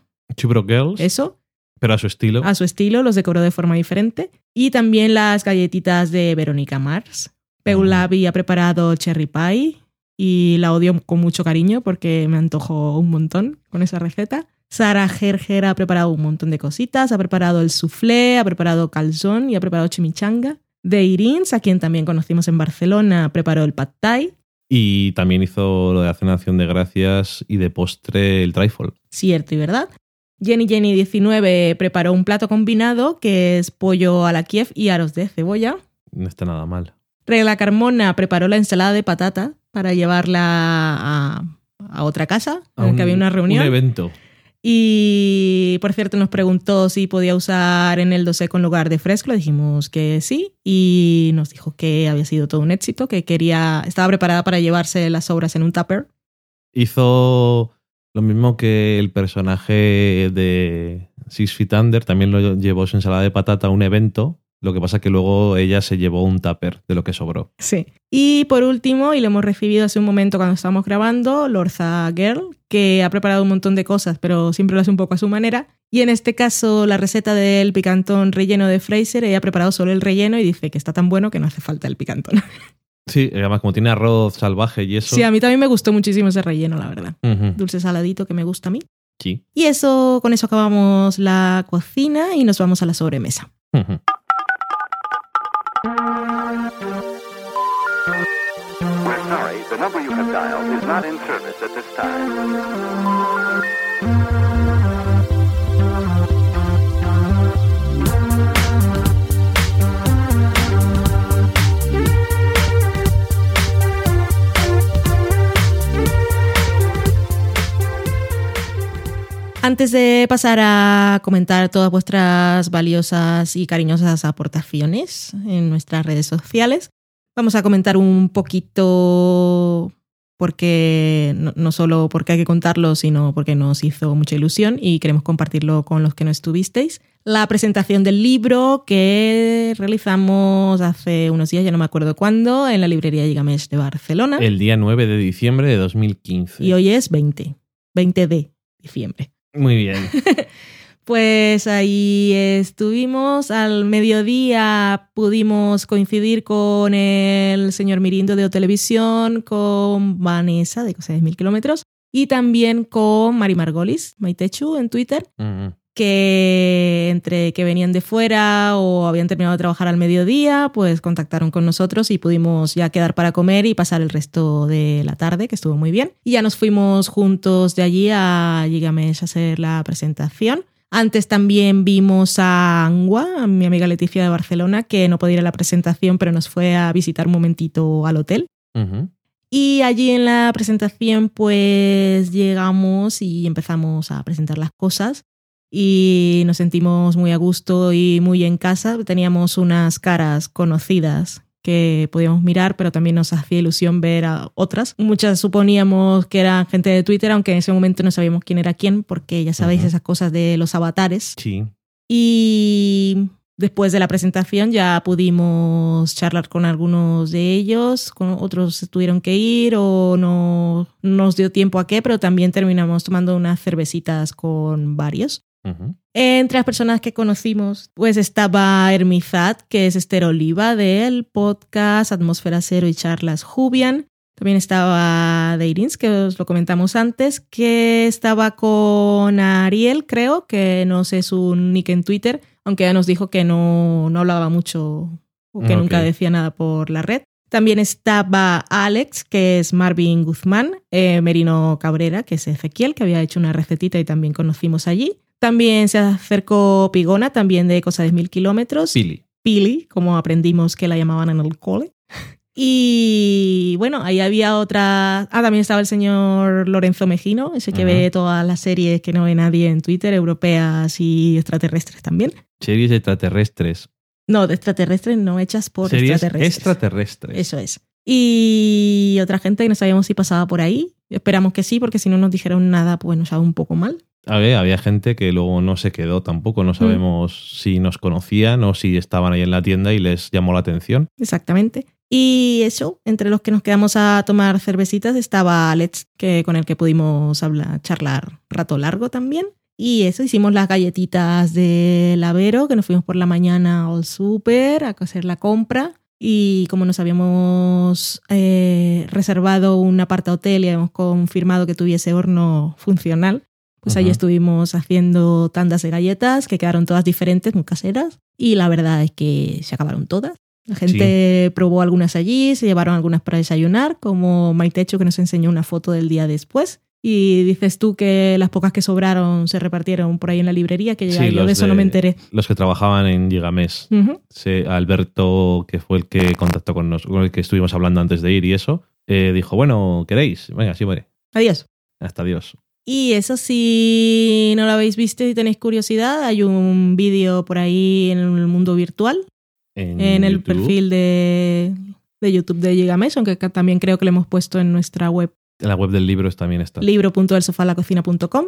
Broke Girls, eso, pero a su estilo. a su estilo, los decoró de forma diferente. Y también las galletitas de Verónica Mars. Peulavi ha preparado cherry pie y la odio con mucho cariño porque me antojó un montón con esa receta. Sara Gerger ha preparado un montón de cositas, ha preparado el soufflé, ha preparado calzón y ha preparado chimichanga. De Irins, a quien también conocimos en Barcelona, preparó el pad thai. Y también hizo lo de hacer una acción de gracias y de postre el trifle. Cierto y verdad. Jenny Jenny 19 preparó un plato combinado que es pollo a la Kiev y aros de cebolla. No está nada mal. Regla Carmona preparó la ensalada de patata para llevarla a, a otra casa A en la un- que había una reunión. Un evento. Y por cierto nos preguntó si podía usar en el doce con lugar de fresco. Le dijimos que sí y nos dijo que había sido todo un éxito, que quería, estaba preparada para llevarse las sobras en un tupper. Hizo lo mismo que el personaje de Six Feet Under. También lo llevó su ensalada de patata a un evento. Lo que pasa que luego ella se llevó un tupper de lo que sobró. Sí. Y por último, y lo hemos recibido hace un momento cuando estábamos grabando, Lorza Girl, que ha preparado un montón de cosas, pero siempre lo hace un poco a su manera. Y en este caso, la receta del picantón relleno de Fraser, ella ha preparado solo el relleno y dice que está tan bueno que no hace falta el picantón. Sí, además como tiene arroz salvaje y eso. Sí, a mí también me gustó muchísimo ese relleno, la verdad. Dulce saladito que me gusta a mí. Sí. Y eso, con eso acabamos la cocina y nos vamos a la sobremesa. We're sorry, the number you have dialed is not in service at this time. Antes de pasar a comentar todas vuestras valiosas y cariñosas aportaciones en nuestras redes sociales, vamos a comentar un poquito porque no, no solo porque hay que contarlo, sino porque nos hizo mucha ilusión y queremos compartirlo con los que no estuvisteis. La presentación del libro que realizamos hace unos días, ya no me acuerdo cuándo, en la librería Gigamesh de Barcelona. El día 9 de diciembre de 2015. Y hoy es 20, 20 de diciembre. Muy bien. Pues ahí estuvimos. Al mediodía pudimos coincidir con el señor Mirindo de O Televisión, con Vanessa de Cosas de Mil Kilómetros y también con Mari Margolis, Maitechu, en Twitter. Que entre que venían de fuera o habían terminado de trabajar al mediodía, pues contactaron con nosotros y pudimos ya quedar para comer y pasar el resto de la tarde, que estuvo muy bien. Y ya nos fuimos juntos de allí a Gigamesh a hacer la presentación. Antes también vimos a Angua, a mi amiga Leticia de Barcelona, que no podía ir a la presentación, pero nos fue a visitar un momentito al hotel. Y allí en la presentación pues llegamos y empezamos a presentar las cosas y nos sentimos muy a gusto y muy en casa. Teníamos unas caras conocidas que podíamos mirar, pero también nos hacía ilusión ver a otras. Muchas suponíamos que eran gente de Twitter, aunque en ese momento no sabíamos quién era quién, porque ya sabéis Ujú. esas cosas de los avatares. Sí. Y después de la presentación ya pudimos charlar con algunos de ellos, con otros tuvieron que ir o no nos dio tiempo a qué, pero también terminamos tomando unas cervecitas con varios. Entre las personas que conocimos, pues estaba Hermizat, que es Esther Oliva del podcast Atmósfera Cero y Charlas Jubian. También estaba Deirins, que os lo comentamos antes, que estaba con Ariel, creo, que no sé su nick en Twitter, aunque ya nos dijo que no, no hablaba mucho o que Ok. nunca decía nada por la red. También estaba Alex, que es Marvin Guzmán, eh, Merino Cabrera, que es Ezequiel, que había hecho una recetita y también conocimos allí. También se acercó Pigona, también de Cosa de Mil Kilómetros. Pili. Pili, como aprendimos que la llamaban en el cole. Y bueno, ahí había otra. Ah, también estaba el señor Lorenzo Mejino, ese que ve todas las series que no ve nadie en Twitter, europeas y extraterrestres también. Series extraterrestres. No, de extraterrestres no hechas por Series extraterrestres. extraterrestres. Eso es. Y otra gente que no sabíamos si pasaba por ahí. Esperamos que sí, porque si no nos dijeron nada, pues nos sabe un poco mal. A ver, había gente que luego no se quedó tampoco. No sabemos si nos conocían o si estaban ahí en la tienda y les llamó la atención. Exactamente. Y eso, entre los que nos quedamos a tomar cervecitas estaba Alex, que, con el que pudimos hablar, charlar rato largo también. Y eso, hicimos las galletitas de Lavero, que nos fuimos por la mañana al súper a hacer la compra. Y como nos habíamos eh, reservado un aparta hotel y habíamos confirmado que tuviese horno funcional, pues ahí Ujú. estuvimos haciendo tandas de galletas que quedaron todas diferentes, muy caseras. Y la verdad es que se acabaron todas. La gente probó algunas allí, se llevaron algunas para desayunar, como Maitecho que nos enseñó una foto del día después. Y dices tú que las pocas que sobraron se repartieron por ahí en la librería, que Sí, yo de eso no me enteré. Los que trabajaban en Gigamés. Se- Alberto, que fue el que contactó con nosotros, con el que estuvimos hablando antes de ir y eso, eh, dijo, bueno, ¿queréis? Venga, sí, vale. Adiós. Hasta adiós. Y eso si no lo habéis visto y tenéis curiosidad, hay un vídeo por ahí en el mundo virtual, en el perfil de, de YouTube de Gigamesh, aunque acá también creo que lo hemos puesto en nuestra web En la web del libro también está. libro.elsofalacocina.com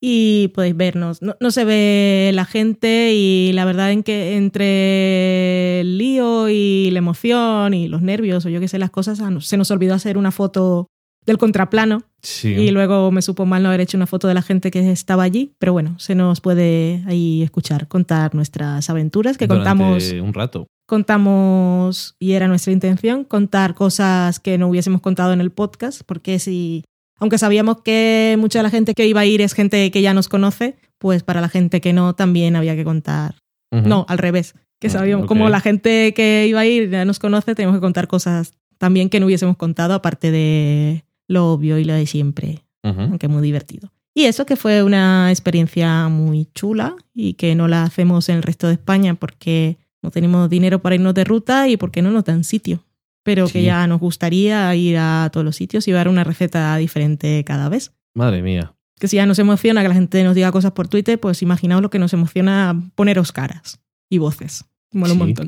y podéis vernos. No, no se ve la gente y la verdad en que entre el lío y la emoción y los nervios o yo qué sé las cosas, ah, se nos olvidó hacer una foto del contraplano sí. y luego me supo mal no haber hecho una foto de la gente que estaba allí, pero bueno, se nos puede ahí escuchar contar nuestras aventuras que Durante contamos un rato. contamos, y era nuestra intención, contar cosas que no hubiésemos contado en el podcast, porque si, aunque sabíamos que mucha de la gente que iba a ir es gente que ya nos conoce, pues para la gente que no también había que contar. No, al revés, que Ah, sabíamos, como la gente que iba a ir ya nos conoce, tenemos que contar cosas también que no hubiésemos contado, aparte de lo obvio y lo de siempre Ujú. aunque muy divertido. Y eso que fue una experiencia muy chula y que no la hacemos en el resto de España porque no tenemos dinero para irnos de ruta y porque no nos dan sitio. Pero que Sí. ya nos gustaría ir a todos los sitios y dar una receta diferente cada vez. Madre mía. Que si ya nos emociona que la gente nos diga cosas por Twitter, pues imaginaos lo que nos emociona poneros caras y voces. Mola un Sí. montón.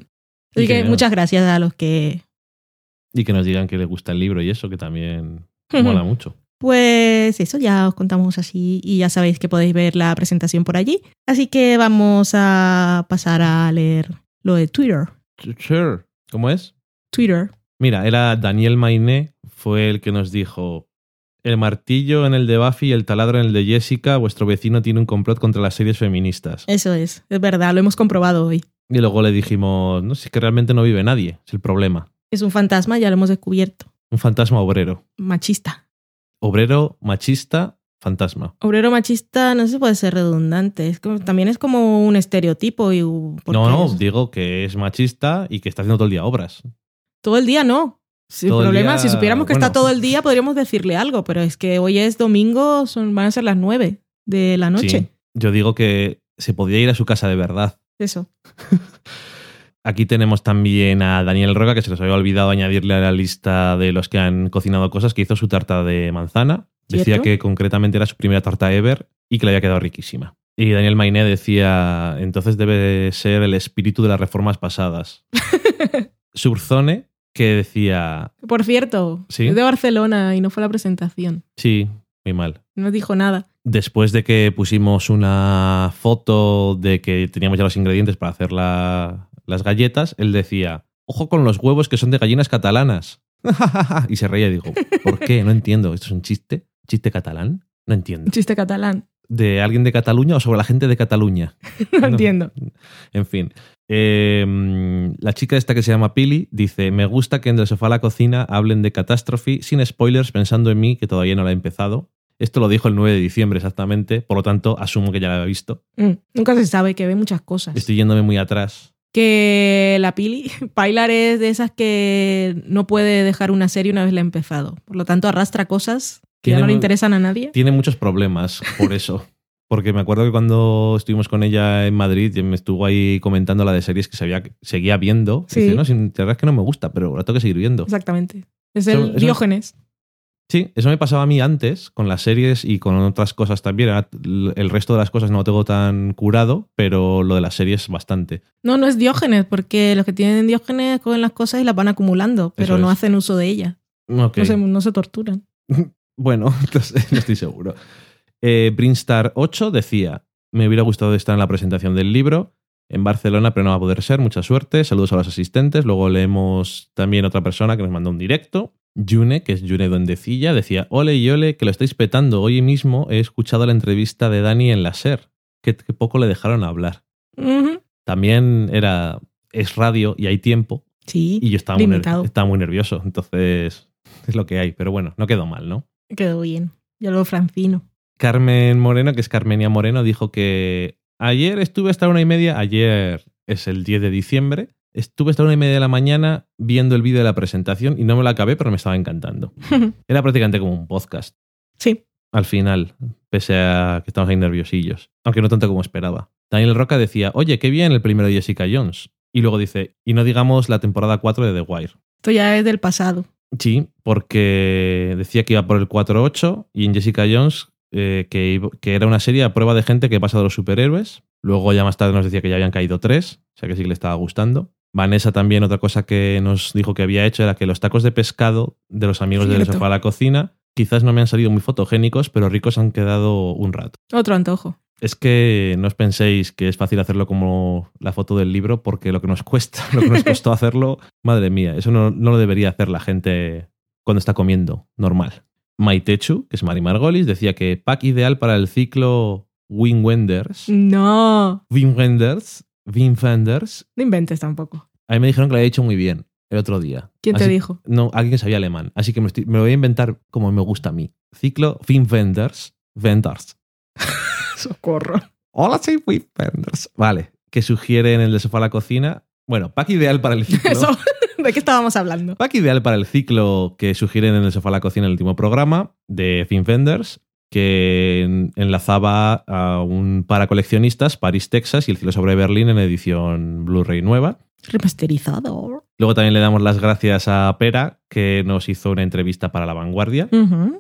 Y Así que que- muchas gracias a los que... Y que nos digan que les gusta el libro y eso, que también mola mucho. Pues eso, ya os contamos así y ya sabéis que podéis ver la presentación por allí. Así que vamos a pasar a leer lo de Twitter. Sure. ¿Cómo es? Twitter. Mira, era Daniel Mainé, fue el que nos dijo: El martillo en el de Buffy y el taladro en el de Jessica, vuestro vecino tiene un complot contra las series feministas. Eso es, es verdad, lo hemos comprobado hoy. Y luego le dijimos: No, si es que realmente no vive nadie, es el problema. Es un fantasma, ya lo hemos descubierto. Un fantasma obrero. Machista. Obrero, machista, fantasma. Obrero machista no se puede ser redundante. Es como- también es como un estereotipo. Y, No, no, es- digo que es machista y que está haciendo todo el día obras. Todo el día no. Sin Todo problema, día- si supiéramos que bueno. está todo el día, podríamos decirle algo, pero es que hoy es domingo, son, van a ser las nueve de la noche. Sí. Yo digo que se podría ir a su casa de verdad. Eso. Aquí tenemos también a Daniel Roca, que se les había olvidado añadirle a la lista de los que han cocinado cosas, que hizo su tarta de manzana. Decía ¿Cierto? que concretamente era su primera tarta ever y que le había quedado riquísima. Y Daniel Mainé decía, entonces debe ser el espíritu de las reformas pasadas. Surzone, que decía, Por cierto, Sí. es de Barcelona y no fue la presentación. sí, muy mal. No dijo nada. Después de que pusimos una foto de que teníamos ya los ingredientes para hacer la- las galletas, él decía, ojo con los huevos que son de gallinas catalanas. y se reía y digo, ¿por qué? No entiendo. ¿Esto es un chiste? ¿Chiste catalán? No entiendo. Chiste catalán. de alguien de Cataluña o sobre la gente de Cataluña. No No. entiendo. En fin. Eh, mm, la chica esta que se llama Pili dice, me gusta que en el sofá a la cocina hablen de catástrofe sin spoilers pensando en mí que todavía no la he empezado. Esto lo dijo el 9 de diciembre exactamente, por lo tanto asumo que ya la había visto. Mm, Nunca se sabe que ve muchas cosas. Estoy yéndome muy atrás. Que la Pili, Pilar es de esas que no puede dejar una serie una vez la ha empezado. Por lo tanto, arrastra cosas que ya no le interesan a nadie. Tiene muchos problemas por eso. Porque me acuerdo que cuando estuvimos con ella en Madrid, y me estuvo ahí comentando la de series que se había- seguía viendo. Sí. Dice, no, sin, la verdad es que no me gusta, pero la tengo que seguir viendo. Exactamente. Es el eso- Diógenes. Sí, eso me pasaba a mí antes con las series y con otras cosas también. El resto de las cosas no lo tengo tan curado, pero lo de las series bastante. No, no es Diógenes, porque los que tienen Diógenes cogen las cosas y las van acumulando, pero Eso no es. hacen uso de ellas. No, se, no se torturan. Bueno, entonces, no estoy seguro. Eh, Brinstar 8 decía: Me hubiera gustado estar en la presentación del libro en Barcelona, pero no va a poder ser. Mucha suerte. Saludos a los asistentes. Luego leemos también otra persona que nos mandó un directo. Yune, que es Yune Duendecilla, decía: Ole y ole, que lo estáis petando. Hoy mismo he escuchado la entrevista de Dani en la SER. Que, que poco le dejaron hablar. También era. Es radio y hay tiempo. Sí, Y yo estaba muy, estaba nervioso. Entonces, es lo que hay. Pero bueno, no quedó mal, ¿no? Quedó bien. Ya lo Francino. Carmen Moreno, que es Carmenia Moreno, dijo que ayer estuve hasta una y media, ayer es el 10 de diciembre, estuve hasta la una y media de la mañana viendo el vídeo de la presentación y no me lo acabé, pero me estaba encantando. Era prácticamente como un podcast, sí. al final, pese a que estamos ahí nerviosillos, aunque no tanto como esperaba. Daniel Roca decía, oye, qué bien el primero de Jessica Jones. Y luego dice, y no digamos la temporada 4 de The Wire. Esto ya es del pasado. Sí, porque decía que iba por el 4-8 y en Jessica Jones eh, que, iba- que era una serie a prueba de gente que pasa de los superhéroes. Luego ya más tarde nos decía que ya habían caído tres, o sea que sí que le estaba gustando. Vanessa también otra cosa que nos dijo que había hecho era que los tacos de pescado de los amigos del Cierto. sofá a la cocina quizás no me han salido muy fotogénicos, pero ricos han quedado un rato. Otro antojo. Es que no os penséis que es fácil hacerlo como la foto del libro, porque lo que nos cuesta, lo que nos costó hacerlo, madre mía, eso no, no lo debería hacer la gente cuando está comiendo normal. Maitechu, que es Mari Margolis, decía que pack ideal para el ciclo Wim Wenders. No. Wim Wenders. Wim Wenders. No inventes tampoco. A mí me dijeron que lo había hecho muy bien el otro día. ¿Quién te dijo? No, alguien que sabía alemán. Así que me, estoy- me lo voy a inventar como me gusta a mí. Ciclo Wim Wenders. Wenders. Socorro. Hola, soy Wim Wenders. Vale, que sugiere en el de sofá a la cocina. Bueno, pack ideal para el ciclo. Eso, ¿De qué estábamos hablando? Pack ideal para el ciclo que sugieren en el sofá a la cocina en el último programa de Finn Fenders, que en- enlazaba a un para coleccionistas, Paris, Texas y el cielo sobre Berlín en edición Blu-ray nueva. Remasterizado. Luego también le damos las gracias a Pera, que nos hizo una entrevista para La Vanguardia.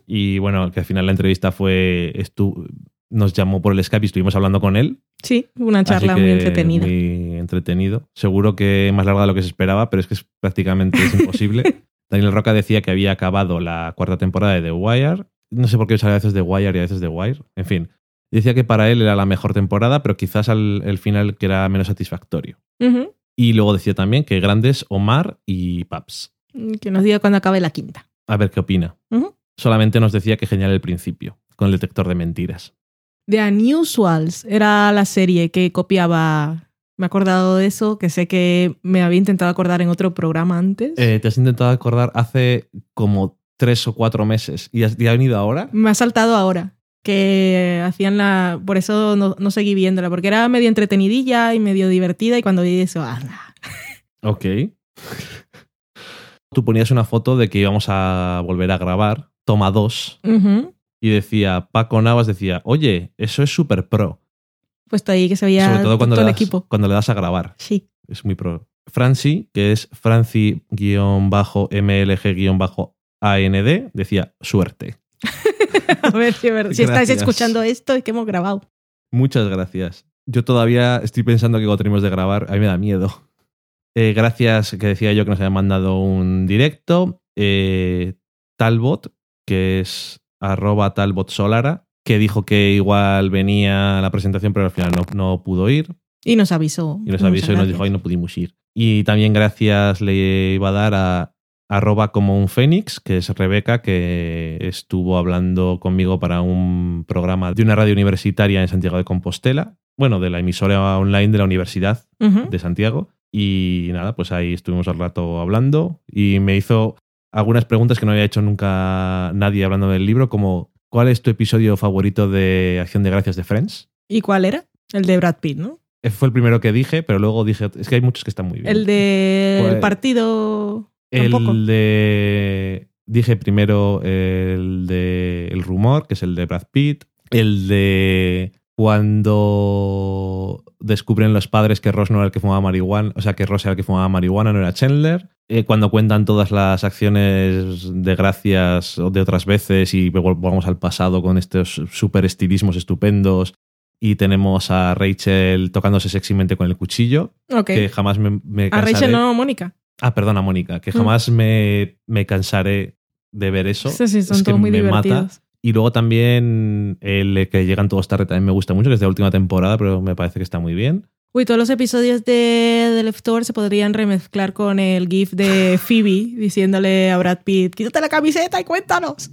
Y bueno, que al final la entrevista fue. nos llamó por el Skype y estuvimos hablando con él. Sí, una charla muy entretenida. Muy entretenido. Seguro que más larga de lo que se esperaba, pero es que es prácticamente es imposible. Daniel Roca decía que había acabado la cuarta temporada de The Wire. No sé por qué sale a veces The Wire y a veces The Wire. En fin. Decía que para él era la mejor temporada, pero quizás al el final que era menos satisfactorio. Y luego decía también que grandes Omar y Paps. Que nos diga cuando acabe la quinta. A ver qué opina. Solamente nos decía que genial el principio, con el detector de mentiras. The Unusuals era la serie que copiaba. Me he acordado de eso, que sé que me había intentado acordar en otro programa antes. Eh, ¿Te has intentado acordar hace como tres o cuatro meses y has, y ha venido ahora? Me ha saltado ahora. Que hacían la. Por eso no, no seguí viéndola, porque era medio entretenidilla y medio divertida. Y cuando vi eso, ah. Ok. Tú ponías una foto de que íbamos a volver a grabar, toma dos, y decía, Paco Navas decía, oye, eso es súper pro. Puesto ahí que se veía Sobre todo cuando todo le, el das, equipo. cuando le das a grabar. Sí. Es muy pro. Franci, que es Franci-MLG-AND, decía, suerte. A ver si, verdad. si estáis escuchando esto, es que hemos grabado. Muchas gracias. Yo todavía estoy pensando que cuando tenemos de grabar, a mí me da miedo. Eh, gracias, que decía yo que nos habían mandado un directo. Eh, Talbot, que es arroba Talbot Solara, que dijo que igual venía a la presentación, pero al final no, no pudo ir. Y nos avisó. Y nos avisó y nos dijo, ay, no pudimos ir. Y también gracias le iba a dar a arroba como un fénix, que es Rebeca, que estuvo hablando conmigo para un programa de una radio universitaria en Santiago de Compostela, bueno, de la emisora online de la Universidad de Santiago. Y nada, pues ahí estuvimos al rato hablando y me hizo algunas preguntas que no había hecho nunca nadie hablando del libro, como ¿cuál es tu episodio favorito de Acción de Gracias de Friends? ¿Y cuál era? El de Brad Pitt, ¿no? Fue el primero que dije, pero luego dije, es que hay muchos que están muy bien. El del Pues- partido. Tampoco. El de. Dije primero el de El rumor, que es el de Brad Pitt. El de cuando descubren los padres que Ross no era el que fumaba marihuana, o sea, que Ross era el que fumaba marihuana, no era Chandler. Eh, cuando cuentan todas las acciones de gracias de otras veces y vol- volvamos al pasado con estos super estilismos estupendos. Y tenemos a Rachel tocándose sexymente con el cuchillo, que jamás me, me A. Rachel no, Mónica. Ah, perdona, Mónica, que Mm. jamás me, me cansaré de ver eso. Sí, sí, son Es que muy me mata. Y luego también el que llegan todos tarde también me gusta mucho, que es de la última temporada, pero me parece que está muy bien. Uy, todos los episodios de The Leftovers se podrían remezclar con el GIF de Phoebe diciéndole a Brad Pitt: quítate la camiseta y cuéntanos.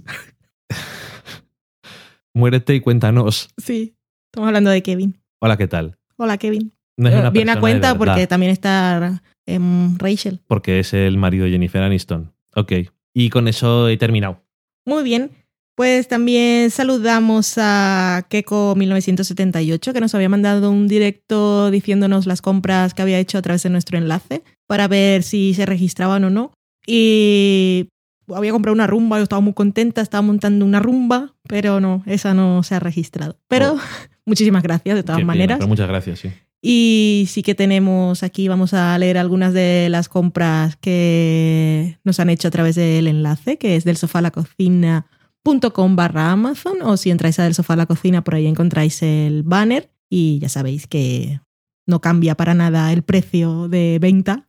Muérete y cuéntanos. Sí, estamos hablando de Kevin. Hola, ¿qué tal? Hola, Kevin. No es Eh, una Viene a cuenta porque también está em, Rachel. porque es el marido de Jennifer Aniston. Ok. Y con eso he terminado. Muy bien. Pues también saludamos a Keko1978, que nos había mandado un directo diciéndonos las compras que había hecho a través de nuestro enlace para ver si se registraban o no. Y había comprado una rumba, yo estaba muy contenta, estaba montando una rumba, pero no, esa no se ha registrado. Pero Oh. muchísimas gracias de todas Qué pena, maneras. pero muchas gracias, sí. Y sí que tenemos aquí, vamos a leer algunas de las compras que nos han hecho a través del enlace, que es del sofá la cocina.com barra Amazon, o si entráis a del sofá a la cocina, por ahí encontráis el banner y ya sabéis que no cambia para nada el precio de venta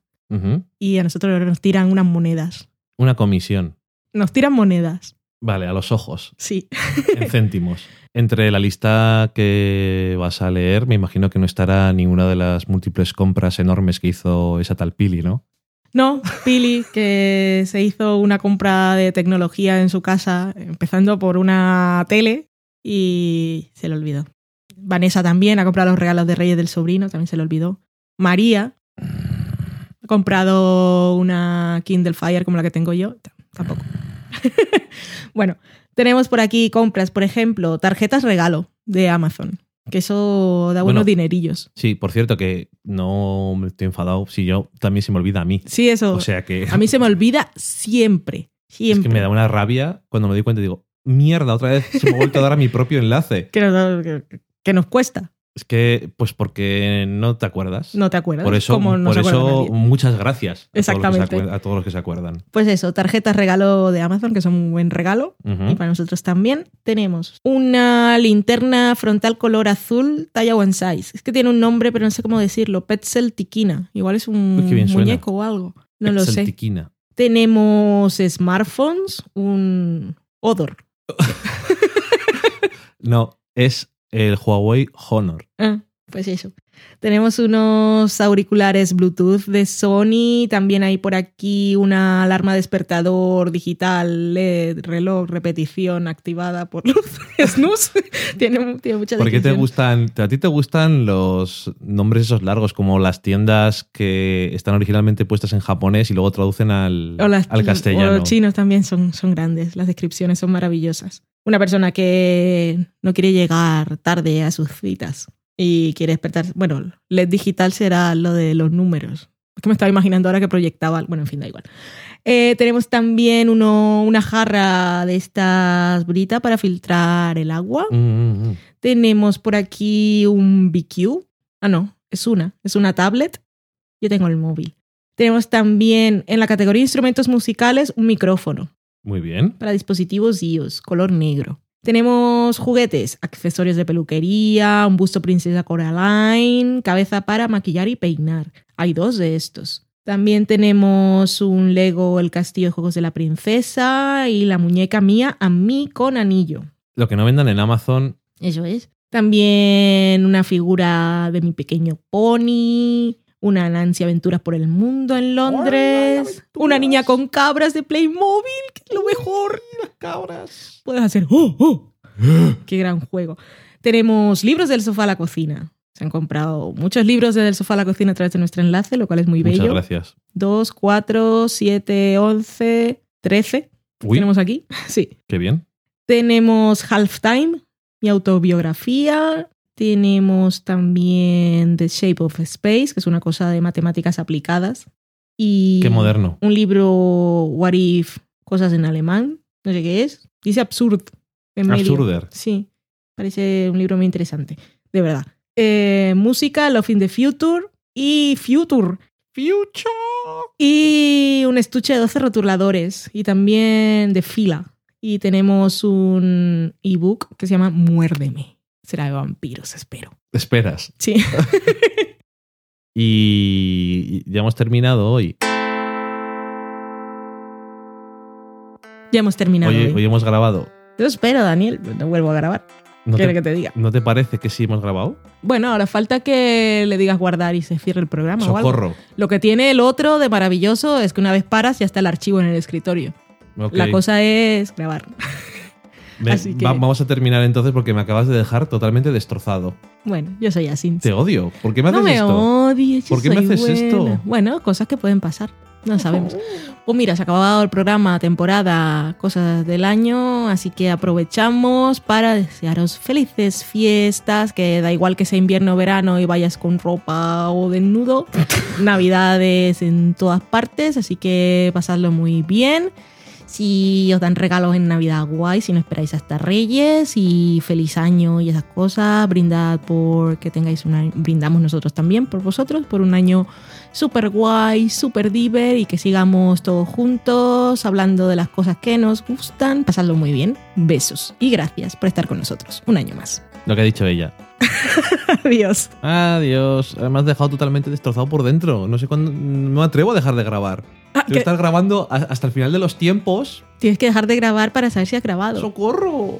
y a nosotros nos tiran unas monedas. Una comisión. Nos tiran monedas, Vale, a los ojos. sí. en céntimos. Entre la lista que vas a leer, me imagino que no estará ninguna de las múltiples compras enormes que hizo esa tal Pili, ¿no? No, Pili, que se hizo una compra de tecnología en su casa, empezando por una tele y se le olvidó. Vanessa también ha comprado los regalos de Reyes del sobrino, también se le olvidó. María ha comprado una Kindle Fire como la que tengo yo, tampoco. bueno, tenemos por aquí compras, por ejemplo, tarjetas regalo de Amazon, que eso da Bueno, buenos dinerillos. Sí, por cierto que no me estoy enfadado si yo también se me olvida a mí. Sí, eso. O sea que a mí se me olvida siempre. es Siempre. que me da una rabia cuando me doy cuenta y digo, mierda, otra vez se me ha vuelto a dar a mi propio enlace. que, nos, que- que nos cuesta. Es que, pues porque no te acuerdas. No te acuerdas. por eso, no por eso muchas gracias a todos, Exactamente. acuer- a todos los que se acuerdan. Pues eso, tarjetas regalo de Amazon, que son un buen regalo. Y para nosotros también tenemos una linterna frontal color azul talla one size. Es que tiene un nombre, pero no sé cómo decirlo. Petzl Tikina. Igual es un Uy, muñeco o algo. No lo sé. Exceltiquina. Tenemos smartphones, un Odor. No, es el Huawei Honor. Ah, pues eso. Tenemos unos auriculares Bluetooth de Sony. También hay por aquí una alarma despertador digital, LED, reloj, repetición activada por luz. Snooze. tiene, tiene mucha ¿Por qué te gustan? ¿A ti te gustan los nombres esos largos, como las tiendas que están originalmente puestas en japonés y luego traducen al, O las- al o castellano? los chinos también son, son grandes. Las descripciones son maravillosas. Una persona que no quiere llegar tarde a sus citas y quiere despertar. Bueno, LED digital será lo de los números. Es que me estaba imaginando ahora que proyectaba. Bueno, en fin, da igual. Eh, tenemos también uno, una jarra de estas brita para filtrar el agua. Mm, mm, mm. Tenemos por aquí un BQ. Ah, no, es una. Es una tablet. Yo tengo el móvil. Tenemos también en la categoría instrumentos musicales un micrófono Muy bien. para dispositivos iOS, color negro. Tenemos juguetes, accesorios de peluquería, un busto princesa Coraline, cabeza para maquillar y peinar. Hay dos de estos. También tenemos un Lego El Castillo de Juegos de la Princesa y la muñeca mía a mí con anillo. Lo que no vendan en Amazon, Eso es. También una figura de mi pequeño pony, Una Nancy Aventuras por el Mundo en Londres. Una niña con cabras de Playmobil, que es lo mejor. Las cabras. Puedes hacer ¡Oh, oh! ¡Qué gran juego! Tenemos libros del sofá a la cocina. Se han comprado muchos libros del sofá a la cocina a través de nuestro enlace, lo cual es muy Muchas bello. gracias. 2, 4, 7, 11, 13. Uy, Tenemos aquí. Sí. qué bien. Tenemos Halftime, mi autobiografía. Tenemos también The Shape of Space, que es una cosa de matemáticas aplicadas. Y Qué moderno. un libro What If, cosas en alemán. No sé qué es. Dice Absurd. En medio. Absurder. Sí, parece un libro muy interesante, de verdad. Eh, música, Love in the Future y Future. Future. Y un estuche de 12 rotuladores y también de fila. Y tenemos un ebook que se llama Muérdeme. Será de vampiros, espero. Esperas. Sí. Y ya hemos terminado hoy. ya hemos terminado. Hoy, hoy. hoy hemos grabado. Yo espero, Daniel. No vuelvo a grabar. ¿No ¿Quieres te, que te diga? ¿No te parece que sí hemos grabado? Bueno, ahora falta que le digas guardar y se cierre el programa o algo. Socorro. Lo que tiene el otro de maravilloso es que una vez paras ya está el archivo en el escritorio. La cosa es grabar. Me- así que- va- vamos a terminar entonces porque me acabas de dejar totalmente destrozado. Bueno, yo soy así. Te odio. ¿Por qué me haces no me esto? odies. ¿Por qué me haces esto? Bueno, cosas que pueden pasar. No sabemos. Pues mira, se ha acabado el programa, temporada, cosas del año, así que aprovechamos para desearos felices fiestas, que da igual que sea invierno o verano y vayas con ropa o desnudo. Navidades en todas partes, así que pasadlo muy bien. Si os dan regalos en Navidad, guay. Si no esperáis hasta Reyes y feliz año y esas cosas, brindad por que tengáis un año, brindamos nosotros también por vosotros, por un año súper guay, súper diver y que sigamos todos juntos hablando de las cosas que nos gustan. Pasadlo muy bien. Besos y gracias por estar con nosotros un año más. Lo que ha dicho ella. Adiós. Adiós. Me has dejado totalmente destrozado por dentro. No sé cuándo. No me atrevo a dejar de grabar. Ah, que- estás grabando hasta el final de los tiempos. Tienes que dejar de grabar para saber si has grabado. ¡Socorro!